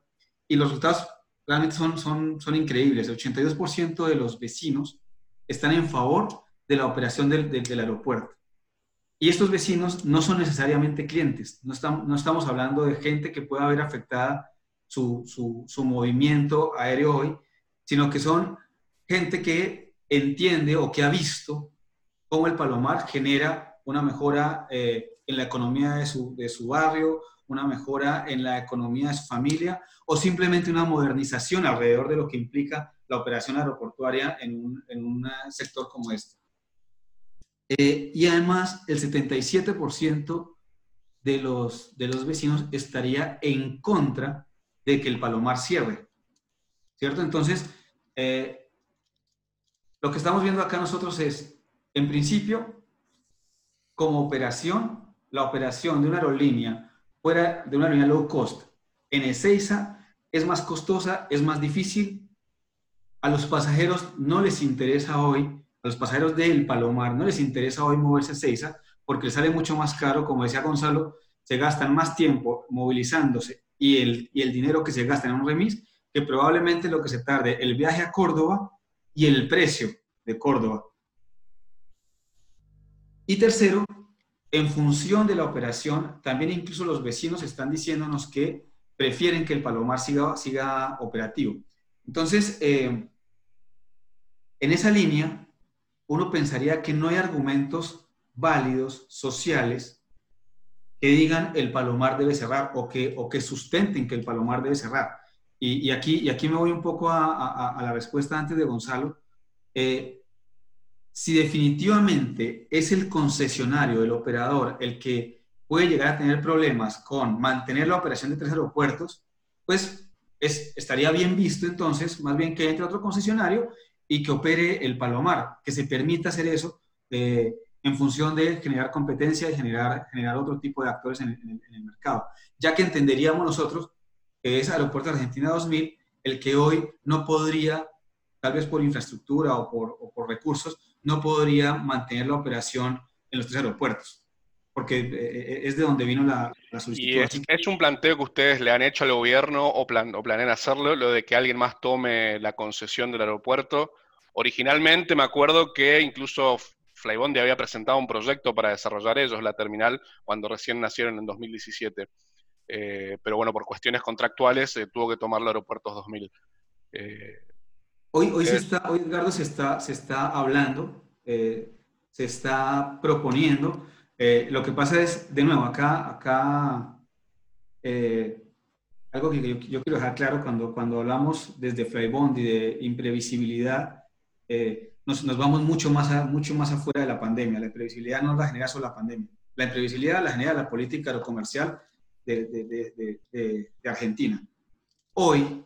y los resultados realmente son, son, son increíbles. El 82% de los vecinos están en favor de la operación del, del, aeropuerto. Y estos vecinos no son necesariamente clientes, no estamos, hablando de gente que pueda haber afectada su, movimiento aéreo hoy, sino que son gente que entiende o que ha visto cómo el Palomar genera una mejora eh, en la economía de su, barrio, una mejora en la economía de su familia o simplemente una modernización alrededor de lo que implica la operación aeroportuaria en en un sector como este. Eh, y además, el 77% de los, de los vecinos estaría en contra de que el Palomar cierre. ¿Cierto? Entonces, eh, lo que estamos viendo acá nosotros es, en principio, como operación, la operación de una aerolínea fuera de una aerolínea low cost en Ezeiza es más costosa, es más difícil. A los pasajeros no les interesa hoy, a los pasajeros del Palomar no les interesa hoy moverse a Ezeiza porque les sale mucho más caro, como decía Gonzalo, se gastan más tiempo movilizándose y el, y el dinero que se gasta en un remis que probablemente lo que se tarde el viaje a Córdoba y el precio de Córdoba. Y tercero, en función de la operación, también incluso los vecinos están diciéndonos que prefieren que el Palomar siga, siga operativo. Entonces, eh, en esa línea, uno pensaría que no hay argumentos válidos, sociales, que digan el Palomar debe cerrar o que, o que sustenten que el Palomar debe cerrar. Y, aquí, y aquí me voy un poco a, la respuesta antes de Gonzalo. Eh, si definitivamente es el concesionario, el operador, el que puede llegar a tener problemas con mantener la operación de tres aeropuertos, pues es, estaría bien visto entonces, más bien que entre otro concesionario y que opere el Palomar, que se permita hacer eso eh, en función de generar competencia y generar, generar otro tipo de actores en el, mercado, ya que entenderíamos nosotros que es Aeropuerto Argentina 2000 el que hoy no podría, tal vez por infraestructura o por, o por recursos, no podría mantener la operación en los tres aeropuertos porque eh, eh, es de donde vino la, la solicitud. ¿Y es, un planteo que ustedes le han hecho al gobierno o, plan, o planean hacerlo, lo de que alguien más tome la concesión del aeropuerto? Originalmente me acuerdo que incluso Flybondi había presentado un proyecto para desarrollar ellos la terminal cuando recién nacieron en 2017. Eh, pero bueno, por cuestiones contractuales tuvo que tomar el aeropuerto 2000. hoy, hoy, se está, hoy, Edgardo, se está, se está hablando, se está proponiendo eh, lo que pasa es, de nuevo, acá, acá eh, algo que yo, quiero dejar claro cuando, cuando hablamos desde Flybond y de imprevisibilidad, eh, nos, nos, vamos mucho más, mucho más afuera de la pandemia. La imprevisibilidad no la genera solo la pandemia. La imprevisibilidad la genera la política comercial de, de, de, de, Argentina. Hoy,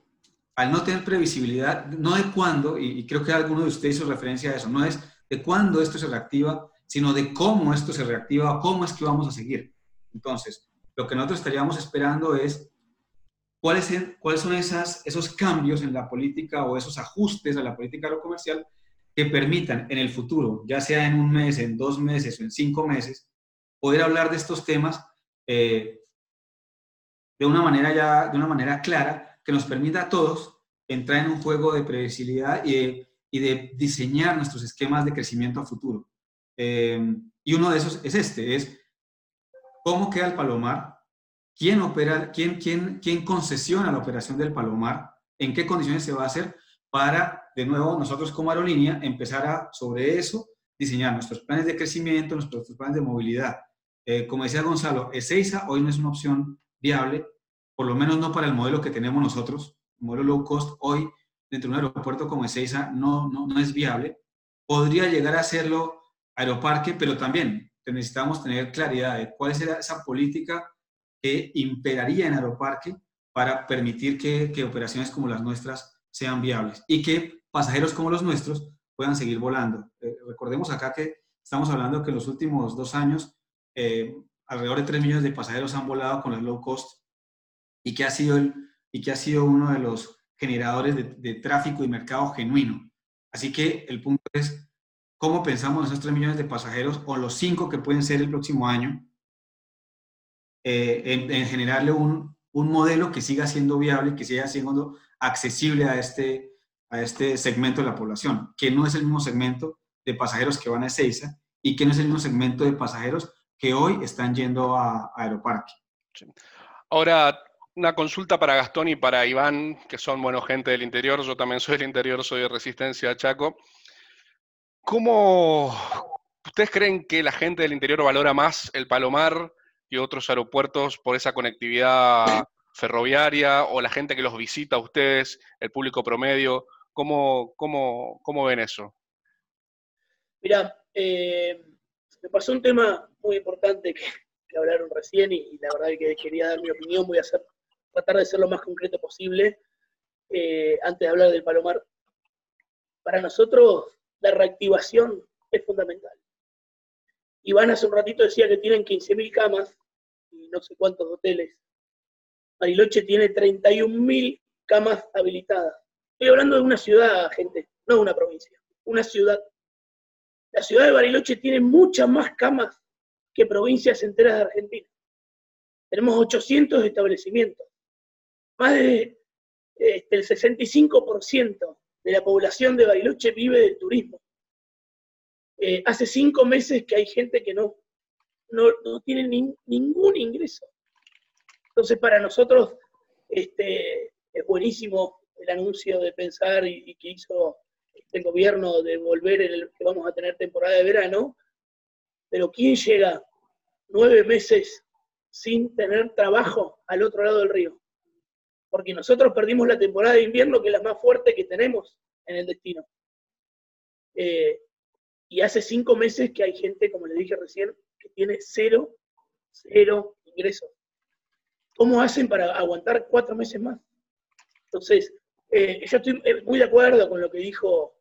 al no tener previsibilidad, no de cuándo, y, y creo que alguno de ustedes hizo referencia a eso, no es de cuándo esto se reactiva, sino de cómo esto se reactiva, cómo es que vamos a seguir. Entonces, lo que nosotros estaríamos esperando es cuáles, son esos cambios en la política o esos ajustes a la política agrocomercial que permitan en el futuro, ya sea en un mes, en dos meses o en cinco meses, poder hablar de estos temas eh, de, una manera ya, de una manera clara que nos permita a todos entrar en un juego de previsibilidad y y de diseñar nuestros esquemas de crecimiento a futuro. Em, y uno de esos es este, es cómo queda el Palomar, quién opera, quién, quién, quién concesiona la operación del Palomar, en qué condiciones se va a hacer para, de nuevo, nosotros como aerolínea empezar a, sobre eso, diseñar nuestros planes de crecimiento, nuestros planes de movilidad. Eh, como decía Gonzalo, Ezeiza hoy no es una opción viable, por lo menos no para el modelo que tenemos nosotros, el modelo low cost hoy dentro de un aeropuerto como Ezeiza no, no, no es viable. Podría llegar a serlo Aeroparque, pero también necesitamos tener claridad de cuál será esa política que imperaría en Aeroparque para permitir que, operaciones como las nuestras sean viables y que pasajeros como los nuestros puedan seguir volando. Eh, recordemos acá que estamos hablando que en los últimos dos años eh, alrededor de 3 millones de pasajeros han volado con el low cost y que ha sido, el, y que ha sido uno de los generadores de, de tráfico y mercado genuino. Así que el punto es, ¿cómo pensamos esos 3 millones de pasajeros o los 5 que pueden ser el próximo año eh, en, generarle un, un, modelo que siga siendo viable, que siga siendo accesible a este, a este segmento de la población, que no es el mismo segmento de pasajeros que van a Ezeiza y que no es el mismo segmento de pasajeros que hoy están yendo a, Aeroparque. Ahora, una consulta para Gastón y para Iván, que son, bueno, gente del interior, yo también soy del interior, soy de Resistencia Chaco. ¿Cómo ustedes creen que la gente del interior valora más el Palomar y otros aeropuertos por esa conectividad ferroviaria o la gente que los visita ustedes, el público promedio? ¿Cómo, cómo, cómo ven eso? Mira, eh, me pasó un tema muy importante que, hablaron recién y, la verdad que quería dar mi opinión, voy a hacer, tratar de ser lo más concreto posible eh, antes de hablar del Palomar. Para nosotros la reactivación es fundamental. Iván hace un ratito decía que tienen 15.000 camas y no sé cuántos hoteles. Bariloche tiene 31.000 camas habilitadas. Estoy hablando de una ciudad, gente, no de una provincia, una ciudad. La ciudad de Bariloche tiene muchas más camas que provincias enteras de Argentina. Tenemos 800 establecimientos. Más de este, el 65% de la población de Bariloche vive del turismo. Eh, hace cinco meses que hay gente que no, no, tiene ningún ingreso. Entonces, para nosotros este, es buenísimo el anuncio de pensar y, que hizo el gobierno de volver el que vamos a tener temporada de verano, pero ¿quién llega nueve meses sin tener trabajo al otro lado del río? Porque nosotros perdimos la temporada de invierno, que es la más fuerte que tenemos en el destino. Eh, y hace cinco meses que hay gente, como le dije recién, que tiene cero, cero ingresos. ¿Cómo hacen para aguantar cuatro meses más? Entonces, eh, yo estoy eh, muy de acuerdo con lo que dijo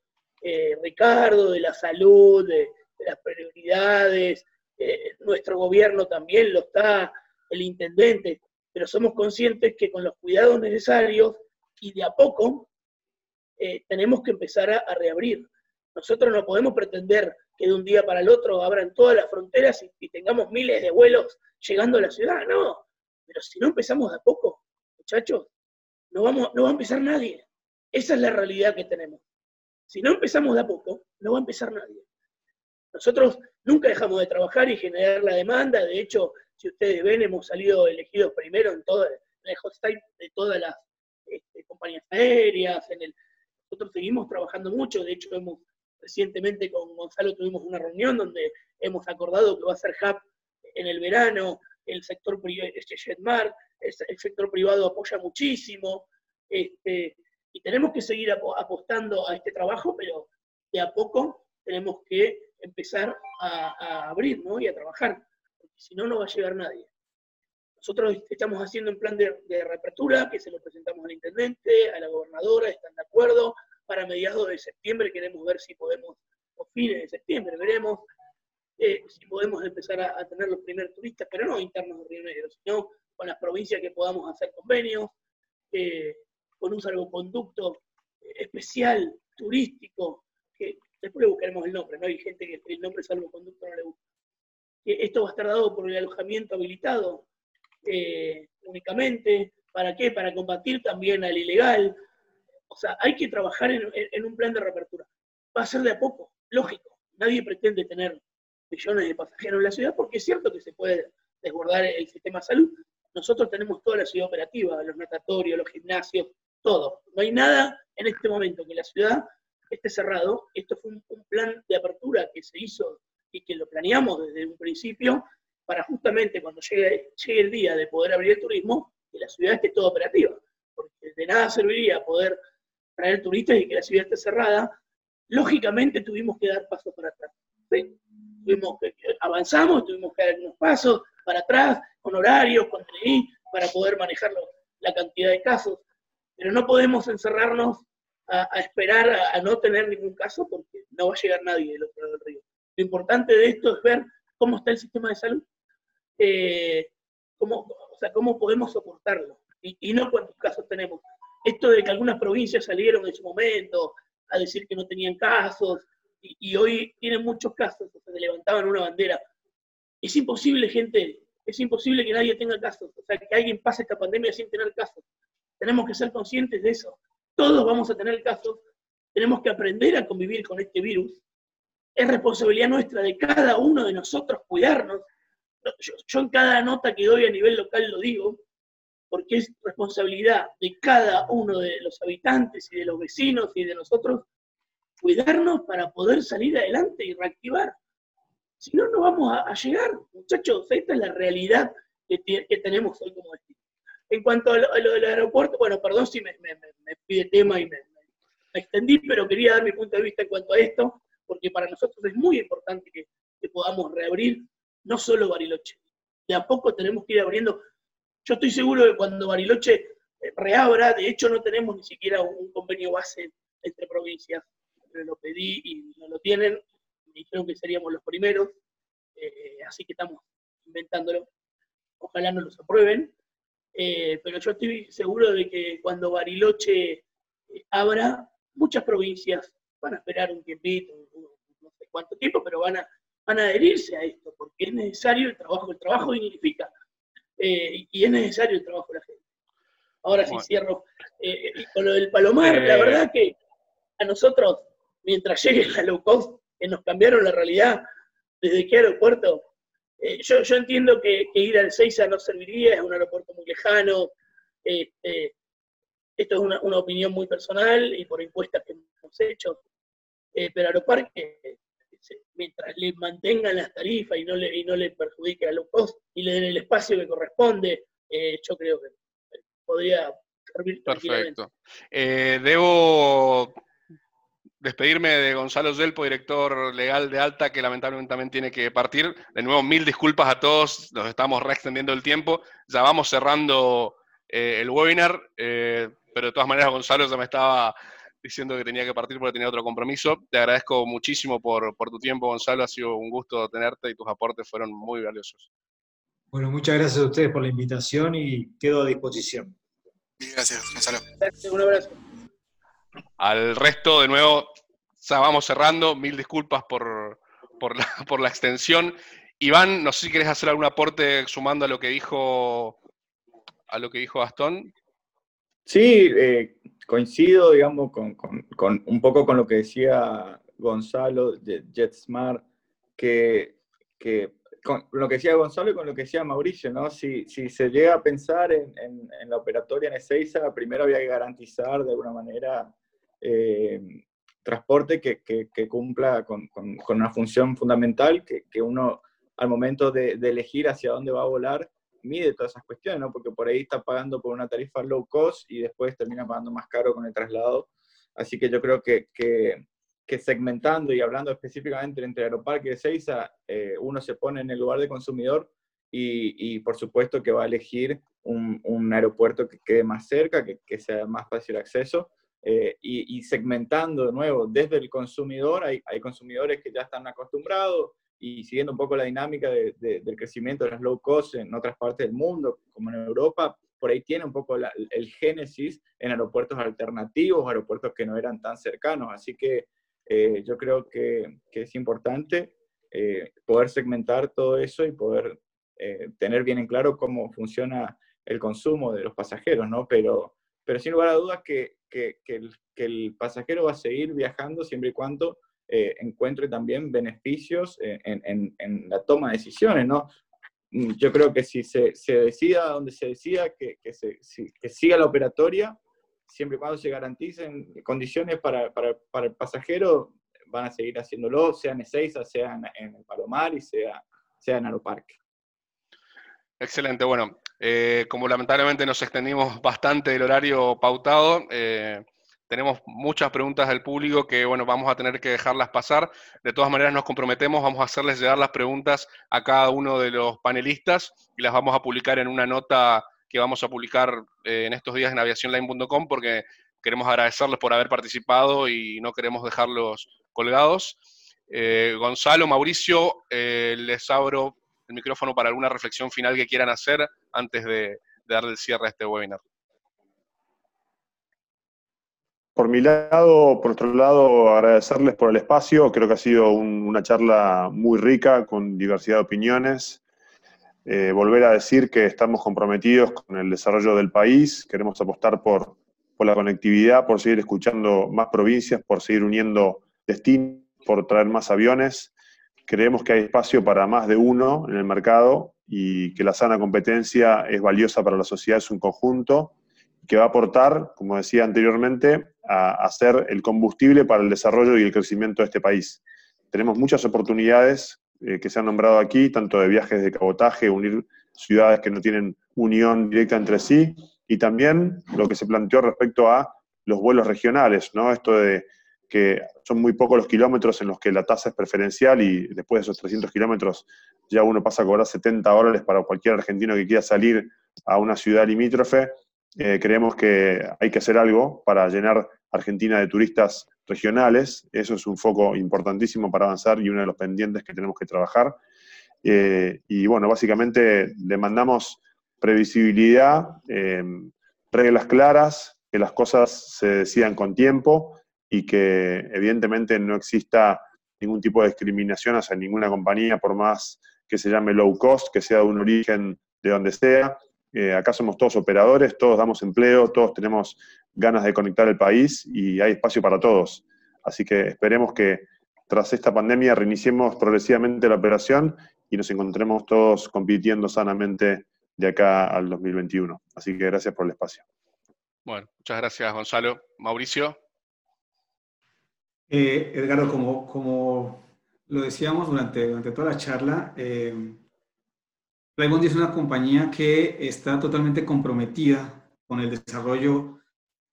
Ricardo de la salud, de, las prioridades, nuestro gobierno también lo está, el intendente, pero somos conscientes que con los cuidados necesarios y de a poco tenemos que empezar a reabrir. Nosotros no podemos pretender que de un día para el otro abran todas las fronteras y, tengamos miles de vuelos llegando a la ciudad, no. Pero si no empezamos de a poco, muchachos, no, vamos, no va a empezar nadie. Esa es la realidad que tenemos. Si no empezamos de a poco, no va a empezar nadie. Nosotros nunca dejamos de trabajar y generar la demanda. De hecho, si ustedes ven, hemos salido elegidos primero en todo el hot de todas las este, compañías aéreas. En nosotros seguimos trabajando mucho. De hecho, hemos Recientemente con Gonzalo tuvimos una reunión donde hemos acordado que va a ser hub en el verano, el sector privado, este el sector privado apoya muchísimo, este, y tenemos que seguir apostando a este trabajo, pero de a poco tenemos que empezar a, abrir y a trabajar, si no, no va a llegar nadie. Nosotros estamos haciendo un plan de, reapertura que se lo presentamos al intendente, a la gobernadora, están de acuerdo, para mediados de septiembre queremos ver si podemos, o fines de septiembre, veremos eh, si podemos empezar a, tener los primeros turistas, pero no internos de Río Negro, sino con las provincias que podamos hacer convenios, eh, con un salvoconducto especial, turístico, que después le buscaremos el nombre, ¿no? Hay gente que el nombre salvoconducto no le gusta. Esto va a estar dado por el alojamiento habilitado eh, únicamente. ¿Para qué? Para combatir también al ilegal, o sea, hay que trabajar en, un plan de reapertura. Va a ser de a poco, lógico. Nadie pretende tener millones de pasajeros en la ciudad porque es cierto que se puede desbordar el sistema de salud. Nosotros tenemos toda la ciudad operativa, los natatorios, los gimnasios, todo. No hay nada en este momento que la ciudad esté cerrado. Esto fue un, plan de apertura que se hizo y que lo planeamos desde un principio para justamente cuando llegue, llegue el día de poder abrir el turismo, que la ciudad esté toda operativa. Porque de nada serviría poder traer turistas y que la ciudad esté cerrada, lógicamente tuvimos que dar pasos para atrás. Tuvimos que, avanzamos, tuvimos que dar unos pasos para atrás, con horarios, con TNI, para poder manejar la cantidad de casos. Pero no podemos encerrarnos a, esperar a, no tener ningún caso porque no va a llegar nadie del otro lado del río. Lo importante de esto es ver cómo está el sistema de salud. eh, cómo, o sea, cómo podemos soportarlo y, y no cuántos casos tenemos. Esto de que algunas provincias salieron en su momento a decir que no tenían casos y, hoy tienen muchos casos, o sea, se levantaban una bandera. Es imposible, gente, es imposible que nadie tenga casos, o sea, que alguien pase esta pandemia sin tener casos. Tenemos que ser conscientes de eso. Todos vamos a tener casos, tenemos que aprender a convivir con este virus. Es responsabilidad nuestra de cada uno de nosotros cuidarnos. Yo, en cada nota que doy a nivel local lo digo, porque es responsabilidad de cada uno de los habitantes y de los vecinos y de nosotros cuidarnos para poder salir adelante y reactivar. Si no, no vamos a, llegar. Muchachos, esta es la realidad que, tenemos hoy como destino. En cuanto a lo, del aeropuerto, bueno, perdón si me, pide tema y me, extendí, pero quería dar mi punto de vista en cuanto a esto, porque para nosotros es muy importante que, podamos reabrir no solo Bariloche. De a poco tenemos que ir abriendo. Yo estoy seguro que cuando Bariloche eh, reabra, de hecho no tenemos ni siquiera un convenio base entre provincias lo pedí y no lo tienen, me dijeron que seríamos los primeros, eh, así que estamos inventándolo. Ojalá no los aprueben, eh, pero yo estoy seguro de que cuando Bariloche abra, muchas provincias van a esperar un tiempito, no sé cuánto tiempo, pero van a, van a adherirse a esto, porque es necesario el trabajo, el trabajo dignifica, y es necesario el trabajo de la gente. Ahora sí cierro. con lo del Palomar, la verdad que a nosotros mientras llegue la low cost, que nos cambiaron la realidad desde qué aeropuerto. Eh, yo, entiendo que, ir al Seiza no serviría, es un aeropuerto muy lejano. Este, esto es una, opinión muy personal y por encuestas que hemos hecho. Eh, pero Aeroparque, mientras le mantengan las tarifas y no le, y no le perjudique a low cost y le den el espacio que corresponde, eh, yo creo que podría servir Perfecto. debo despedirme de Gonzalo Yelpo, director legal de Alta, que lamentablemente también tiene que partir. De nuevo, mil disculpas a todos, nos estamos reextendiendo el tiempo. Ya vamos cerrando eh, el webinar, eh, pero de todas maneras Gonzalo ya me estaba diciendo que tenía que partir porque tenía otro compromiso. Te agradezco muchísimo por, tu tiempo, Gonzalo. Ha sido un gusto tenerte y tus aportes fueron muy valiosos. Bueno, muchas gracias a ustedes por la invitación y quedo a disposición. Gracias, Gonzalo. Un abrazo. Al resto, de nuevo, ya vamos cerrando. Mil disculpas por, por, la, extensión. Iván, no sé si querés hacer algún aporte sumando a lo que dijo a lo que dijo Gastón. Sí, eh, coincido, digamos, con, un poco con lo que decía Gonzalo JetSmart, que, que con lo que decía Gonzalo y con lo que decía Mauricio, ¿no? Si, se llega a pensar en, la operatoria en Ezeiza, primero había que garantizar de alguna manera eh, transporte que, cumpla con, con, una función fundamental, que, uno al momento de, elegir hacia dónde va a volar, mide todas esas cuestiones, ¿no? Porque por ahí está pagando por una tarifa low cost y después termina pagando más caro con el traslado. Así que yo creo que, que, que segmentando y hablando específicamente entre Aeroparque y Ezeiza, eh, uno se pone en el lugar de consumidor y, y por supuesto que va a elegir un, un aeropuerto que quede más cerca, que, que sea más fácil acceso eh, y, segmentando de nuevo desde el consumidor, hay, hay, consumidores que ya están acostumbrados y siguiendo un poco la dinámica del crecimiento de las low cost en otras partes del mundo, como en Europa, por ahí tiene un poco el génesis en aeropuertos alternativos, aeropuertos que no eran tan cercanos. Así que eh, yo creo que, que es importante eh, poder segmentar todo eso y poder tener bien en claro cómo funciona el consumo de los pasajeros, ¿no? Pero, pero sin lugar a dudas que que, el, que, el, pasajero va a seguir viajando siempre y cuando eh, encuentre también beneficios en, en, la toma de decisiones, ¿no? Mm, yo creo que si se, se decida donde se decida que, siga la operatoria, siempre y cuando se garanticen condiciones para, para, para el pasajero, van a seguir haciéndolo, sea en Ezeiza, sea en, el Palomar y sea, sea en Aeroparque. Excelente, bueno, eh, como lamentablemente nos extendimos bastante del horario pautado, eh, tenemos muchas preguntas del público que, bueno, vamos a tener que dejarlas pasar. De todas maneras, nos comprometemos, vamos a hacerles llegar las preguntas a cada uno de los panelistas y las vamos a publicar en una nota que vamos a publicar eh, en estos días en aviacionline.com porque queremos agradecerles por haber participado y no queremos dejarlos colgados. Gonzalo, Mauricio, les abro el micrófono para alguna reflexión final que quieran hacer antes de, darle el cierre a este webinar. Por mi lado, por otro lado, agradecerles por el espacio. Creo que ha sido una charla muy rica, con diversidad de opiniones. Eh, volver a decir que estamos comprometidos con el desarrollo del país, queremos apostar por, por la conectividad, por seguir escuchando más provincias, por seguir uniendo destinos, por traer más aviones. Creemos que hay espacio para más de uno en el mercado y que la sana competencia es valiosa para la sociedad, es un conjunto que va a aportar, como decía anteriormente, a, ser el combustible para el desarrollo y el crecimiento de este país. Tenemos muchas oportunidades eh, que se han nombrado aquí, tanto de viajes de cabotaje, unir ciudades que no tienen unión directa entre sí, y también lo que se planteó respecto a los vuelos regionales, ¿no? Esto de que son muy pocos los kilómetros en los que la tasa es preferencial y después de esos 300 kilómetros ya uno pasa a cobrar 70 dólares para cualquier argentino que quiera salir a una ciudad limítrofe. Eh, creemos que hay que hacer algo para llenar Argentina de turistas regionales. Eso es un foco importantísimo para avanzar y uno de los pendientes que tenemos que trabajar. Eh, y bueno, básicamente demandamos previsibilidad, eh, reglas claras, que las cosas se decidan con tiempo y que evidentemente no exista ningún tipo de discriminación hacia ninguna compañía, por más que se llame low cost, que sea de un origen de donde sea. Eh, acá somos todos operadores, todos damos empleo, todos tenemos ganas de conectar el país y hay espacio para todos. Así que esperemos que tras esta pandemia reiniciemos progresivamente la operación y nos encontremos todos compitiendo sanamente de acá al 2021. Así que gracias por el espacio. Bueno, muchas gracias Gonzalo. Mauricio. Eh, Edgardo, como, como lo decíamos durante, durante toda la charla, eh, es una compañía que está totalmente comprometida con el desarrollo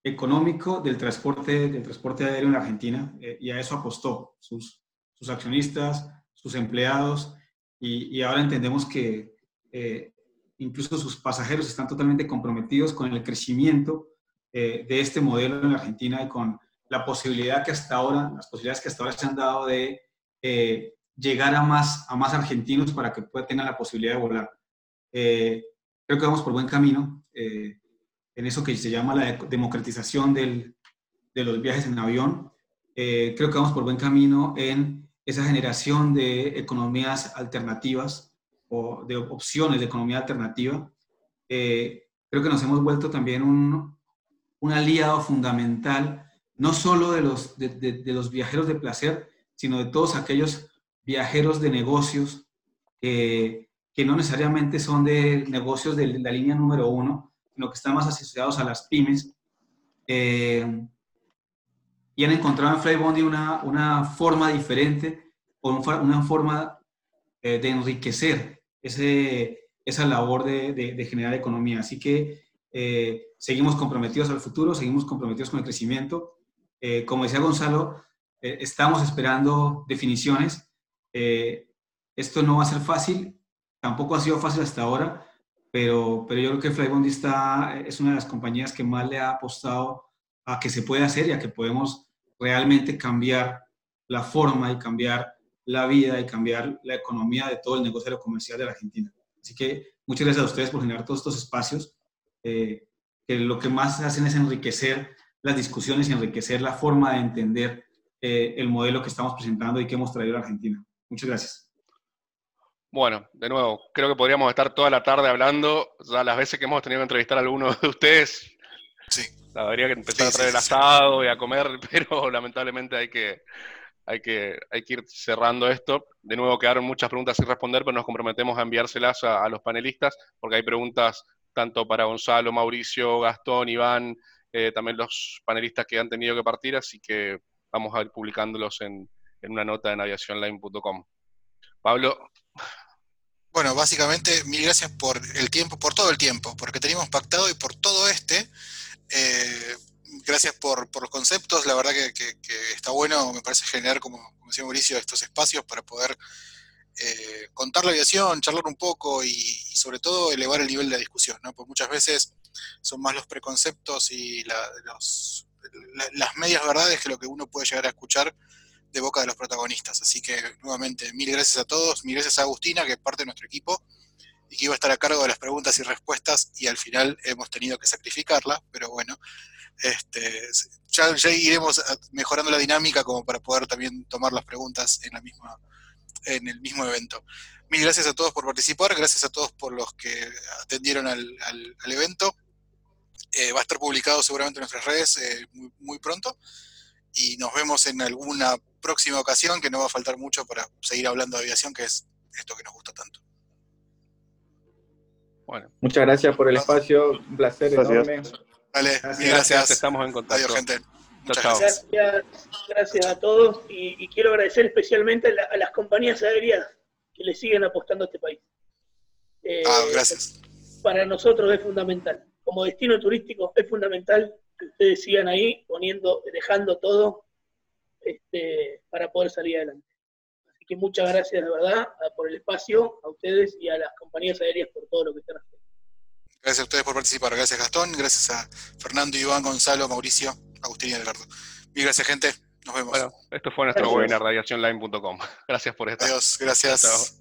económico del transporte, del transporte aéreo en Argentina eh, y a eso apostó sus, sus accionistas, sus empleados y, ahora entendemos que eh, incluso sus pasajeros están totalmente comprometidos con el crecimiento eh, de este modelo en Argentina y con la posibilidad que hasta ahora, las posibilidades que hasta ahora se han dado de llegar a más, a más argentinos para que tengan la posibilidad de volar. Eh, creo que vamos por buen camino en eso que se llama la democratización del, de los viajes en avión. creo que vamos por buen camino en esa generación de economías alternativas o de opciones de economía alternativa, eh, creo que nos hemos vuelto también un, un aliado fundamental, no solo de los, de, de, los viajeros de placer, sino de todos aquellos viajeros de negocios que no necesariamente son de negocios de la línea número uno, sino que están más asociados a las pymes. Eh, y han encontrado en Flybondi una, una forma diferente, o una forma eh, de enriquecer ese, esa labor de, de, generar economía. Así que eh, seguimos comprometidos al futuro, seguimos comprometidos con el crecimiento. Eh, como decía Gonzalo, estamos esperando definiciones. Esto no va a ser fácil, tampoco ha sido fácil hasta ahora, pero, pero yo creo que Flybondi está, es una de las compañías que más le ha apostado a que se puede hacer y a que podemos realmente cambiar la forma y cambiar la vida y cambiar la economía de todo el negocio comercial de Argentina. Así que muchas gracias a ustedes por generar todos estos espacios, eh, que lo que más hacen es enriquecer las discusiones y enriquecer la forma de entender eh, el modelo que estamos presentando y que hemos traído a la Argentina. Muchas gracias. Bueno, de nuevo, creo que podríamos estar toda la tarde hablando, ya las veces que hemos tenido que entrevistar a algunos de ustedes. Sí. La que empezar a traer el asado y a comer, [LAUGHS] pero lamentablemente hay que, hay que, hay que ir cerrando esto. De nuevo quedaron muchas preguntas sin responder, pero nos comprometemos a enviárselas a, los panelistas, porque hay preguntas tanto para Gonzalo, Mauricio, Gastón, Iván, eh, también los panelistas que han tenido que partir, así que vamos a ir publicándolos en, una nota en aviacionline.com. Pablo. Bueno, básicamente, mil gracias por el tiempo, por todo el tiempo, porque teníamos pactado y por todo este. Eh, gracias por, los conceptos, la verdad que, está bueno, me parece generar, como, decía Mauricio, estos espacios para poder eh, contar la aviación, charlar un poco y, sobre todo elevar el nivel de discusión, ¿no? Porque muchas veces son más los preconceptos y las medias verdades que lo que uno puede llegar a escuchar de boca de los protagonistas. Así que nuevamente, mil gracias a todos, mil gracias a Agustina, que es parte de nuestro equipo y que iba a estar a cargo de las preguntas y respuestas y al final hemos tenido que sacrificarla, pero bueno, este, ya, iremos mejorando la dinámica como para poder también tomar las preguntas en, la misma, en el mismo evento. Mil gracias a todos por participar, gracias a todos por los que atendieron al, evento. Eh, va a estar publicado seguramente en nuestras redes eh, muy pronto y nos vemos en alguna próxima ocasión que no va a faltar mucho para seguir hablando de aviación, que es esto que nos gusta tanto. Bueno. Muchas gracias por el espacio, un placer enorme. Vale, gracias. Estamos en contacto. Adiós, gente. Muchas gracias. gracias. a todos y, quiero agradecer especialmente a, las compañías aéreas que le siguen apostando a este país. Eh, ah, gracias. Para nosotros es fundamental. Como destino turístico es fundamental que ustedes sigan ahí poniendo, dejando todo este, para poder salir adelante. Así que muchas gracias de verdad por el espacio, a ustedes y a las compañías aéreas por todo lo que están haciendo. Gracias a ustedes por participar. Gracias Gastón, gracias a Fernando, Iván, Gonzalo, Mauricio, Agustín y Edgardo. Y gracias gente, nos vemos. Bueno, esto fue nuestro webinar de aviacionline.com. [LAUGHS] Gracias por estar. Adiós, gracias.